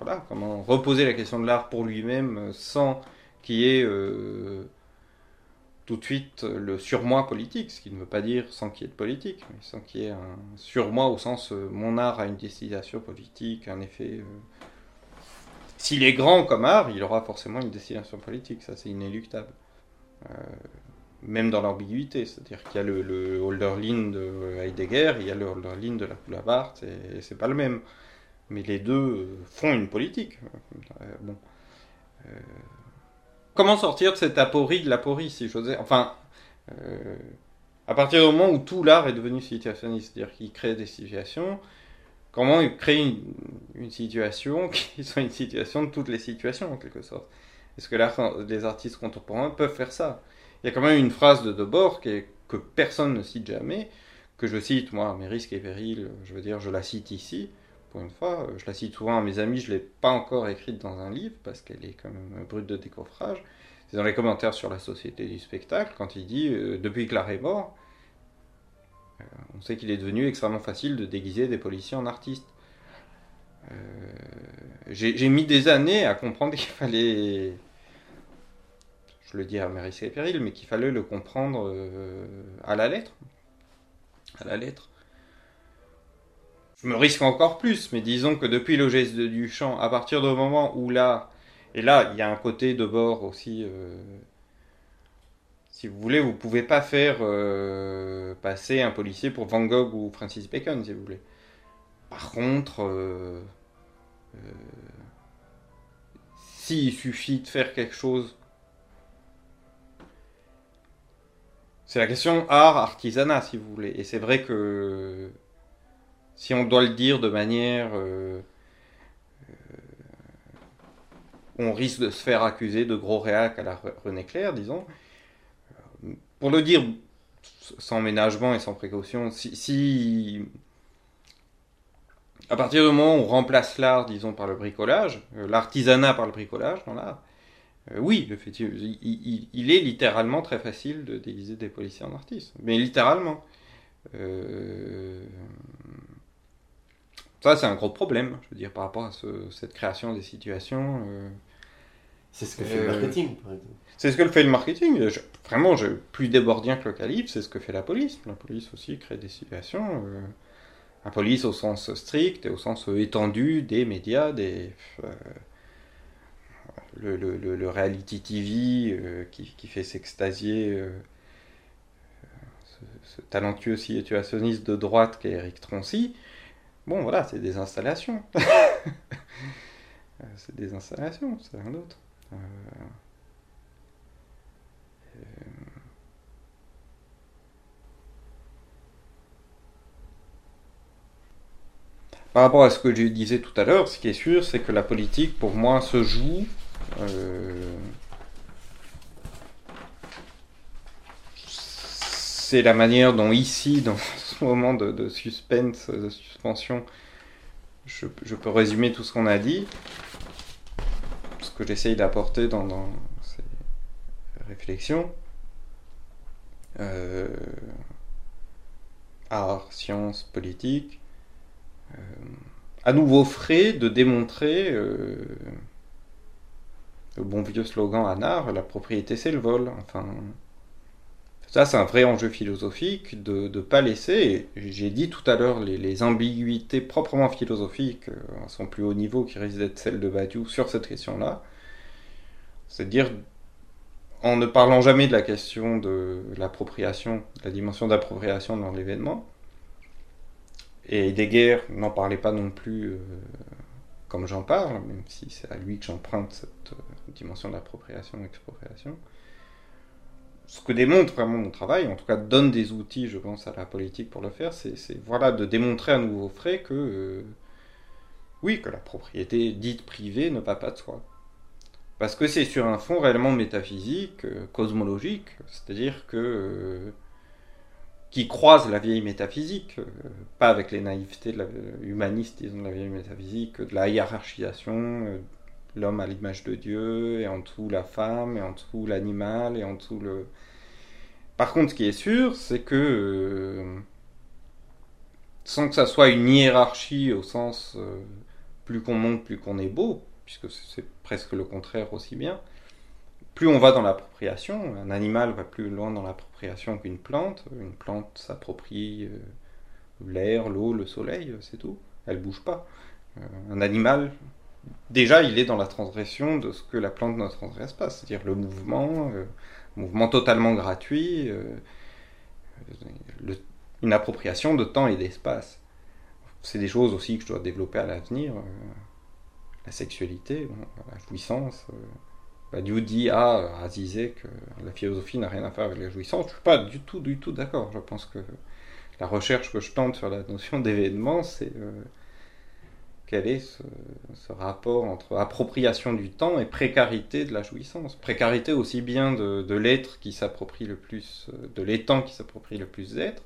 Voilà, comment reposer la question de l'art pour lui-même sans qu'il y ait tout de suite le surmoi politique, ce qui ne veut pas dire sans qu'il y ait de politique, mais sans qu'il y ait un surmoi au sens euh, mon art a une destination politique, un effet. Euh... S'il est grand comme art, il aura forcément une destination politique, ça c'est inéluctable. Euh, même dans l'ambiguïté, c'est-à-dire qu'il y a le, Holderlin de Heidegger, il y a le Holderlin de la Coulabart, et, et c'est pas le même. Mais les deux font une politique. bon. Comment sortir de cette aporie de l'aporie, si j'osais? Enfin, euh, à partir du moment où tout l'art est devenu situationniste, c'est-à-dire qu'il crée des situations, comment créer une, une, situation *laughs* qui soit une situation de toutes les situations, en quelque sorte? Est-ce que les artistes contemporains peuvent faire ça? Il y a quand même une phrase de Debord que personne ne cite jamais, que je cite, moi, mes risques et périls, je veux dire, je la cite ici, pour une fois. Je la cite souvent à mes amis, je ne l'ai pas encore écrite dans un livre, parce qu'elle est quand même brute de décoffrage. C'est dans les commentaires sur la société du spectacle, quand il dit euh, Depuis que euh, on sait qu'il est devenu extrêmement facile de déguiser des policiers en artistes. Euh, J'ai mis des années à comprendre qu'il fallait. Je le dis à et périls, mais qu'il fallait le comprendre euh, à la lettre. À la lettre. Je me risque encore plus, mais disons que depuis le geste de Duchamp, à partir du moment où là, et là, il y a un côté de bord aussi. Euh, si vous voulez, vous pouvez pas faire euh, passer un policier pour Van Gogh ou Francis Bacon, si vous voulez. Par contre, euh, s'il suffit de faire quelque chose, c'est la question art, artisanat, si vous voulez. Et c'est vrai que si on doit le dire de manière euh, euh, on risque de se faire accuser de gros réac à la René Clair, disons. Pour le dire sans ménagement et sans précaution, si, si à partir du moment où on remplace l'art, disons, par le bricolage, euh, l'artisanat par le bricolage dans l'art, oui, effectivement, il, il- il est littéralement très facile de déguiser des policiers en artistes. Mais littéralement. Ça, c'est un gros problème, je veux dire, par rapport à ce- cette création des situations. euh, C'est ce que fait le Euh, marketing, par exemple. C'est ce que fait le marketing. Je- vraiment, je, plus débordien que le calibre, c'est ce que fait la police. La police aussi crée des situations. euh, la police au sens strict et au sens étendu des médias, des, euh, le, le, le, le reality TV euh, qui, qui fait s'extasier euh, ce, ce talentueux situationniste de droite qu'est Eric Troncy. Bon, voilà, c'est des installations. *laughs* Euh, c'est des installations, c'est rien d'autre. Euh, Par rapport à ce que je disais tout à l'heure, ce qui est sûr, c'est que la politique, pour moi, se joue. euh, c'est la manière dont ici, dans moment de, suspense, de suspension, je, peux résumer tout ce qu'on a dit. Ce que j'essaye d'apporter dans, ces réflexions. Euh, art, science, politique euh, à nouveau frais de démontrer euh, le bon vieux slogan Anard, la propriété c'est le vol. Enfin, ça c'est un vrai enjeu philosophique de ne pas laisser, j'ai dit tout à l'heure, les, ambiguïtés proprement philosophiques euh, à son plus haut niveau qui risquent d'être celles de Badiou sur cette question-là. C'est-à-dire, en ne parlant jamais de la question de l'appropriation, la dimension d'appropriation dans l'événement, et Heidegger n'en parlait pas non plus euh, comme j'en parle, même si c'est à lui que j'emprunte cette euh, dimension d'appropriation-expropriation. Ce que démontre vraiment mon travail, en tout cas donne des outils, je pense, à la politique pour le faire, c'est voilà, de démontrer à nouveau frais que, euh, oui, que la propriété dite privée ne va pas de soi. Parce que c'est sur un fond réellement métaphysique, euh, cosmologique, c'est-à-dire que euh, qui croise la vieille métaphysique, pas avec les naïvetés de la, humanistes, disons, de la vieille métaphysique, de la hiérarchisation, l'homme à l'image de Dieu, et en dessous la femme, et en dessous l'animal, et en dessous le... Par contre, ce qui est sûr, c'est que, euh, sans que ça soit une hiérarchie au sens euh, plus qu'on monte, plus qu'on est beau, puisque c'est presque le contraire aussi bien, plus on va dans l'appropriation, un animal va plus loin dans l'appropriation qu'une plante. Une plante s'approprie euh, l'air, l'eau, le soleil, c'est tout. Elle bouge pas. Un animal, déjà, il est dans la transgression de ce que la plante ne transgresse pas, c'est-à-dire le mouvement, euh, mouvement totalement gratuit, euh, une appropriation de temps et d'espace. C'est des choses aussi que je dois développer à l'avenir. euh, la sexualité, la jouissance. euh, Badiou dit à Zizek que la philosophie n'a rien à faire avec la jouissance. Je suis pas du tout, du tout d'accord. Je pense que la recherche que je tente sur la notion *laughs* d'événement, c'est quel est ce, rapport entre appropriation du temps et précarité de la jouissance. Précarité aussi bien de, l'être qui s'approprie le plus, euh, de l'étang qui s'approprie le plus d'être,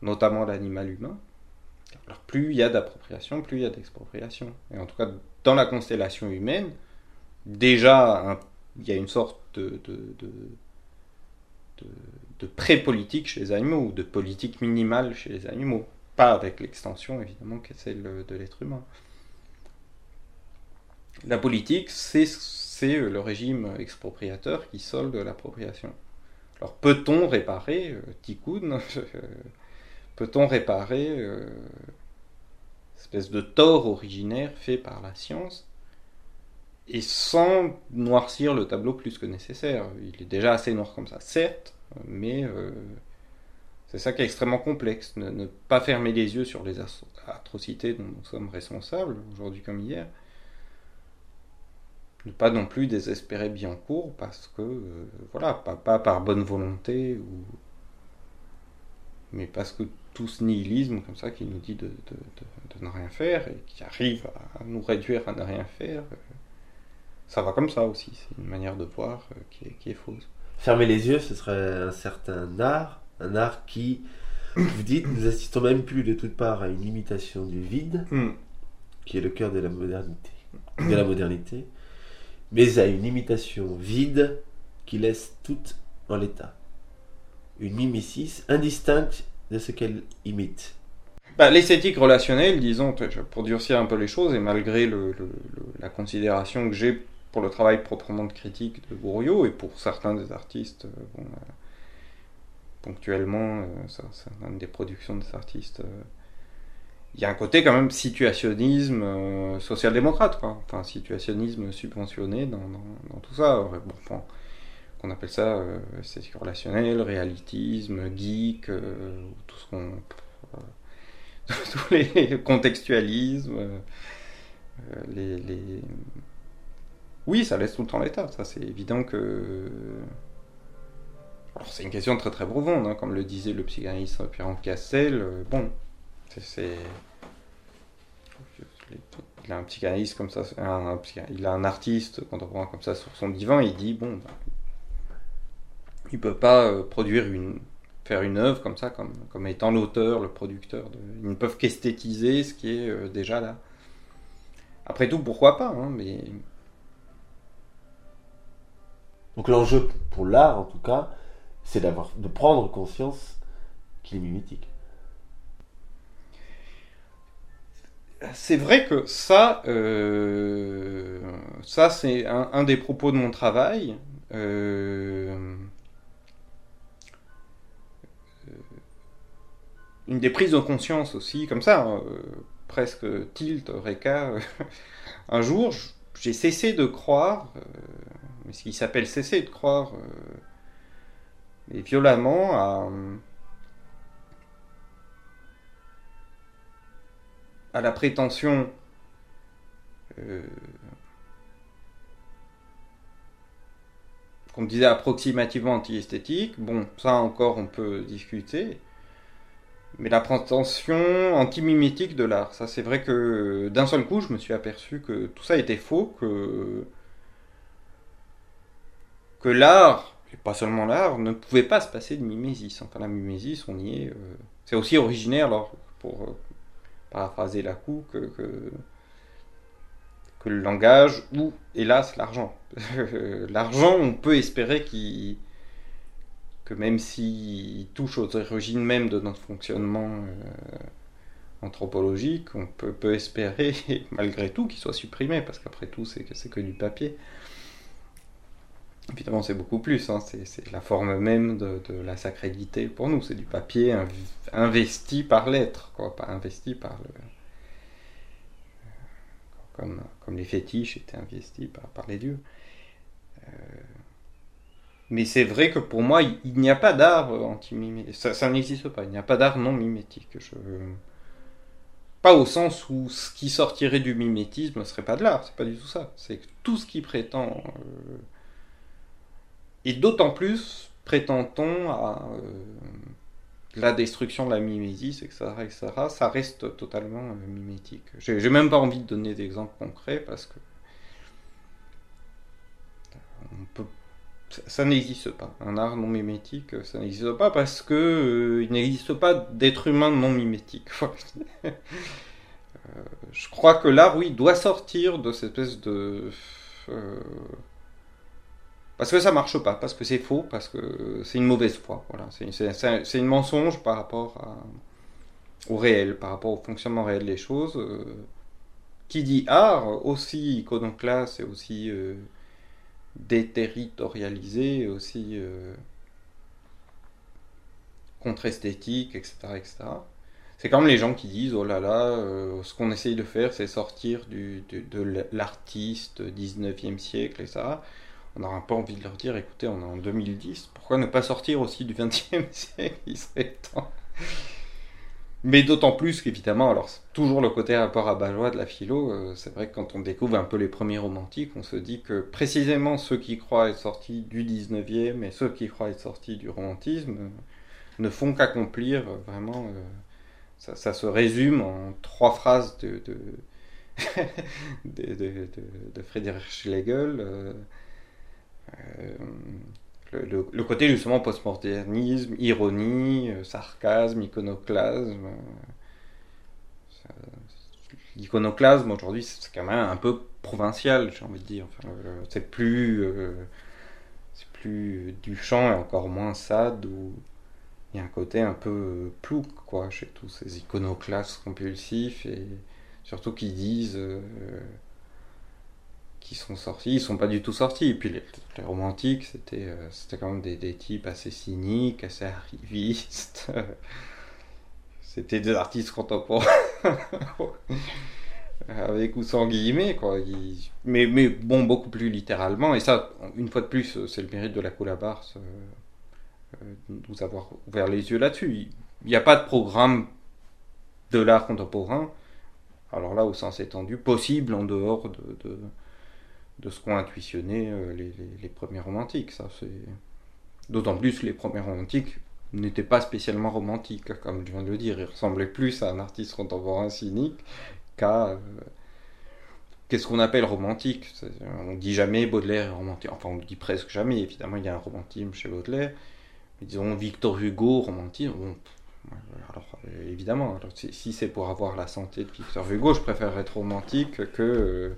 notamment l'animal humain. Alors plus il y a d'appropriation, plus il y a d'expropriation. Et en tout cas, dans la constellation humaine, déjà, il y a une sorte de pré-politique chez les animaux, ou de politique minimale chez les animaux. Pas avec l'extension, évidemment, qu'est celle de l'être humain. La politique, c'est c'est le régime expropriateur qui solde l'appropriation. Alors, peut-on réparer, euh, Tikkun, *laughs* euh, peut-on réparer euh, espèce de tort originaire fait par la science et sans noircir le tableau plus que nécessaire? Il est déjà assez noir comme ça, certes, mais euh, c'est ça qui est extrêmement complexe. Ne, pas fermer les yeux sur les atrocités dont nous sommes responsables, aujourd'hui comme hier. Ne pas non plus désespérer bien court parce que, euh, voilà, pas, pas par bonne volonté, ou... mais parce que tout ce nihilisme comme ça qui nous dit de, ne rien faire et qui arrive à nous réduire à ne rien faire, euh, ça va comme ça aussi. C'est une manière de voir euh, qui est fausse. Fermer les yeux, ce serait un certain art, un art qui, vous dites, nous assistons même plus de toutes parts à une imitation du vide, qui est le cœur de la modernité, de la modernité, mais à une imitation vide qui laisse tout en l'état. Une mimésis indistincte de ce qu'elle imite. Bah, L'esthétique relationnelle, disons, pour durcir un peu les choses, et malgré le, le- le- la considération que j'ai pour le travail proprement de critique de Gouriot, et pour certains des artistes, euh, bon, euh, ponctuellement, euh, ça, c'est une des productions des artistes, euh, il y a un côté quand même situationnisme euh, social-démocrate. Enfin, situationnisme subventionné dans, tout ça. Bon, qu'on appelle ça esthétique relationnelle, réalitisme, geek, tout ce qu'on... *laughs* tous les contextualismes, les, les... Oui, ça laisse tout le temps l'état, ça c'est évident que... C'est une question très très profonde, hein, comme le disait le psychanalyste Pierre Cassel, euh, bon, c'est... Il a un psychanalyste comme ça, il a un artiste contemporain comme ça sur son divan, il dit, bon, bah, il peut pas euh, produire une faire une œuvre comme ça, comme, comme étant l'auteur, le producteur. De... Ils ne peuvent qu'esthétiser ce qui est euh, déjà là. Après tout, pourquoi pas, hein, mais Donc l'enjeu pour l'art, en tout cas, c'est d'avoir, de prendre conscience qu'il est mimétique. c'est vrai que ça, euh, ça c'est un, des propos de mon travail. Euh, une des prises de conscience aussi, comme ça, euh, presque tilt, euh, *laughs* un jour, j'ai cessé de croire, mais ce qui s'appelle cesser de croire, mais violemment, à, à la prétention euh, qu'on disait approximativement anti-esthétique. Bon, ça encore on peut discuter. Mais la prétention anti-mimétique de l'art, ça c'est vrai que d'un seul coup je me suis aperçu que tout ça était faux, que, que l'art, et pas seulement l'art, ne pouvait pas se passer de mimésis. Enfin la mimésis, on y est. euh, c'est aussi originaire, alors, pour euh, paraphraser Lacou, que, que, le langage ou, hélas, l'argent. *laughs* l'argent, on peut espérer qu'il que même s'il touche aux origines même de notre fonctionnement euh, anthropologique, on peut, peut espérer, *laughs* malgré tout, qu'il soit supprimé, parce qu'après tout, c'est que du papier. Évidemment, c'est beaucoup plus, hein, c'est, la forme même de, la sacralité pour nous, c'est du papier inv- investi par l'être, quoi, pas investi par le... Comme, les fétiches étaient investis par, les dieux. Euh, mais c'est vrai que pour moi, il, n'y a pas d'art anti-mimétique. Ça, n'existe pas. Il n'y a pas d'art non mimétique. Pas au sens où ce qui sortirait du mimétisme ne serait pas de l'art. C'est pas du tout ça. C'est tout ce qui prétend. euh, Et d'autant plus prétend-on à euh, la destruction de la mimésis, etc., etc., ça reste totalement euh, mimétique. J'ai même pas envie de donner d'exemples concrets parce que ça, n'existe pas. Un art non mimétique, euh, ça n'existe pas parce que euh, il n'existe pas d'être humain non mimétique. *laughs* Je crois que l'art, oui, doit sortir de cette espèce de parce que ça marche pas, parce que c'est faux, parce que c'est une mauvaise foi. Voilà, c'est une mensonge par rapport au réel, par rapport au fonctionnement réel des choses. euh, qui dit art, aussi iconoclaste aussi euh, déterritorialisé, aussi euh, contre-esthétique, etc.. C'est comme les gens qui disent oh là là, ce qu'on essaye de faire, c'est sortir du- de l'artiste 19e siècle, et ça. On a un peu envie de leur dire écoutez, on est en 2010, pourquoi ne pas sortir aussi du 20e *laughs* siècle? Il serait temps. Mais d'autant plus qu'évidemment, alors toujours le côté rapport à Balois de la philo, euh, c'est vrai que quand on découvre un peu les premiers romantiques, on se dit que précisément ceux qui croient être sortis du 19e et ceux qui croient être sortis du romantisme euh, ne font qu'accomplir euh, vraiment. ça, se résume en trois phrases de- de *laughs* Friedrich Schlegel. Euh, le, côté justement postmodernisme, ironie, euh, sarcasme, iconoclasme. euh, L'iconoclasme aujourd'hui, c'est quand même un peu provincial, j'ai envie de dire. C'est plus, c'est plus Duchamp et encore moins Sade où il y a un côté un peu plouc quoi chez tous ces iconoclastes compulsifs et surtout qui disent qu'ils sont sortis, ils sont pas du tout sortis. Et puis les, romantiques, c'était euh, c'était quand même des, types assez cyniques, assez arrivistes. *laughs* c'était des artistes contemporains. *laughs* Avec ou sans guillemets, quoi. Mais, bon, beaucoup plus littéralement. Et ça, une fois de plus, c'est le mérite de la Coulabarse euh, euh, de nous avoir ouvert les yeux là-dessus. Il n'y a pas de programme de l'art contemporain, alors là, au sens étendu, possible en dehors de, de, de ce qu'ont intuitionné euh, les, premiers romantiques. Ça, c'est... D'autant plus les premiers romantiques n'étaient pas spécialement romantiques, comme je viens de le dire. Ils ressemblaient plus à un artiste contemporain cynique qu'à. euh, Qu'est-ce qu'on appelle romantique On dit jamais Baudelaire est romantique. Enfin, on le dit presque jamais. Évidemment, il y a un romantisme chez Baudelaire. Mais disons Victor Hugo, romantisme. Bon, alors, euh, évidemment, si, si c'est pour avoir la santé de Victor Hugo, je préfère être romantique que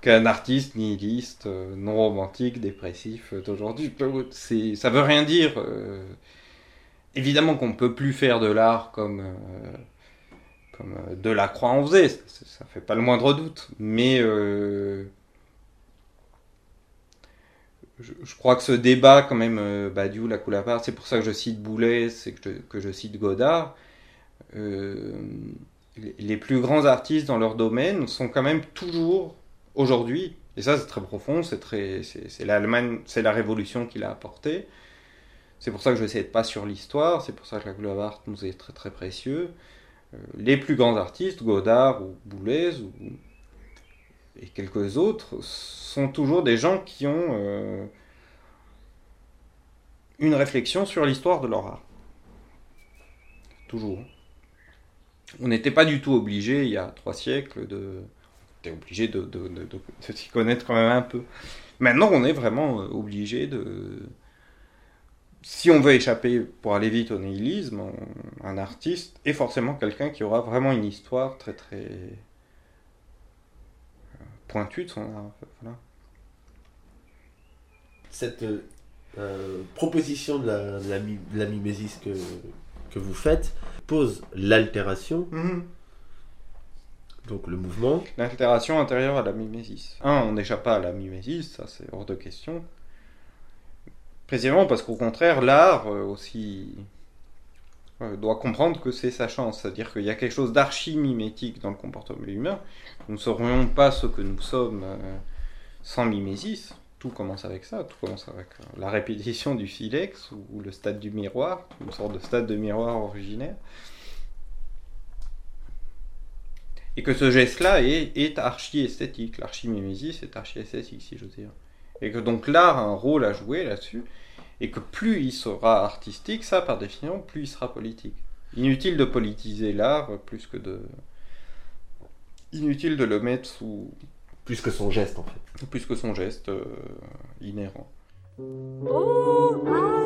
qu'un artiste nihiliste, euh, non romantique, dépressif euh, d'aujourd'hui. C'est, ça veut rien dire. euh. évidemment qu'on ne peut plus faire de l'art comme, euh, comme Delacroix en faisait, ça, ça fait pas le moindre doute. Mais je, crois que ce débat, quand même, Badiou, la Coulapart, c'est pour ça que je cite Boulez et que je, que je cite Godard. les plus grands artistes dans leur domaine sont quand même toujours aujourd'hui, et ça c'est très profond, c'est très, c'est la révolution qui l'a apporté. C'est pour ça que je n'essaie pas sur l'histoire, c'est pour ça que la Coulapart nous est très très précieux. Euh, les plus grands artistes, Godard ou Boulez ou, et quelques autres, sont toujours des gens qui ont euh, une réflexion sur l'histoire de leur art. Toujours. On n'était pas du tout obligé, il y a trois siècles, de. Était obligé de, de, de, de- de s'y connaître quand même un peu. Maintenant, on est vraiment euh, obligé de. Si on veut échapper, pour aller vite au nihilisme, on- un artiste est forcément quelqu'un qui aura vraiment une histoire très très euh, pointue de son art. Voilà. Cette euh, proposition de la, de la, mi- de la mimésis que, que vous faites pose l'altération, donc le mouvement, L'altération intérieure à la mimésis. Un, on n'échappe pas à la mimésis, ça c'est hors de question. Précisément parce qu'au contraire, l'art euh, aussi euh, doit comprendre que c'est sa chance. C'est-à-dire qu'il y a quelque chose d'archi-mimétique dans le comportement humain. Nous ne serions pas ce que nous sommes euh, sans mimésis. Tout commence avec ça. Tout commence avec la répétition du silex ou le stade du miroir, une sorte de stade de miroir originaire. Et que ce geste-là est, est archi-esthétique. L'archi-mimésis est archi-esthétique, si j'ose dire. Et que donc l'art a un rôle à jouer là-dessus. Et que plus il sera artistique, ça par définition, plus il sera politique. Inutile de politiser l'art plus que de. Inutile de le mettre sous. plus que son geste en fait. plus que son geste euh, inhérent. O alter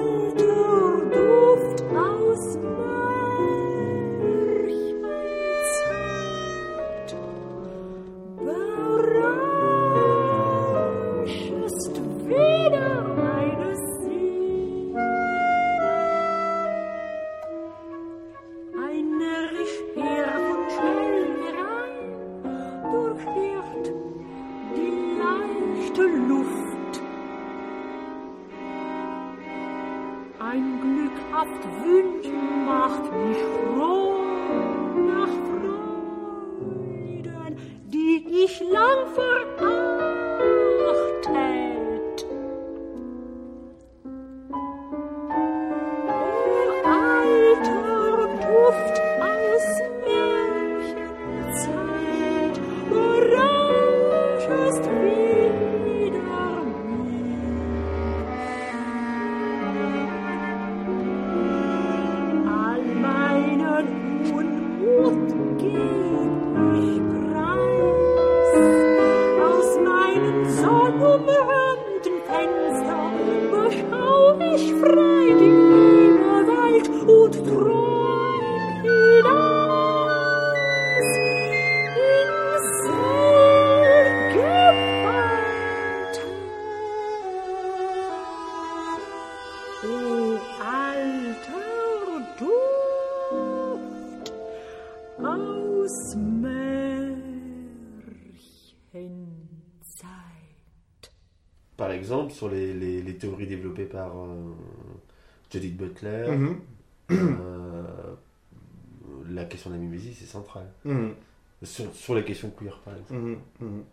question de la mimésis est centrale. Mhm. Sur, sur les questions queer, par exemple. Mhm, mhm.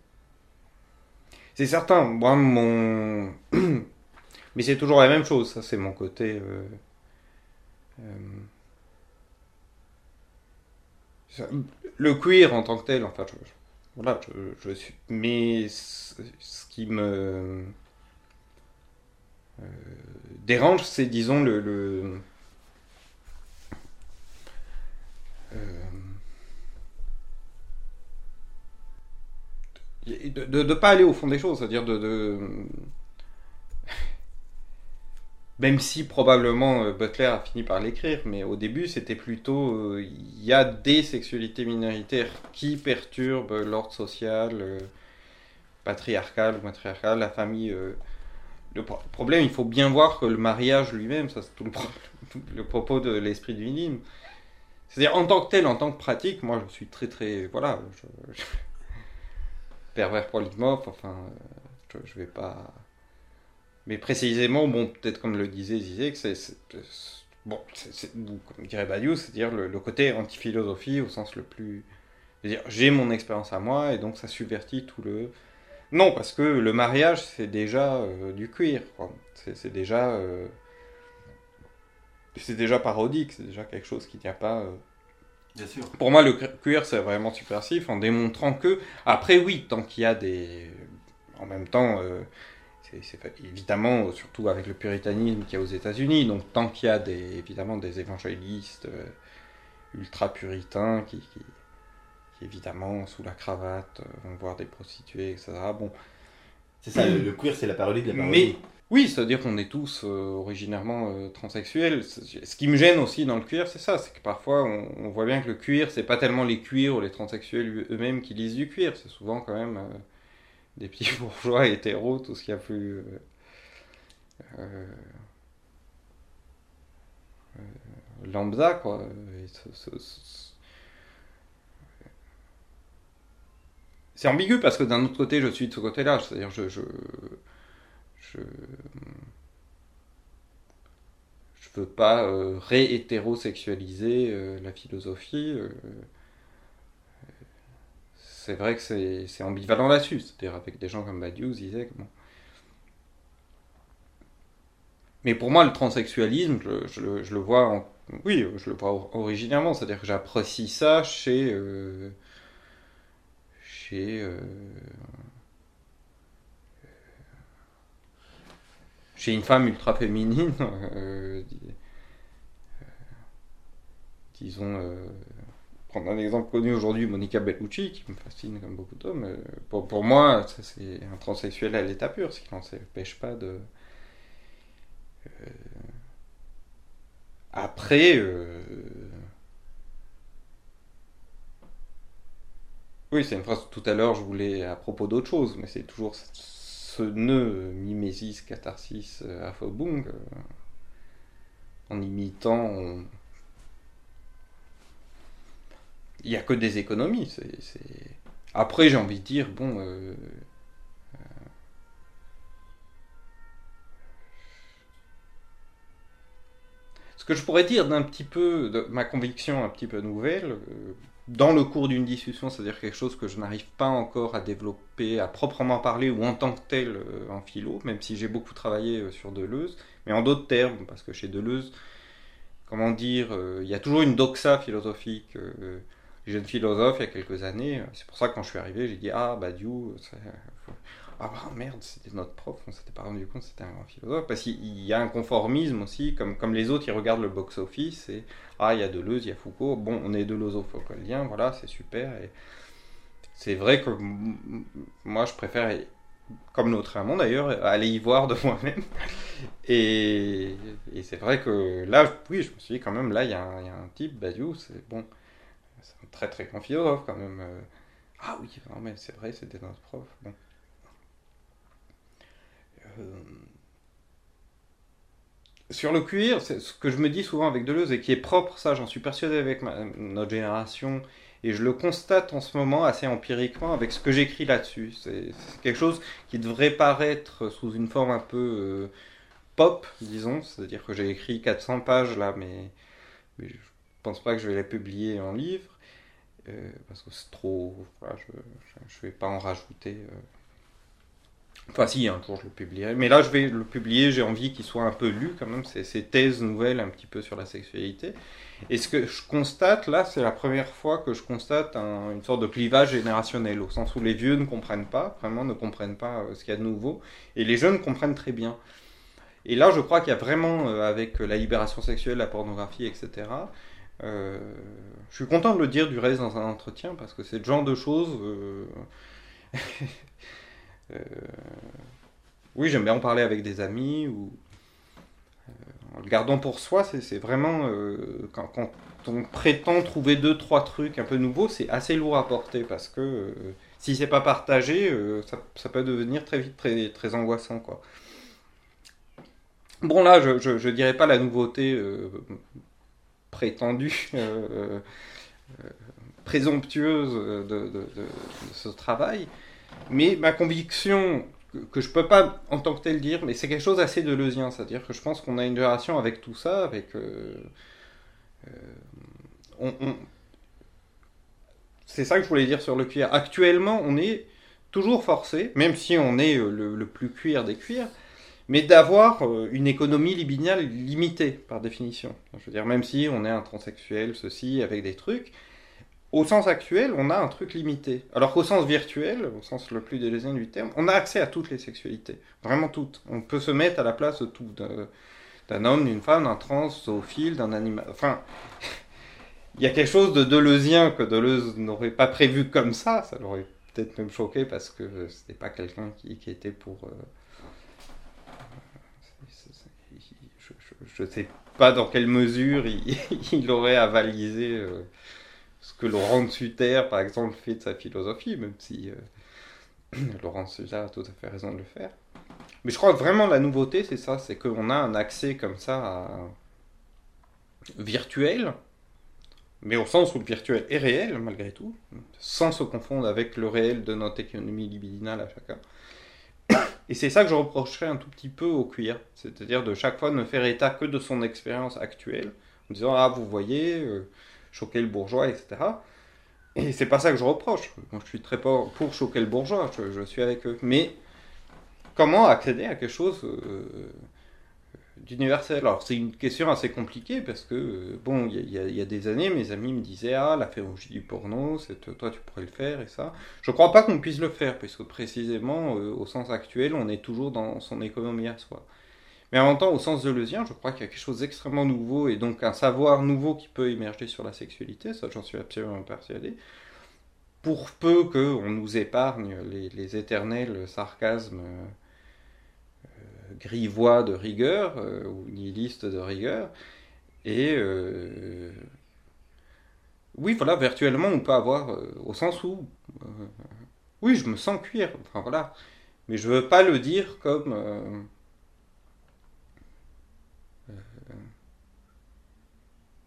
C'est certain, moi, mon. *clears throat* Mais c'est toujours la même chose, ça, c'est mon côté. euh, euh, Le queer en tant que tel, enfin, je, voilà, je, je suis. Mais ce ce qui me. euh, dérange, c'est, disons, le. le- euh, de ne pas aller au fond des choses, c'est-à-dire de, Même si probablement euh, Butler a fini par l'écrire, mais au début c'était plutôt... euh, Il y a des sexualités minoritaires qui perturbent l'ordre social, euh, patriarcal ou matriarcal, la famille... euh. Le pro- problème, il faut bien voir que le mariage lui-même, ça c'est tout le, *laughs* le propos de l'esprit du hymne. C'est-à-dire en tant que tel, en tant que pratique, moi je suis très très... Voilà, je- *laughs* pervers polymorphe, enfin, je, vais pas. Mais précisément, bon, peut-être comme le disait Zizek, c'est. Bon, c'est, comme dirait Badiou, c'est-à-dire le, côté anti-philosophie au sens le plus. C'est-à-dire, j'ai mon expérience à moi et donc ça subvertit tout le. Non, parce que le mariage, c'est déjà euh, du cuir, c'est déjà. euh, C'est déjà parodique, c'est déjà quelque chose qui n'y a pas. euh, Bien sûr. pour moi, le queer, c'est vraiment subversif en démontrant que, après, oui, tant qu'il y a des. En même temps, euh, c'est évidemment, surtout avec le puritanisme qu'il y a aux États-Unis, donc tant qu'il y a des, évidemment des évangélistes euh, ultra-puritains qui, qui, qui, évidemment, sous la cravate, vont voir des prostituées, etc. Bon, C'est ça, le, le queer, c'est la parodie de la parodie. mais oui, c'est-à-dire qu'on est tous euh, originairement euh, transsexuels. Ce qui me gêne aussi dans le cuir, c'est ça, c'est que parfois on, voit bien que le cuir, c'est pas tellement les cuirs ou les transsexuels eux-mêmes qui lisent du cuir, c'est souvent quand même euh, des petits *laughs* bourgeois hétéros, tout ce qu'il y a plus. lambda, quoi. C'est ambigu parce que d'un autre côté, je suis de ce côté-là, c'est-à-dire je, je je veux pas euh, ré-hétérosexualiser euh, la philosophie. euh. c'est vrai que c'est ambivalent là-dessus, c'est-à-dire avec des gens comme Badiou, Zizek. Bon. Mais pour moi, le transsexualisme, je, le, vois, oui, je le vois or- originairement, c'est-à-dire que j'apprécie ça chez, euh, chez, chez une femme ultra féminine, *laughs* euh, euh, disons, euh, prendre un exemple connu aujourd'hui, Monica Bellucci, qui me fascine comme beaucoup d'hommes. pour, pour moi, c'est un transsexuel à l'état pur, ce qui n'en pêche pas de. après, oui, c'est une phrase tout à l'heure, je voulais à propos d'autre chose, mais c'est toujours ce- ce nœud euh, mimésis, catharsis, euh, aphobung, euh, en imitant. Il n'y a que des économies. c'est Après, j'ai envie de dire, bon. Ce que je pourrais dire d'un petit peu, de ma conviction un petit peu nouvelle, dans le cours d'une discussion, c'est-à-dire quelque chose que je n'arrive pas encore à développer, à proprement parler ou en tant que tel euh, en philo, même si j'ai beaucoup travaillé euh, sur Deleuze, mais en d'autres termes, parce que chez Deleuze, comment dire, euh, il y a toujours une doxa philosophique. jeune philosophe il y a quelques années, c'est pour ça que quand je suis arrivé, j'ai dit Ah, Badiou, ah bah, merde, c'était notre prof, on s'était pas rendu compte c'était un grand philosophe. Parce qu'il y a un conformisme aussi, comme, comme les autres, ils regardent le box-office et ah, il y a Deleuze, il y a Foucault, bon, on est deleuze-foucaultien, voilà, c'est super. Et c'est vrai que moi, je préfère, comme notre amant d'ailleurs, aller y voir de moi-même. Et, et c'est vrai que là, oui, je me suis dit quand même, là, il y, a un- il y a un type, Badiou, c'est bon, c'est un très très grand philosophe quand même. euh. Ah oui, non, mais c'est vrai, c'était notre prof. Bon. Sur le cuir, c'est ce que je me dis souvent avec Deleuze et qui est propre, ça j'en suis persuadé avec notre génération Et je le constate en ce moment assez empiriquement avec ce que j'écris là-dessus. C'est quelque chose qui devrait paraître sous une forme un peu euh, pop, disons. C'est-à-dire que j'ai écrit 400 pages là, mais, mais je pense pas que je vais les publier en livre. euh, parce que c'est trop. Je, je vais pas en rajouter. euh. Enfin, si, un jour je le publierai. Mais là, je vais le publier. J'ai envie qu'il soit un peu lu quand même. C'est ces thèses nouvelles un petit peu sur la sexualité. Et ce que je constate là, c'est la première fois que je constate un- une sorte de clivage générationnel, au sens où les vieux ne comprennent pas, vraiment ne comprennent pas euh, ce qu'il y a de nouveau, et les jeunes comprennent très bien. Et là, je crois qu'il y a vraiment, euh, avec la libération sexuelle, la pornographie, etc., euh, je suis content de le dire du reste dans un entretien, parce que c'est le genre de choses... euh, euh, *laughs* oui, j'aime bien en parler avec des amis, ou en le gardant pour soi, c'est vraiment euh, quand, on prétend trouver deux trois trucs un peu nouveaux, c'est assez lourd à porter parce que euh, si c'est pas partagé, euh, ça, peut devenir très vite très très angoissant. Bon là, je, dirais pas la nouveauté euh, prétendue, euh, euh, présomptueuse de ce travail, mais ma conviction que, que je peux pas en tant que tel dire, mais c'est quelque chose assez deleuzien, c'est-à-dire que je pense qu'on a une génération avec tout ça, avec euh, euh, c'est ça que je voulais dire sur le cuir. Actuellement, on est toujours forcé, même si on est euh, le, le plus cuir des cuirs, mais d'avoir une économie libidinale limitée par définition. Je veux dire, même si on est un transsexuel, ceci, avec des trucs, au sens actuel, on a un truc limité. Alors qu'au sens virtuel, au sens le plus délaisé du terme, on a accès à toutes les sexualités. Vraiment toutes. On peut se mettre à la place de tout. d'un- homme, d'une femme, d'un trans, zoophile, d'un animal. Enfin, *laughs* il y a quelque chose de Deleuzien que Deleuze n'aurait pas prévu comme ça. Ça l'aurait peut-être même choqué parce que c'était pas quelqu'un qui, était pour. euh, Je, je sais pas dans quelle mesure il, *laughs* il aurait avalisé euh, que Laurent de Sutter, par exemple, fait de sa philosophie, même si euh, *clears throat* Laurent de Sutter a tout à fait raison de le faire. Mais je crois que vraiment la nouveauté, c'est ça, c'est qu'on a un accès comme ça à... virtuel, mais au sens où le virtuel est réel, malgré tout, sans se confondre avec le réel de notre économie libidinale à chacun. *coughs* Et c'est ça que je reprocherais un tout petit peu au cuir, c'est-à-dire de chaque fois ne faire état que de son expérience actuelle, en disant ah vous voyez, euh, choquer le bourgeois, etc. Et c'est pas ça que je reproche. Moi, je suis très pour, pour choquer le bourgeois, je, suis avec eux. Mais comment accéder à quelque chose euh, d'universel? Alors c'est une question assez compliquée parce que euh, bon, il y, a- des années, mes amis me disaient ah la férogie du porno, toi tu pourrais le faire et ça. Je crois pas qu'on puisse le faire puisque précisément euh, au sens actuel, on est toujours dans son économie à soi. Mais en même temps, au sens deleuzien, je crois qu'il y a quelque chose d'extrêmement nouveau et donc un savoir nouveau qui peut émerger sur la sexualité, ça j'en suis absolument persuadé. Pour peu qu'on nous épargne les, éternels sarcasmes euh, grivois de rigueur euh, ou nihilistes de rigueur. Et euh, oui, voilà, virtuellement, on peut avoir, au sens où, oui, je me sens cuire, enfin voilà, mais je veux pas le dire comme.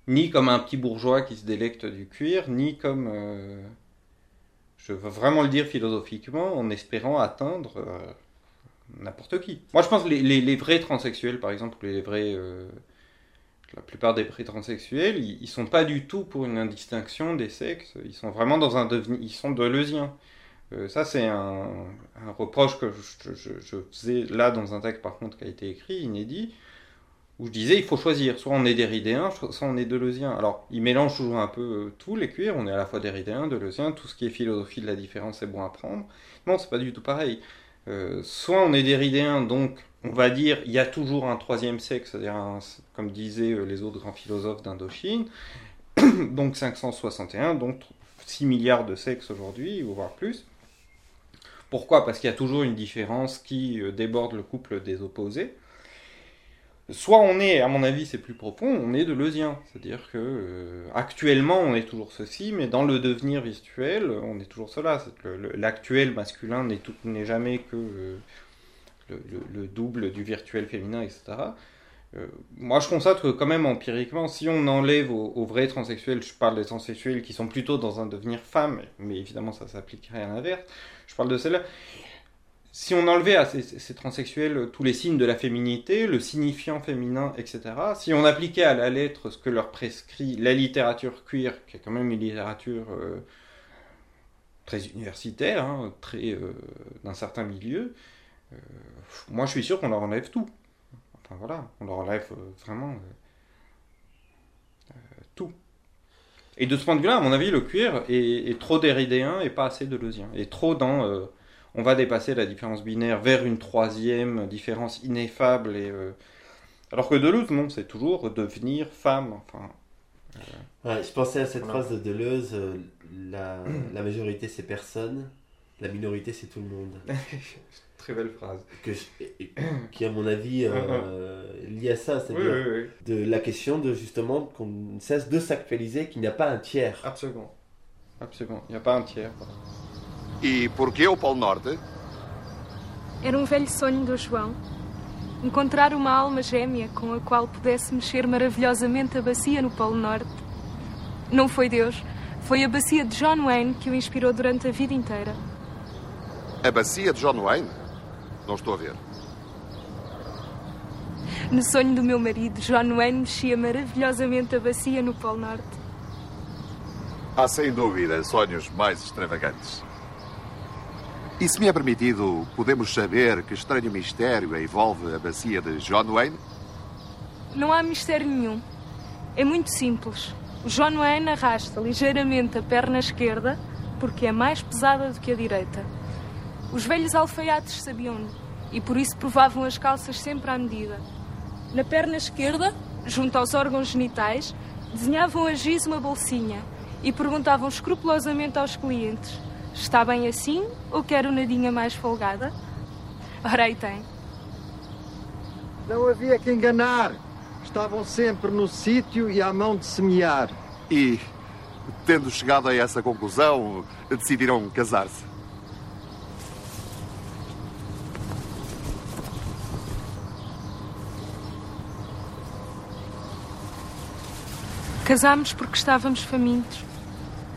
Ni comme un petit bourgeois qui se délecte du cuir, ni comme... euh, je veux vraiment le dire philosophiquement en espérant atteindre euh, n'importe qui. Moi je pense que les, vrais transsexuels, par exemple, les vrais... euh, la plupart des vrais transsexuels, ils, ils sont pas du tout pour une indistinction des sexes, ils sont vraiment dans un devenir... Ils sont deleuziens. Ça c'est un, un reproche que je, je, je faisais là dans un texte par contre qui a été écrit, inédit, où je disais il faut choisir, soit on est déridéen, soit on est deleuzien. Alors, ils mélangent toujours un peu euh, tous les cuirs, on est à la fois déridéen, deleuzien, tout ce qui est philosophie de la différence c'est bon à prendre. Non, c'est pas du tout pareil. Euh, soit on est déridéen, donc on va dire il y a toujours un troisième sexe, c'est-à-dire comme disaient euh, les autres grands philosophes d'Indochine, *coughs* donc 561, donc 6 milliards de sexes aujourd'hui, ou voire plus. Pourquoi? Parce qu'il y a toujours une différence qui déborde le couple des opposés. Soit on est, à mon avis c'est plus profond, on est deleuzien. C'est-à-dire que euh, actuellement on est toujours ceci, mais dans le devenir virtuel, on est toujours cela. L'actuel masculin n'est jamais que euh, le, le- le double du virtuel féminin, etc. Euh, moi, je constate que quand même empiriquement, si on enlève aux, aux vrais transsexuels, je parle des transsexuels qui sont plutôt dans un devenir femme, mais évidemment ça s'appliquerait à l'inverse, je parle de celle-là. Si on enlevait à ces, transsexuels tous les signes de la féminité, le signifiant féminin, etc., si on appliquait à la lettre ce que leur prescrit la littérature queer, qui est quand même une littérature euh, très universitaire, hein, très euh, d'un certain milieu, euh, moi je suis sûr qu'on leur enlève tout. Enfin voilà, on leur enlève vraiment tout. Et de ce point de vue-là, à mon avis, le cuir est, trop déridéen et pas assez deleuzien. Et trop dans. Euh, on va dépasser la différence binaire vers une troisième différence ineffable. Et, euh, alors que Deleuze, non, c'est toujours devenir femme. Enfin, Ouais, je pensais à cette Voilà. phrase de Deleuze euh, la, la majorité c'est personne, la minorité c'est tout le monde. *laughs* très belle phrase. Que je- qui, à mon avis, euh, lié à ça, c'est-à-dire oui, oui, de la question de justement qu'on cesse de s'actualiser, qu'il n'y a pas un tiers. absolument. Absolument. Il n'y a pas un tiers. E porquê o Polo Norte? Era um velho sonho do João. Encontrar uma alma gêmea com a qual pudesse mexer maravilhosamente a bacia no Polo Norte. Não foi Deus, foi a bacia de John Wayne que o inspirou durante a vida inteira. A bacia de John Wayne? Não estou a ver. No sonho do meu marido, John Wayne mexia maravilhosamente a bacia no Polo Norte. Há sem dúvida sonhos mais extravagantes. E se me é permitido, podemos saber que estranho mistério envolve a bacia de John Wayne? Não há mistério nenhum. É muito simples. O John Wayne arrasta ligeiramente a perna esquerda porque é mais pesada do que a direita. Os velhos alfaiates sabiam-no e por isso provavam as calças sempre à medida. Na perna esquerda, junto aos órgãos genitais, desenhavam a giz uma bolsinha e perguntavam escrupulosamente aos clientes: está bem assim ou quer uma nadinha mais folgada? Ora aí tem. Não havia que enganar. Estavam sempre no sítio e à mão de semear. E, tendo chegado a essa conclusão, decidiram casar-se. Casámos porque estávamos famintos.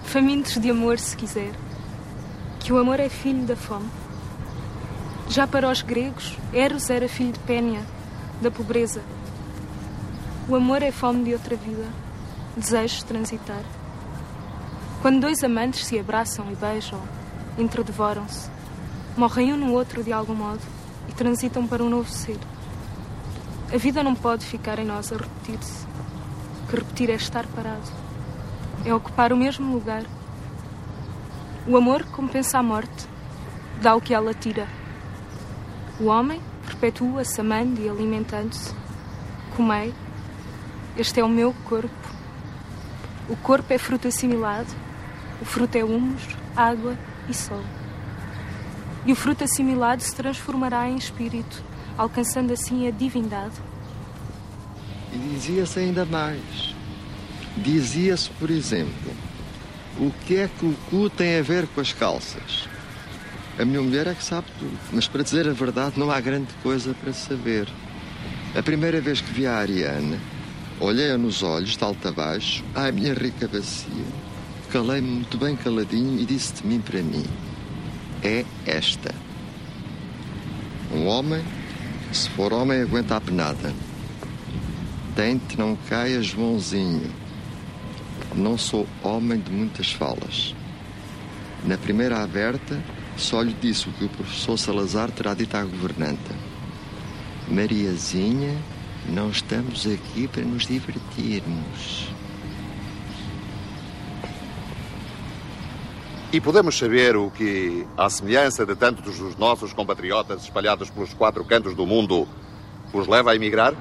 Famintos de amor, se quiser. Que o amor é filho da fome. Já para os gregos, Eros era filho de Pénia, da pobreza. O amor é fome de outra vida, desejo de transitar. Quando dois amantes se abraçam e beijam, entredevoram-se, morrem um no outro de algum modo e transitam para um novo ser. A vida não pode ficar em nós a repetir-se que repetir é estar parado. É ocupar o mesmo lugar. O amor compensa a morte, dá o que ela tira. O homem perpetua-se amando e alimentando-se. Comei, este é o meu corpo. O corpo é fruto assimilado, o fruto é humus, água e sol. E o fruto assimilado se transformará em espírito, alcançando assim a divindade. E dizia-se ainda mais. Dizia-se, por exemplo, o que é que o cu tem a ver com as calças? A minha mulher é que sabe tudo, mas para dizer a verdade não há grande coisa para saber. A primeira vez que vi a Ariane, olhei-a nos olhos, de alto a baixo, à minha rica bacia, calei-me muito bem caladinho e disse de mim para mim: É esta. Um homem, se for homem, aguenta a penada. Tente não caia Joãozinho. Não sou homem de muitas falas. Na primeira aberta, só lhe disse o que o professor Salazar terá dito à governanta. Mariazinha, não estamos aqui para nos divertirmos. E podemos saber o que, à semelhança de tantos dos nossos compatriotas espalhados pelos quatro cantos do mundo, os leva a emigrar?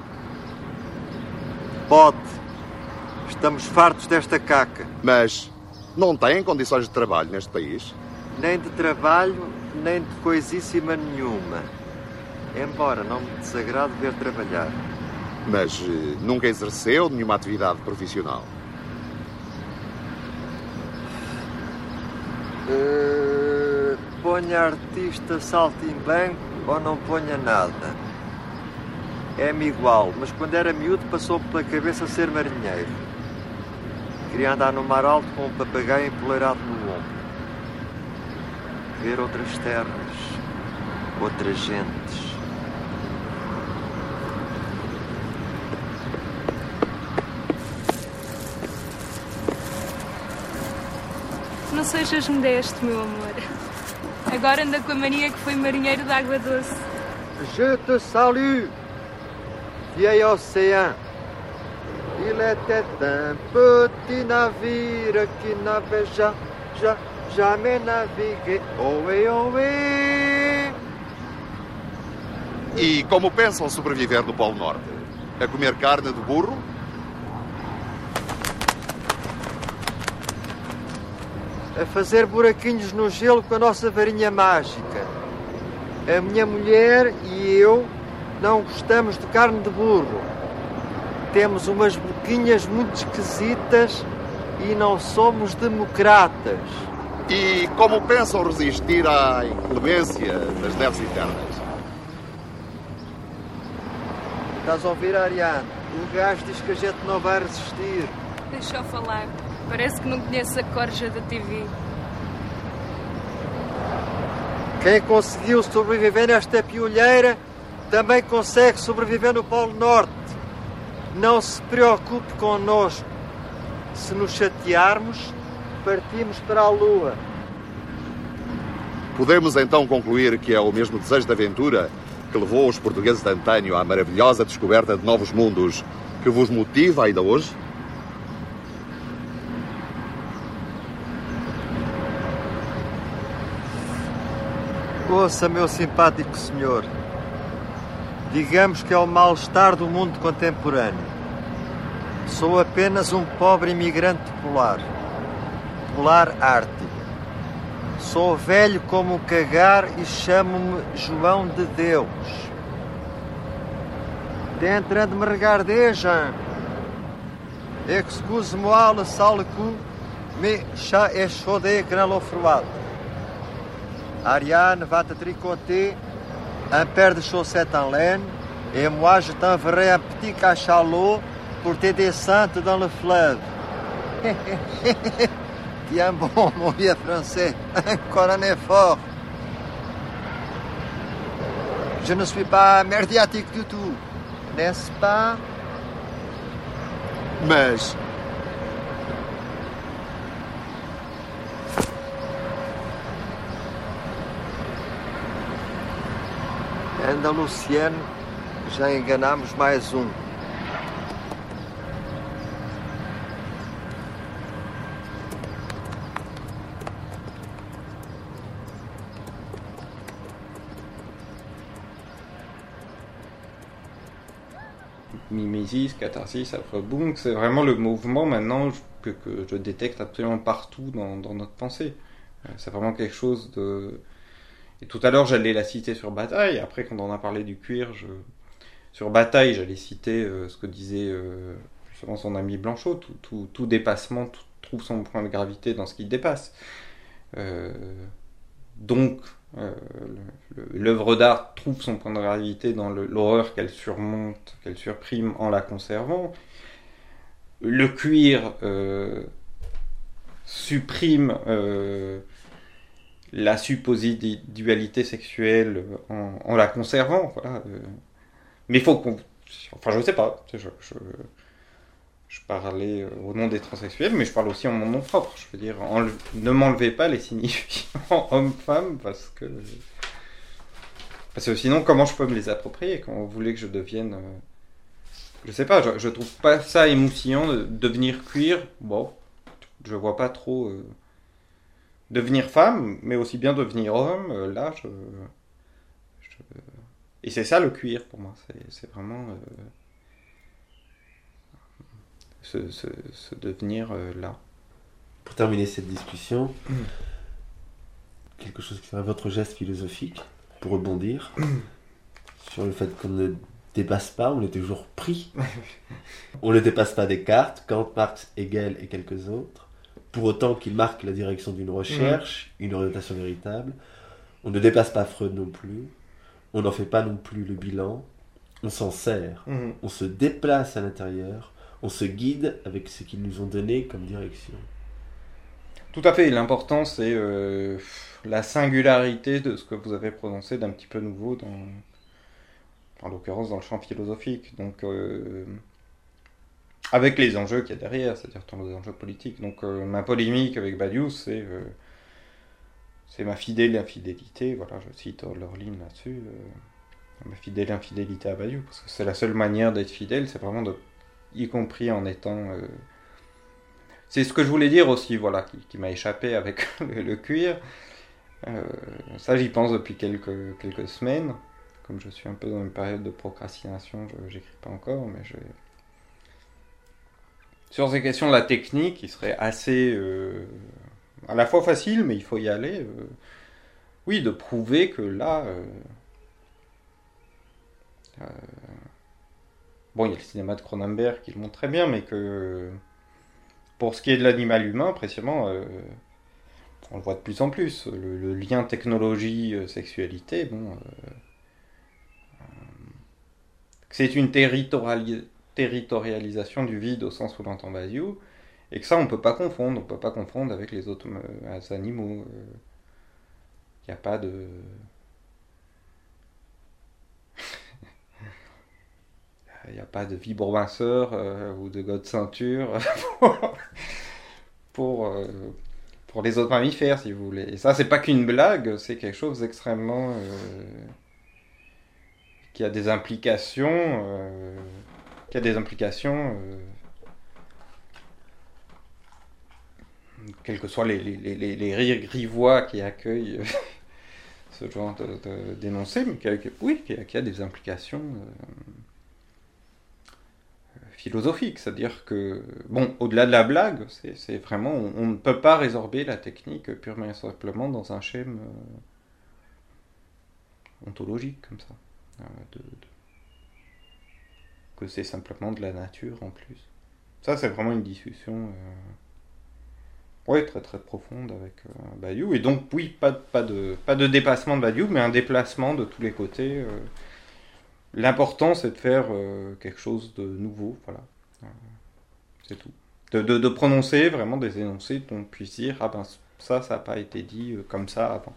Pode. Estamos fartos desta caca. Mas não têm condições de trabalho neste país? Nem de trabalho, nem de coisíssima nenhuma. Embora não me desagrade ver trabalhar. Mas eh, nunca exerceu nenhuma atividade profissional. Eh, ponha artista saltimbanco ou não ponha nada. É-me igual, mas quando era miúdo passou-me pela cabeça ser marinheiro. Queria andar no mar alto com um papagaio empoleirado no ombro. Ver outras terras, outras gentes. Não sejas modesto, meu amor. Agora anda com a mania que foi marinheiro de água doce. Je te salue, vieil océan. Il était un petit navire qui n'avait ja, ja, jamais navigué. Ohé, ohé. E como pensam sobreviver no Polo Norte? A comer carne de burro? A fazer buraquinhos no gelo com a nossa varinha mágica. A minha mulher e eu não gostamos de carne de burro. Temos umas boquinhas muito esquisitas e não somos democratas. E como pensam resistir à inclemência das neves eternas? Estás a ouvir, Ariane? O gajo diz que a gente não vai resistir. Deixa eu falar. Parece que não conhece a corja da TV. Quem conseguiu sobreviver nesta piolheira também consegue sobreviver no Polo Norte. Não se preocupe connosco. Se nos chatearmos, partimos para a Lua. Podemos então concluir que é o mesmo desejo de aventura que levou os portugueses de antanho à maravilhosa descoberta de novos mundos que vos motiva ainda hoje? Ouça, meu simpático senhor. Digamos que é o mal-estar do mundo contemporâneo. Sou apenas um pobre imigrante polar. Polar ártico. Sou velho como um cagar e chamo-me João de Deus. Train de me regarder, Jean? Excuse-moi le sale coup, mais chat est chaudé grand l'eau froide. Ariane va te tricoter un paire de chaussettes en laine et moi je t'enverrai un petit cachalot pour tes descentes dans le fleuve. *laughs* Tiens bon, mon vieux français, *laughs* encore un effort. Je ne suis pas merdiatique du tout, n'est-ce pas Mas Anda, Luciano, já enganamos mais um. Catharsis, c'est vraiment le mouvement maintenant que, je détecte absolument partout dans, notre pensée. Euh, C'est vraiment quelque chose de... Et tout à l'heure, j'allais la citer sur Bataille. Après, quand on a parlé du cuir, sur Bataille, j'allais citer euh, ce que disait euh, justement son ami Blanchot. Tout, dépassement trouve son point de gravité dans ce qui dépasse. Donc, euh, l'œuvre d'art trouve son point de gravité dans l'horreur qu'elle surmonte, qu'elle surprime en la conservant. Le cuir euh, supprime euh, la supposée dualité sexuelle en, la conservant. Mais il faut qu'on. Enfin, je sais pas. Je, je parlais euh, au nom des transsexuels, mais je parle aussi en mon nom propre. Je veux dire, ne m'enlevez pas les signifiants *laughs* homme-femme parce que. Parce que sinon, comment je peux me les approprier quand vous voulez que je devienne. euh, Je sais pas, je, je trouve pas ça émoussillant de devenir cuir. Bon, je vois pas trop. euh, Devenir femme, mais aussi bien devenir homme, là, je. Et c'est ça le cuir pour moi, c'est vraiment. Ce, ce, ce devenir euh, là. Pour terminer cette discussion, quelque chose qui serait votre geste philosophique pour rebondir sur le fait qu'on ne dépasse pas, on est toujours pris. *laughs* on ne dépasse pas Descartes, Kant, Marx, Hegel et quelques autres. Pour autant qu'ils marquent la direction d'une recherche, une orientation véritable. On ne dépasse pas Freud non plus. On n'en fait pas non plus le bilan. on s'en sert, on se déplace à l'intérieur, on se guide avec ce qu'ils nous ont donné comme direction. Tout à fait. L'important, c'est euh, la singularité de ce que vous avez prononcé d'un petit peu nouveau dans, en l'occurrence, dans le champ philosophique. Donc, euh, avec les enjeux qu'il y a derrière, c'est-à-dire tous les enjeux politiques. Donc, euh, ma polémique avec Badiou, c'est ma fidèle infidélité. Voilà, je cite Orline là-dessus. ma fidèle infidélité à Badiou, parce que c'est la seule manière d'être fidèle, c'est vraiment de, y compris en étant euh, c'est ce que je voulais dire aussi, voilà, qui, m'a échappé avec *laughs* le, cuir. Euh, ça, j'y pense depuis quelques, quelques semaines. Comme je suis un peu dans une période de procrastination, je j'écris pas encore, mais je. Sur ces questions de la technique, il serait assez. euh, à la fois facile, mais il faut y aller. oui, de prouver que là. Bon, il y a le cinéma de Cronenberg qui le montre très bien, mais que. Pour ce qui est de l'animal humain, précisément, euh, on le voit de plus en plus. Le, lien technologie-sexualité, bon, euh, euh, c'est une territoriali- territorialisation du vide au sens où l'entend Badiou, et que ça, on peut pas confondre. On peut pas confondre avec les autres animaux. Il n'y a pas de. Il n'y a pas de vibromasseur euh, ou de god ceinture *laughs* pour, pour, euh, pour les autres mammifères, si vous voulez. Et ça, c'est pas qu'une blague, c'est quelque chose d'extrêmement. euh, qui a des implications. euh, qui a des implications. euh, quels que soient les, les, les, les- les ri- rivois qui accueillent *laughs* ce genre de, de- d'énoncé, mais qui a, des implications. euh, philosophique, c'est-à-dire que, bon, au-delà de la blague, c'est vraiment, on, ne peut pas résorber la technique purement et simplement dans un schéma euh, ontologique comme ça. Euh, que c'est simplement de la nature en plus. Ça, c'est vraiment une discussion, euh, ouais, très très profonde avec euh, Bayou. Et donc, oui, pas, de- pas, de, pas de dépassement de Bayou, mais un déplacement de tous les côtés. L'important, c'est de faire euh, quelque chose de nouveau, voilà. Euh, c'est tout. De, de, prononcer vraiment des énoncés dont on puisse dire, ah ben ça, ça n'a pas été dit euh, comme ça avant.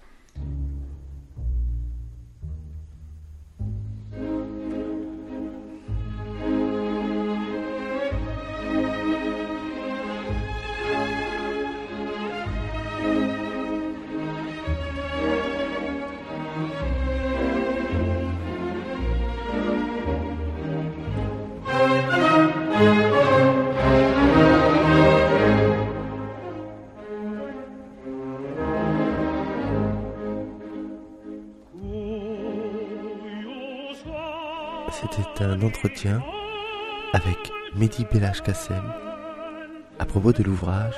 Avec Mehdi Belach Kassem à propos de l'ouvrage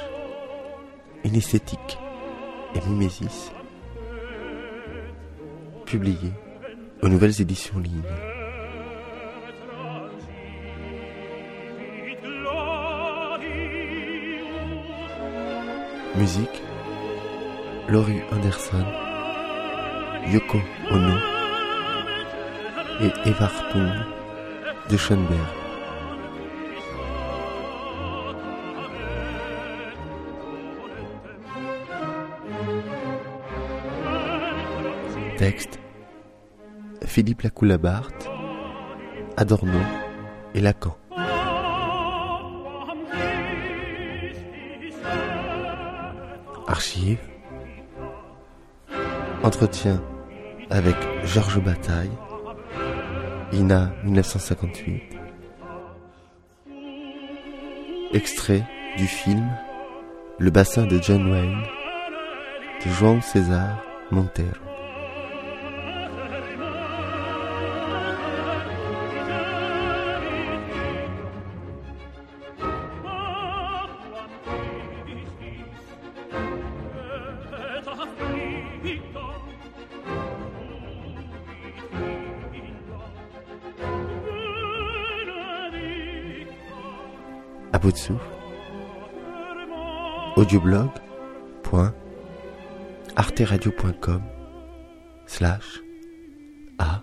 Une esthétique et mimésis, publié aux nouvelles éditions Ligne. Musique Laurie Anderson, Yoko Ono et Evartung de Schoenberg. Texte Philippe Lacoulabart, Adorno et Lacan. Archive Entretien avec Georges Bataille, INA 1958. Extrait du film Le bassin de John Wayne de João César Monteiro. audioblog.arteradio.com slash a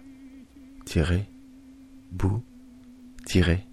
bout, tiré,